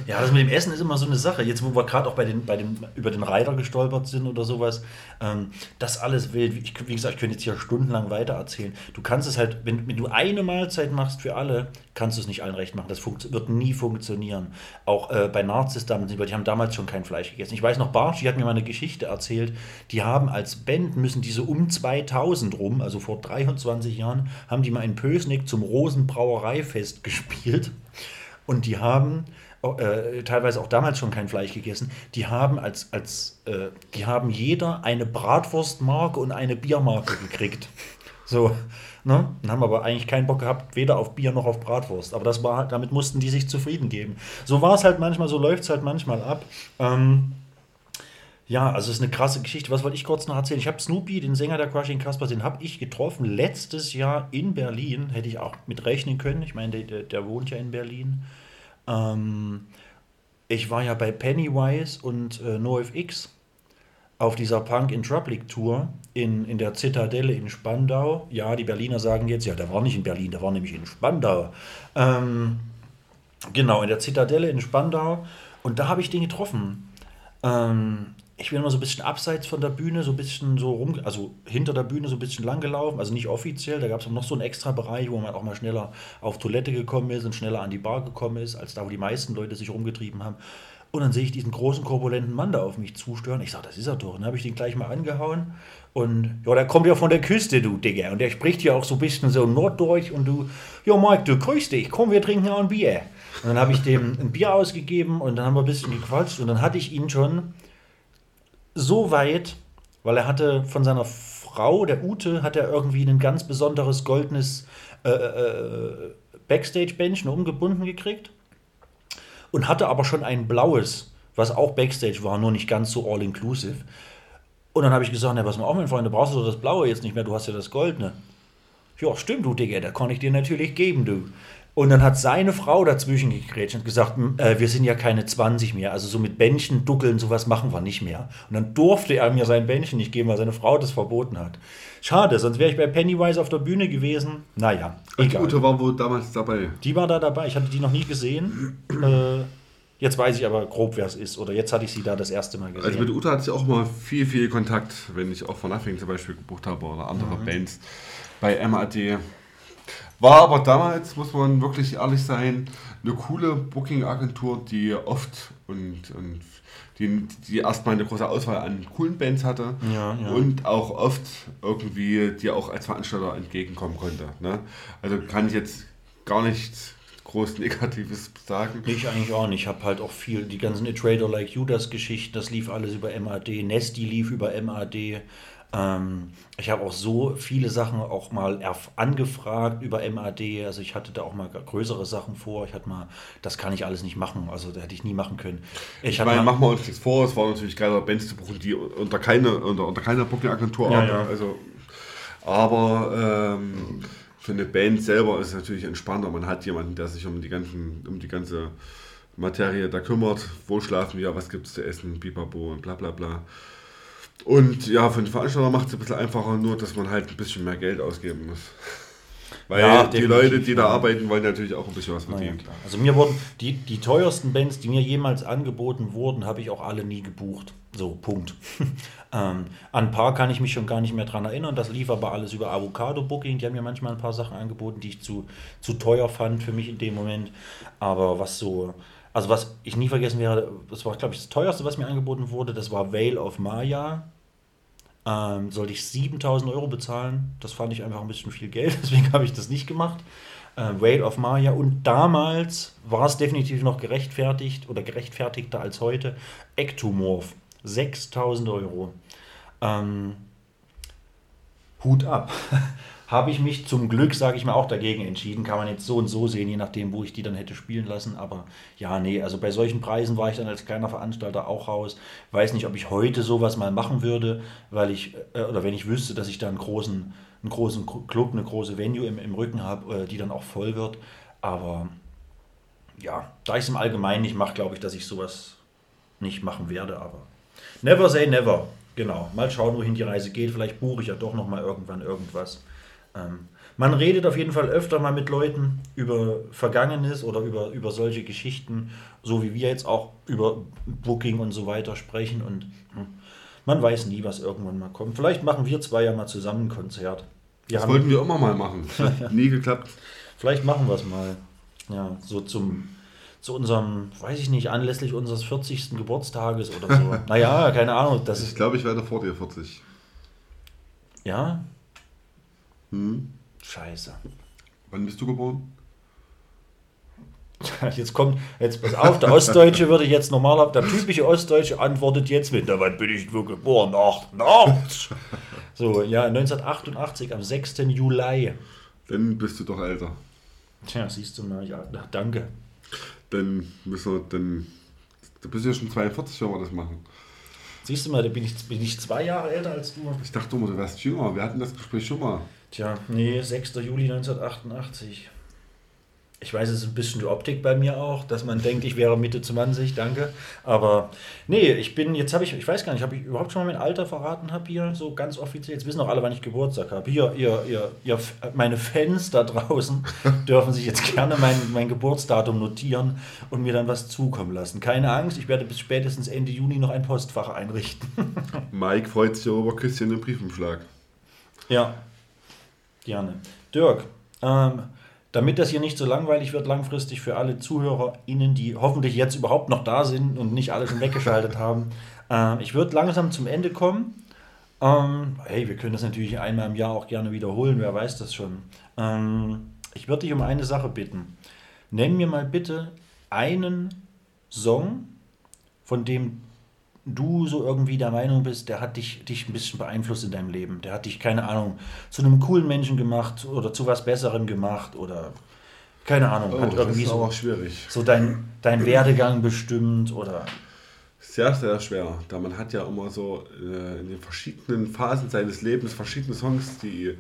Ja, das mit dem Essen ist immer so eine Sache. Jetzt, wo wir gerade auch bei den, bei den, über den Reiter gestolpert sind oder sowas, ähm, das alles wild. Ich, wie gesagt, ich könnte jetzt hier stundenlang weiter erzählen. Du kannst es halt, wenn, wenn du eine Mahlzeit machst für alle, kannst du es nicht allen recht machen. Das wird nie funktionieren. Auch äh, bei Nazis damals, die haben damals schon kein Fleisch gegessen. Ich weiß noch, Bartsch, die hat mir mal eine Geschichte erzählt. Die haben als Band, müssen die so um 2000 rum, also vor 23 Jahren, haben die mal in Pösnick zum Rosenbrauereifest gespielt. Und die haben äh, teilweise auch damals schon kein Fleisch gegessen. Die haben als, als äh, die haben jeder eine Bratwurstmarke und eine Biermarke gekriegt. So, ne? Und haben aber eigentlich keinen Bock gehabt, weder auf Bier noch auf Bratwurst. Aber das war halt, damit mussten die sich zufrieden geben. So war es halt manchmal, so läuft es halt manchmal ab. Ähm, ja, also es ist eine krasse Geschichte. Was wollte ich kurz noch erzählen? Ich habe Snoopy, den Sänger der Crushing Caspers, den habe ich getroffen letztes Jahr in Berlin. Hätte ich auch mit rechnen können. Ich meine, der, der, der wohnt ja in Berlin. Ähm, ich war ja bei Pennywise und äh, NoFX auf dieser Punk in Trouble Tour in, in der Zitadelle in Spandau. Ja, die Berliner sagen jetzt, ja, der war nicht in Berlin, der war nämlich in Spandau. Ähm, genau, in der Zitadelle in Spandau. Und da habe ich den getroffen. Ähm, ich bin immer so ein bisschen abseits von der Bühne, so ein bisschen so rum, also hinter der Bühne so ein bisschen lang gelaufen, also nicht offiziell. Da gab es noch so einen extra Bereich, wo man auch mal schneller auf Toilette gekommen ist und schneller an die Bar gekommen ist, als da, wo die meisten Leute sich rumgetrieben haben. Und dann sehe ich diesen großen, korpulenten Mann da auf mich zustören. Ich sage, das ist er doch. Und dann habe ich den gleich mal angehauen. Und ja, der kommt ja von der Küste, du Digga. Und der spricht ja auch so ein bisschen so Norddeutsch. Und du, ja, Mike, du grüß dich. Komm, wir trinken ja ein Bier. Und dann habe ich dem ein Bier ausgegeben und dann haben wir ein bisschen gequatscht. Und dann hatte ich ihn schon so weit, weil er hatte von seiner Frau, der Ute, hat er irgendwie ein ganz besonderes goldenes äh, äh, Backstage-Bändchen umgebunden gekriegt und hatte aber schon ein blaues, was auch Backstage war, nur nicht ganz so all-inclusive. Und dann habe ich gesagt, na, was mal auf, mein Freund, du brauchst doch das Blaue jetzt nicht mehr, du hast ja das Goldene. Ja, stimmt, du Digga, da kann ich dir natürlich geben, du. Und dann hat seine Frau dazwischen gegrätscht und gesagt, "M, äh, wir sind ja keine 20 mehr, also so mit Bändchen duckeln, sowas machen wir nicht mehr. Und dann durfte er mir sein Bändchen nicht geben, weil seine Frau das verboten hat. Schade, sonst wäre ich bei Pennywise auf der Bühne gewesen. Naja, die egal. Ute war wohl damals dabei. Die war da dabei, ich hatte die noch nie gesehen. Äh, jetzt weiß ich aber grob, wer es ist. Oder jetzt hatte ich sie da das erste Mal gesehen. Also mit Ute hatte ich auch mal viel, viel Kontakt, wenn ich auch von Nothing zum Beispiel gebucht habe oder andere Mhm. Bands bei MAD. War aber damals, muss man wirklich ehrlich sein, eine coole Booking-Agentur, die oft und, und die, die erstmal eine große Auswahl an coolen Bands hatte Ja, ja. und auch oft irgendwie dir auch als Veranstalter entgegenkommen konnte. Ne? Also kann ich jetzt gar nichts groß Negatives sagen. Ich eigentlich auch nicht. Ich habe halt auch viel, die ganzen A Trader Like Judas Geschichten, das lief alles über MAD. Nesty lief über MAD. Ähm, ich habe auch so viele Sachen auch mal angefragt über MAD. Also ich hatte da auch mal größere Sachen vor. Ich hatte mal, das kann ich alles nicht machen. Also da hätte ich nie machen können. Ich, Ich meine, mal- machen wir uns nichts vor, es war natürlich geiler Bands zu buchen, die unter keine, unter, unter keiner Booking-Agentur Ja, arbeiten. ja. Also, aber ähm, für eine Band selber ist es natürlich entspannter. Man hat jemanden, der sich um die, ganzen, um die ganze Materie da kümmert. Wo schlafen wir, was gibt es zu essen, pipapo und bla bla bla. Und ja, für den Veranstalter macht es ein bisschen einfacher, nur dass man halt ein bisschen mehr Geld ausgeben muss. Weil Ja, die Leute, die da ja. arbeiten, wollen natürlich auch ein bisschen was ja, verdienen. klar. Also mir wurden die, die teuersten Bands, die mir jemals angeboten wurden, habe ich auch alle nie gebucht. So, Punkt. ähm, an ein paar kann ich mich schon gar nicht mehr dran erinnern. Das lief aber alles über Avocado Booking. Die haben mir manchmal ein paar Sachen angeboten, die ich zu, zu teuer fand für mich in dem Moment. Aber was so, also was ich nie vergessen werde, das war, glaube ich, das teuerste, was mir angeboten wurde, das war Veil of Maya. Ähm, sollte ich 7000 Euro bezahlen. Das fand ich einfach ein bisschen viel Geld, deswegen habe ich das nicht gemacht. Äh, Whale of Maya und damals war es definitiv noch gerechtfertigt oder gerechtfertigter als heute. Ectomorph, 6000 Euro. Ähm, Hut ab. Habe ich mich zum Glück, sage ich mal, auch dagegen entschieden. Kann man jetzt so und so sehen, je nachdem, wo ich die dann hätte spielen lassen. Aber ja, nee, also bei solchen Preisen war ich dann als kleiner Veranstalter auch raus. Weiß nicht, ob ich heute sowas mal machen würde, weil ich, äh, oder wenn ich wüsste, dass ich da einen großen, einen großen Club, eine große Venue im, im Rücken habe, äh, die dann auch voll wird. Aber ja, da ich es im Allgemeinen nicht mache, glaube ich, dass ich sowas nicht machen werde. Aber never say never. Genau. Mal schauen, wohin die Reise geht. Vielleicht buche ich ja doch noch mal irgendwann irgendwas. Ähm, man redet auf jeden Fall öfter mal mit Leuten über Vergangenes oder über, über solche Geschichten, so wie wir jetzt auch über Booking und so weiter sprechen. Und hm, man weiß nie, was irgendwann mal kommt. Vielleicht machen wir zwei ja mal zusammen ein Konzert. Wir Das wollten wir immer mal machen. Hat nie geklappt. Vielleicht machen wir es mal. Ja, so zum zu unserem, weiß ich nicht, anlässlich unseres 40. Geburtstages oder so. naja, keine Ahnung. Das Ich ist. glaube, ich werde vor dir 40. Ja? Hm? Scheiße. Wann bist du geboren? Jetzt kommt, jetzt pass auf, der Ostdeutsche würde jetzt normaler, der typische Ostdeutsche antwortet jetzt mit, na, wann bin ich wo geboren? Ach, nachts. So, ja, 1988 am 6. Juli. Dann bist du doch älter. Tja, siehst du mal, ja, na, danke. Dann müssen wir dann. Du bist ja schon 42, wenn wir das machen. Siehst du mal, da bin ich, bin ich zwei Jahre älter als du. Ich dachte immer, du wärst jünger. Wir hatten das Gespräch schon mal. Tja, nee, 6. Juli 1988. Ich weiß, es ist ein bisschen die Optik bei mir auch, dass man denkt, ich wäre Mitte 20, danke. Aber nee, ich bin, jetzt habe ich, ich weiß gar nicht, habe ich überhaupt schon mal mein Alter verraten habe hier, so ganz offiziell. Jetzt wissen auch alle, wann ich Geburtstag habe. Hier, ihr, ihr, ihr, meine Fans da draußen dürfen sich jetzt gerne mein, mein Geburtsdatum notieren und mir dann was zukommen lassen. Keine Angst, ich werde bis spätestens Ende Juni noch ein Postfach einrichten. Mike freut sich über Küsschen im Briefumschlag. Ja, gerne. Dirk, ähm, damit das hier nicht so langweilig wird, langfristig für alle ZuhörerInnen, die hoffentlich jetzt überhaupt noch da sind und nicht alle schon weggeschaltet haben, ähm, ich würde langsam zum Ende kommen. Ähm, hey, wir können das natürlich einmal im Jahr auch gerne wiederholen, wer weiß das schon. Ähm, ich würde dich um eine Sache bitten. Nenn mir mal bitte einen Song, von dem du so irgendwie der Meinung bist, der hat dich, dich ein bisschen beeinflusst in deinem Leben. Der hat dich, keine Ahnung, zu einem coolen Menschen gemacht oder zu was Besserem gemacht oder keine Ahnung, Oh, hat das irgendwie so, auch schwierig. so dein, dein Werdegang bestimmt oder Sehr, sehr schwer. Da man hat ja immer so äh, in den verschiedenen Phasen seines Lebens verschiedene Songs, die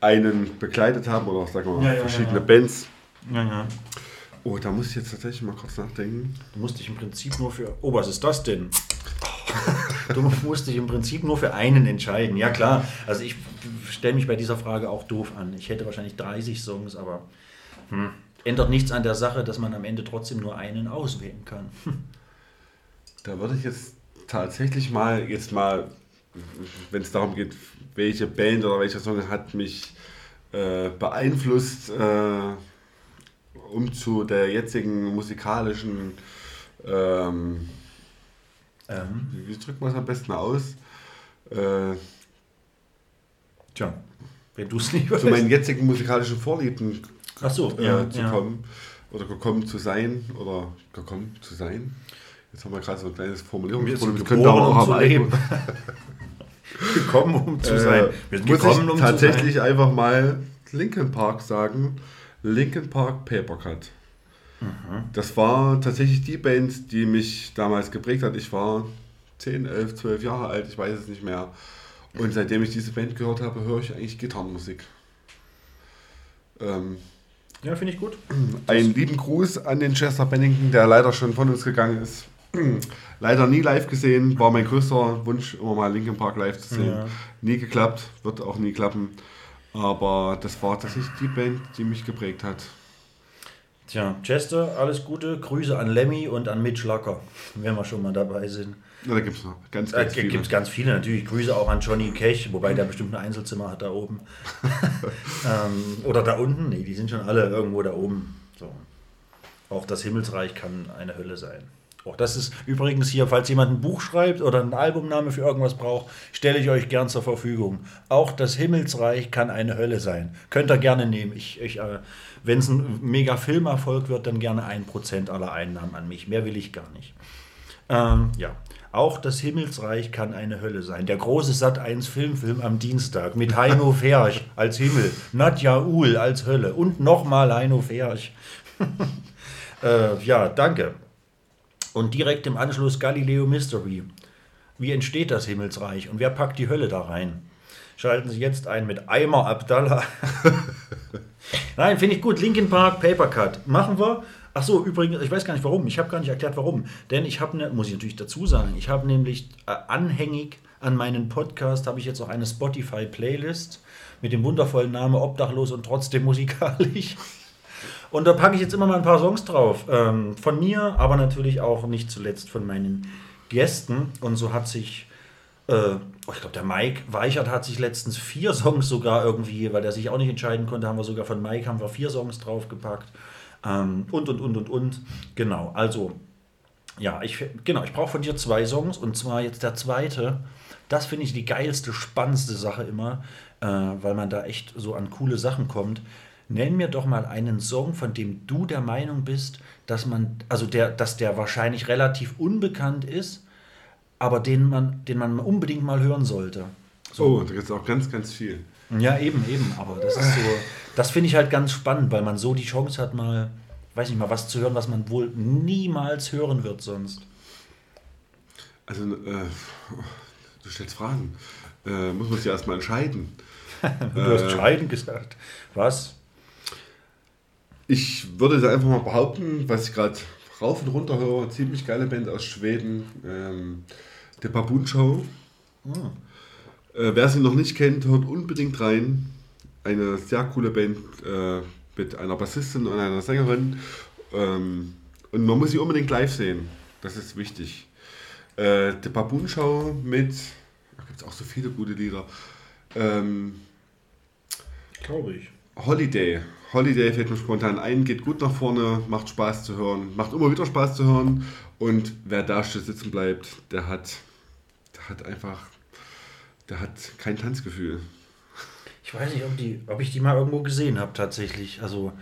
einen begleitet haben oder auch, sagen wir mal, Ja, ja, verschiedene ja. Bands. ja, ja. Oh, da muss ich jetzt tatsächlich mal kurz nachdenken. Du musst dich im Prinzip nur für. Oh, was ist das denn? Du musst dich im Prinzip nur für einen entscheiden. Ja, klar. Also, ich stelle mich bei dieser Frage auch doof an. Ich hätte wahrscheinlich 30 Songs, aber hm, ändert nichts an der Sache, dass man am Ende trotzdem nur einen auswählen kann. Da würde ich jetzt tatsächlich mal, jetzt mal, wenn es darum geht, welche Band oder welcher Song hat mich äh, beeinflusst, äh, um zu der jetzigen musikalischen, ähm, Ähm, wie drückt man es am besten aus, äh, tja, wenn du es lieber zu meinen jetzigen musikalischen Vorlieben Ach so, äh, ja, zu ja. kommen oder gekommen zu sein oder gekommen zu sein. Jetzt haben wir gerade so ein kleines Formulierungsproblem. Wir sind geboren, auch um am zu leben. Gekommen, um zu sein. Äh, Wir sind muss gekommen, ich um tatsächlich sein. einfach mal Linkin Park sagen. Linkin Park Papercut. Das war tatsächlich die Band, die mich damals geprägt hat. Ich war 10, 11, 12 Jahre alt, ich weiß es nicht mehr. Und seitdem ich diese Band gehört habe, höre ich eigentlich Gitarrenmusik. Ähm, Ja, finde ich gut. einen lieben Gruß an den Chester Bennington, der leider schon von uns gegangen ist. leider nie live gesehen, war mein größter Wunsch, immer mal Linkin Park live zu sehen. Ja. Nie geklappt, wird auch nie klappen. Aber das war tatsächlich die Band, die mich geprägt hat. Tja, Chester, alles Gute. Grüße an Lemmy und an Mitch Lacker, wenn wir schon mal dabei sind. Na, da gibt es noch ganz, Da ganz gibt viele. es ganz viele natürlich. Grüße auch an Johnny Kech, wobei der bestimmt ein Einzelzimmer hat da oben. ähm, oder da unten. Nee, die sind schon alle irgendwo da oben. So. Auch das Himmelsreich kann eine Hölle sein. Auch das ist übrigens hier, falls jemand ein Buch schreibt oder einen Albumname für irgendwas braucht, stelle ich euch gern zur Verfügung. Auch das Himmelsreich kann eine Hölle sein. Könnt ihr gerne nehmen. Ich, ich, äh, Wenn es ein mega Filmerfolg wird, dann gerne ein Prozent aller Einnahmen an mich. Mehr will ich gar nicht. Ähm, ja. Auch das Himmelsreich kann eine Hölle sein. Der große Sat 1 Filmfilm am Dienstag mit Heino Ferch als Himmel, Nadja Uhl als Hölle und nochmal Heino Ferch. äh, ja, danke. Und direkt im Anschluss Galileo Mystery. Wie entsteht das Himmelsreich und wer packt die Hölle da rein? Schalten Sie jetzt ein mit Eimer Abdallah. Nein, finde ich gut. Linkin Park, Papercut. Machen wir. Ach so, übrigens, ich weiß gar nicht warum. Ich habe gar nicht erklärt, warum. Denn ich habe, ne, muss ich natürlich dazu sagen, ich habe nämlich äh, anhängig an meinen Podcast habe ich jetzt auch eine Spotify-Playlist mit dem wundervollen Namen Obdachlos und trotzdem musikalisch. Und da packe ich jetzt immer mal ein paar Songs drauf. Ähm, von mir, aber natürlich auch nicht zuletzt von meinen Gästen. Und so hat sich, äh, oh, ich glaube, der Mike Weichert hat sich letztens vier Songs sogar irgendwie, weil der sich auch nicht entscheiden konnte, haben wir sogar von Mike haben wir vier Songs draufgepackt. Ähm, und, und, und, und, und. Genau, also, ja, ich, genau, ich brauche von dir zwei Songs. Und zwar jetzt der zweite. Das finde ich die geilste, spannendste Sache immer, äh, weil man da echt so an coole Sachen kommt. Nenn mir doch mal einen Song, von dem du der Meinung bist, dass man, also der, dass der wahrscheinlich relativ unbekannt ist, aber den man, den man unbedingt mal hören sollte. So, da gibt es auch ganz, ganz viel. Ja, eben, eben. Aber das ist so, das finde ich halt ganz spannend, weil man so die Chance hat, mal, weiß nicht mal, was zu hören, was man wohl niemals hören wird sonst. Also, äh, du stellst Fragen. Äh, muss man sich erstmal entscheiden. du hast entscheiden gesagt. Was? Ich würde da einfach mal behaupten, was ich gerade rauf und runter höre, ziemlich geile Band aus Schweden, ähm, der Baboon Show. Ah. Äh, wer sie noch nicht kennt, hört unbedingt rein. Eine sehr coole Band äh, mit einer Bassistin und einer Sängerin. Ähm, und man muss sie unbedingt live sehen. Das ist wichtig. Äh, der Baboon Show mit, da gibt es auch so viele gute Lieder. Ähm, Glaube ich. Holiday. Holiday fällt mir spontan ein, geht gut nach vorne, macht Spaß zu hören, macht immer wieder Spaß zu hören. Und wer da still sitzen bleibt, der hat, der hat einfach, der hat kein Tanzgefühl. Ich weiß nicht, ob, die, ob ich die mal irgendwo gesehen habe tatsächlich. Also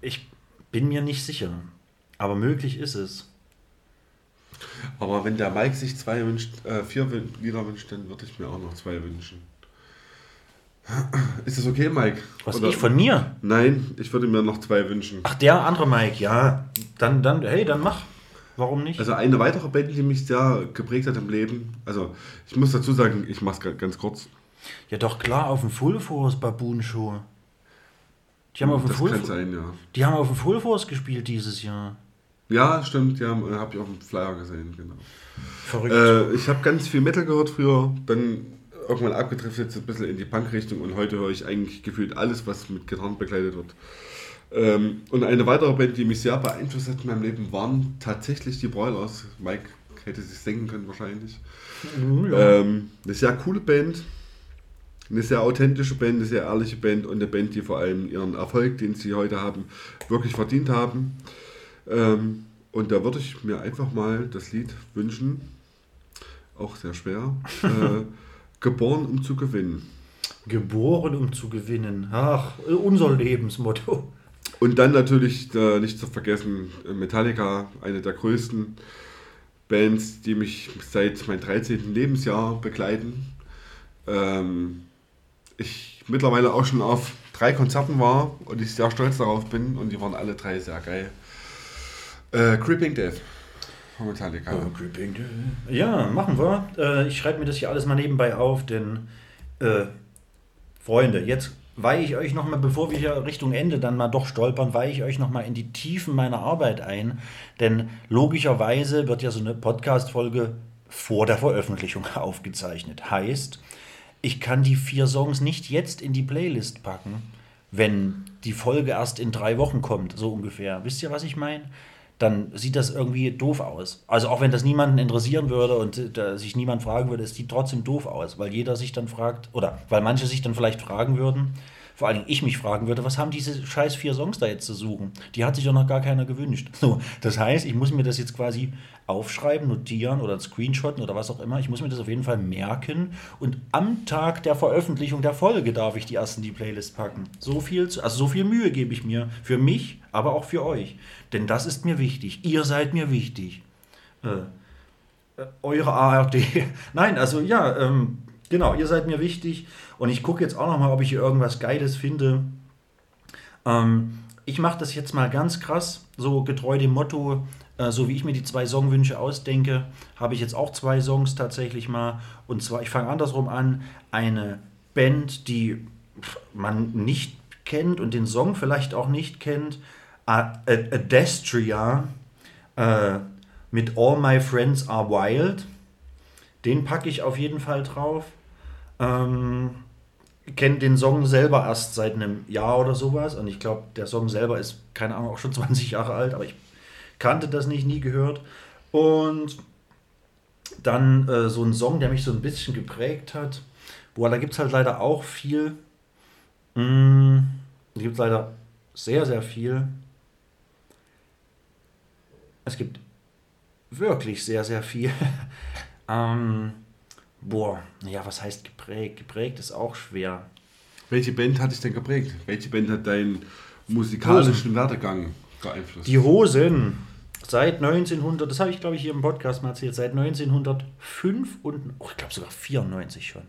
ich bin mir nicht sicher. Aber möglich ist es. Aber wenn der Mike sich zwei wünscht, äh, vier Lieder wünscht, dann würde ich mir auch noch zwei wünschen. Ist das okay, Mike? Was Oder- ich von mir? Nein, ich würde mir noch zwei wünschen. Ach, der andere Mike, ja. Dann, dann, hey, dann mach. Warum nicht? Also eine weitere Band, die mich sehr geprägt hat im Leben. Also ich muss dazu sagen, ich mache es ganz kurz. ja, doch klar, auf dem Full Force Baboon Show. Die haben auf dem Das Full kann sein, ja. Die haben auf dem Full Force gespielt dieses Jahr. Ja, stimmt, ja, habe ich auf dem Flyer gesehen, genau. Verrückt. Äh, ich habe ganz viel Metal gehört früher, dann irgendwann abgedriftet so ein bisschen in die Punk-Richtung und heute höre ich eigentlich gefühlt alles, was mit Gitarren begleitet wird. Ähm, und eine weitere Band, die mich sehr beeinflusst hat in meinem Leben, waren tatsächlich die Broilers. Mike hätte sich denken können wahrscheinlich. Ähm, eine sehr coole Band, eine sehr authentische Band, eine sehr ehrliche Band und eine Band, die vor allem ihren Erfolg, den sie heute haben, wirklich verdient haben. Ähm, und da würde ich mir einfach mal das Lied wünschen, auch sehr schwer, äh, Geboren um zu gewinnen. Geboren, um zu gewinnen. Ach, unser Lebensmotto. Und dann natürlich äh, nicht zu vergessen Metallica, eine der größten Bands, die mich seit meinem 13. Lebensjahr begleiten. Ähm, ich mittlerweile auch schon auf drei Konzerten war und ich sehr stolz darauf bin und die waren alle drei sehr geil. Äh, Creeping Death von Metallica. Ja, machen wir. Äh, ich schreibe mir das hier alles mal nebenbei auf, denn äh, Freunde, jetzt weihe ich euch nochmal, bevor wir hier Richtung Ende dann mal doch stolpern, weihe ich euch nochmal in die Tiefen meiner Arbeit ein. Denn logischerweise wird ja so eine Podcast-Folge vor der Veröffentlichung aufgezeichnet. Heißt, ich kann die vier Songs nicht jetzt in die Playlist packen, wenn die Folge erst in drei Wochen kommt, so ungefähr. Wisst ihr, was ich meine? Dann sieht das irgendwie doof aus. Also auch wenn das niemanden interessieren würde und äh, sich niemand fragen würde, es sieht trotzdem doof aus, weil jeder sich dann fragt, oder weil manche sich dann vielleicht fragen würden, vor allen Dingen ich mich fragen würde, was haben diese scheiß vier Songs da jetzt zu suchen? Die hat sich doch noch gar keiner gewünscht. So, das heißt, ich muss mir das jetzt quasi aufschreiben, notieren oder screenshotten oder was auch immer. Ich muss mir das auf jeden Fall merken und am Tag der Veröffentlichung der Folge darf ich die ersten die Playlist packen. So viel, zu, also so viel Mühe gebe ich mir für mich, aber auch für euch. Denn das ist mir wichtig. Ihr seid mir wichtig. Äh, äh, eure ARD. Nein, also ja, ähm, genau, ihr seid mir wichtig. Und ich gucke jetzt auch noch mal, ob ich hier irgendwas Geiles finde. Ähm, ich mache das jetzt mal ganz krass, so getreu dem Motto, äh, so wie ich mir die zwei Songwünsche ausdenke, habe ich jetzt auch zwei Songs tatsächlich mal. Und zwar, ich fange andersrum an, eine Band, die man nicht kennt und den Song vielleicht auch nicht kennt, Adestria äh, mit All My Friends Are Wild. Den packe ich auf jeden Fall drauf. Ähm, kenne den Song selber erst seit einem Jahr oder sowas. Und ich glaube, der Song selber ist, keine Ahnung, auch schon 20 Jahre alt, aber ich kannte das nicht, nie gehört. Und dann äh, so ein Song, der mich so ein bisschen geprägt hat. Boah, da gibt es halt leider auch viel. Mm, gibt es leider sehr, sehr viel. Es gibt wirklich sehr, sehr viel. ähm, boah, naja, was heißt geprägt? Geprägt ist auch schwer. Welche Band hat dich denn geprägt? Welche Band hat deinen musikalischen Werdegang beeinflusst? Die Hosen. Seit 1900, das habe ich glaube ich hier im Podcast mal erzählt, seit 1905 und, oh, ich glaube sogar 94 schon.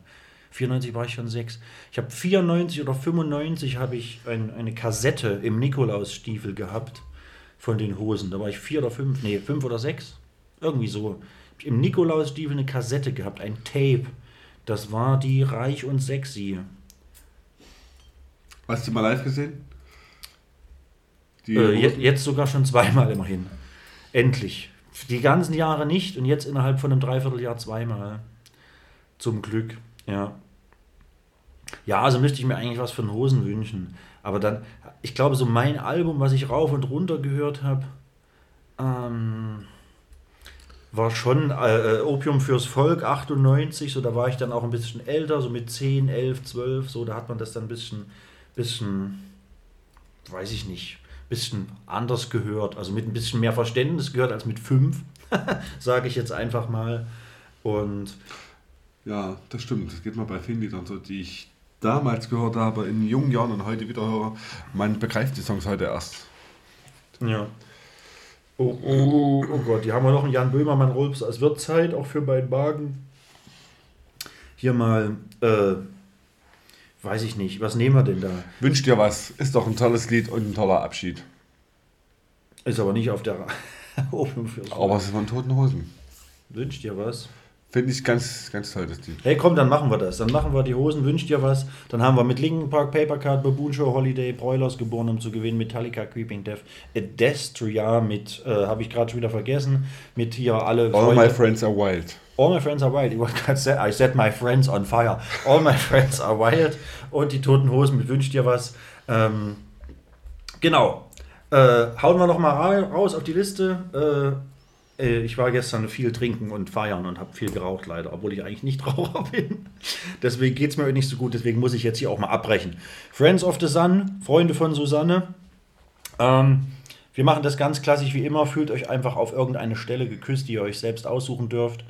94 war ich schon sechs. Ich habe 94 oder 95 habe ich ein, eine Kassette im Nikolausstiefel gehabt von den Hosen. Da war ich vier oder fünf, nee, fünf oder sechs. Irgendwie so. Im Nikolausstiefel eine Kassette gehabt, ein Tape. Das war die Reich und Sexy. Hast du die mal live gesehen? Äh, je, Hosen? jetzt sogar schon zweimal immerhin. Endlich. Die ganzen Jahre nicht und jetzt innerhalb von einem Dreivierteljahr zweimal. Zum Glück, ja. Ja, also müsste ich mir eigentlich was von Hosen wünschen. Aber dann, ich glaube, so mein Album, was ich rauf und runter gehört habe, ähm, war schon äh, äh, Opium fürs Volk 98. So, da war ich dann auch ein bisschen älter, so mit 10, 11, 12. So, da hat man das dann ein bisschen, bisschen weiß ich nicht, bisschen anders gehört. Also mit ein bisschen mehr Verständnis gehört als mit fünf, sage ich jetzt einfach mal. Und Ja, das stimmt. Das geht mir bei vielen Liedern so, die ich damals gehört habe, in jungen Jahren und heute wieder höre. Man begreift die Songs heute erst. ja. Oh, oh, oh Gott, die haben wir noch einen Jan Böhmermann Rolps. Es wird Zeit, auch für meinen Magen. Hier mal, äh, weiß ich nicht, was nehmen wir denn da? Wünsch dir was. Ist doch ein tolles Lied und ein toller Abschied. Ist aber nicht auf der Open fürs Aber es ist von Toten Hosen. Wünscht dir was? Finde ich ganz, ganz toll, das Lied. Hey, komm, dann machen wir das. Dann machen wir die Hosen, wünscht dir was. Dann haben wir mit Linkin Park, Papercard, Baboon Show, Holiday, Broilers geboren, um zu gewinnen. Metallica, Creeping Death, Adestria mit, äh, habe ich gerade schon wieder vergessen, mit hier alle. All Freunde- my friends are wild. All my friends are wild. Ich wollte gerade sagen, I set my friends on fire. All my friends are wild. Und die Toten Hosen mit Wünsch dir was. Ähm, genau. Äh, hauen wir noch mal ra- raus auf die Liste. Äh, äh, ich war gestern viel trinken und feiern und habe viel geraucht leider, obwohl ich eigentlich nicht Raucher bin. Deswegen geht es mir nicht so gut, deswegen muss ich jetzt hier auch mal abbrechen. Friends of the Sun, Freunde von Susanne. Ähm, wir machen das ganz klassisch wie immer. Fühlt euch einfach auf irgendeine Stelle geküsst, die ihr euch selbst aussuchen dürft.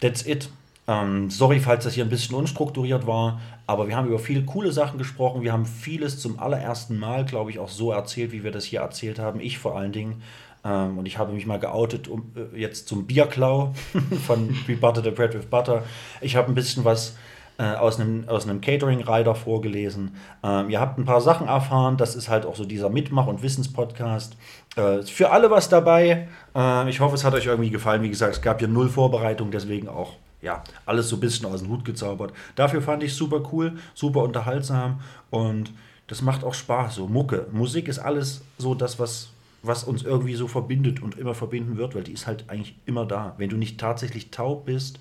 That's it. Ähm, sorry, falls das hier ein bisschen unstrukturiert war, aber wir haben über viele coole Sachen gesprochen. Wir haben vieles zum allerersten Mal, glaube ich, auch so erzählt, wie wir das hier erzählt haben. Ich vor allen Dingen. Ähm, und ich habe mich mal geoutet um, äh, jetzt zum Bierklau von Be Butter the Bread with Butter. Ich habe ein bisschen was äh, aus einem, aus einem Catering-Rider vorgelesen. Ähm, ihr habt ein paar Sachen erfahren. Das ist halt auch so dieser Mitmach- und Wissenspodcast. Äh, für alle was dabei. Äh, ich hoffe, es hat euch irgendwie gefallen. Wie gesagt, es gab hier null Vorbereitung, deswegen auch ja, alles so ein bisschen aus dem Hut gezaubert. Dafür fand ich super cool, super unterhaltsam und das macht auch Spaß. So Mucke, Musik ist alles so das, was, was uns irgendwie so verbindet und immer verbinden wird, weil die ist halt eigentlich immer da. Wenn du nicht tatsächlich taub bist,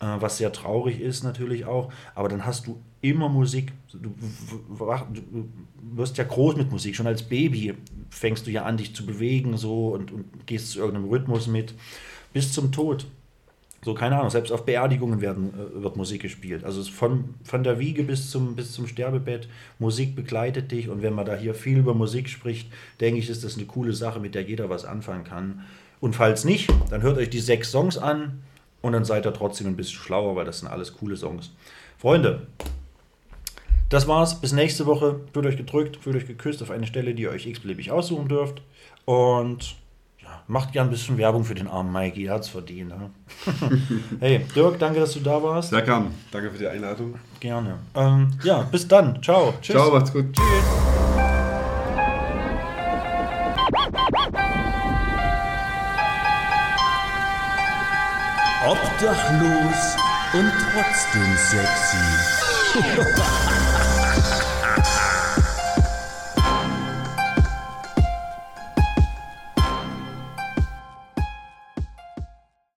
äh, was sehr traurig ist natürlich auch, aber dann hast du immer Musik. Du, du wirst ja groß mit Musik. Schon als Baby fängst du ja an, dich zu bewegen so und, und gehst zu irgendeinem Rhythmus mit. Bis zum Tod. So, keine Ahnung, selbst auf Beerdigungen werden, äh, wird Musik gespielt. Also von, von der Wiege bis zum, bis zum Sterbebett, Musik begleitet dich. Und wenn man da hier viel über Musik spricht, denke ich, ist das eine coole Sache, mit der jeder was anfangen kann. Und falls nicht, dann hört euch die sechs Songs an und dann seid ihr trotzdem ein bisschen schlauer, weil das sind alles coole Songs. Freunde, das war's. Bis nächste Woche. Fühlt euch gedrückt, fühlt euch geküsst auf eine Stelle, die ihr euch x-beliebig aussuchen dürft. Und macht gern ein bisschen Werbung für den armen Mikey. Er hat's verdient. Ne? hey, Dirk, danke, dass du da warst. Sehr gern. Danke für die Einladung. Gerne. Ähm, ja, bis dann. Ciao. Tschüss. Ciao, macht's gut. Tschüss. Obdachlos und trotzdem sexy.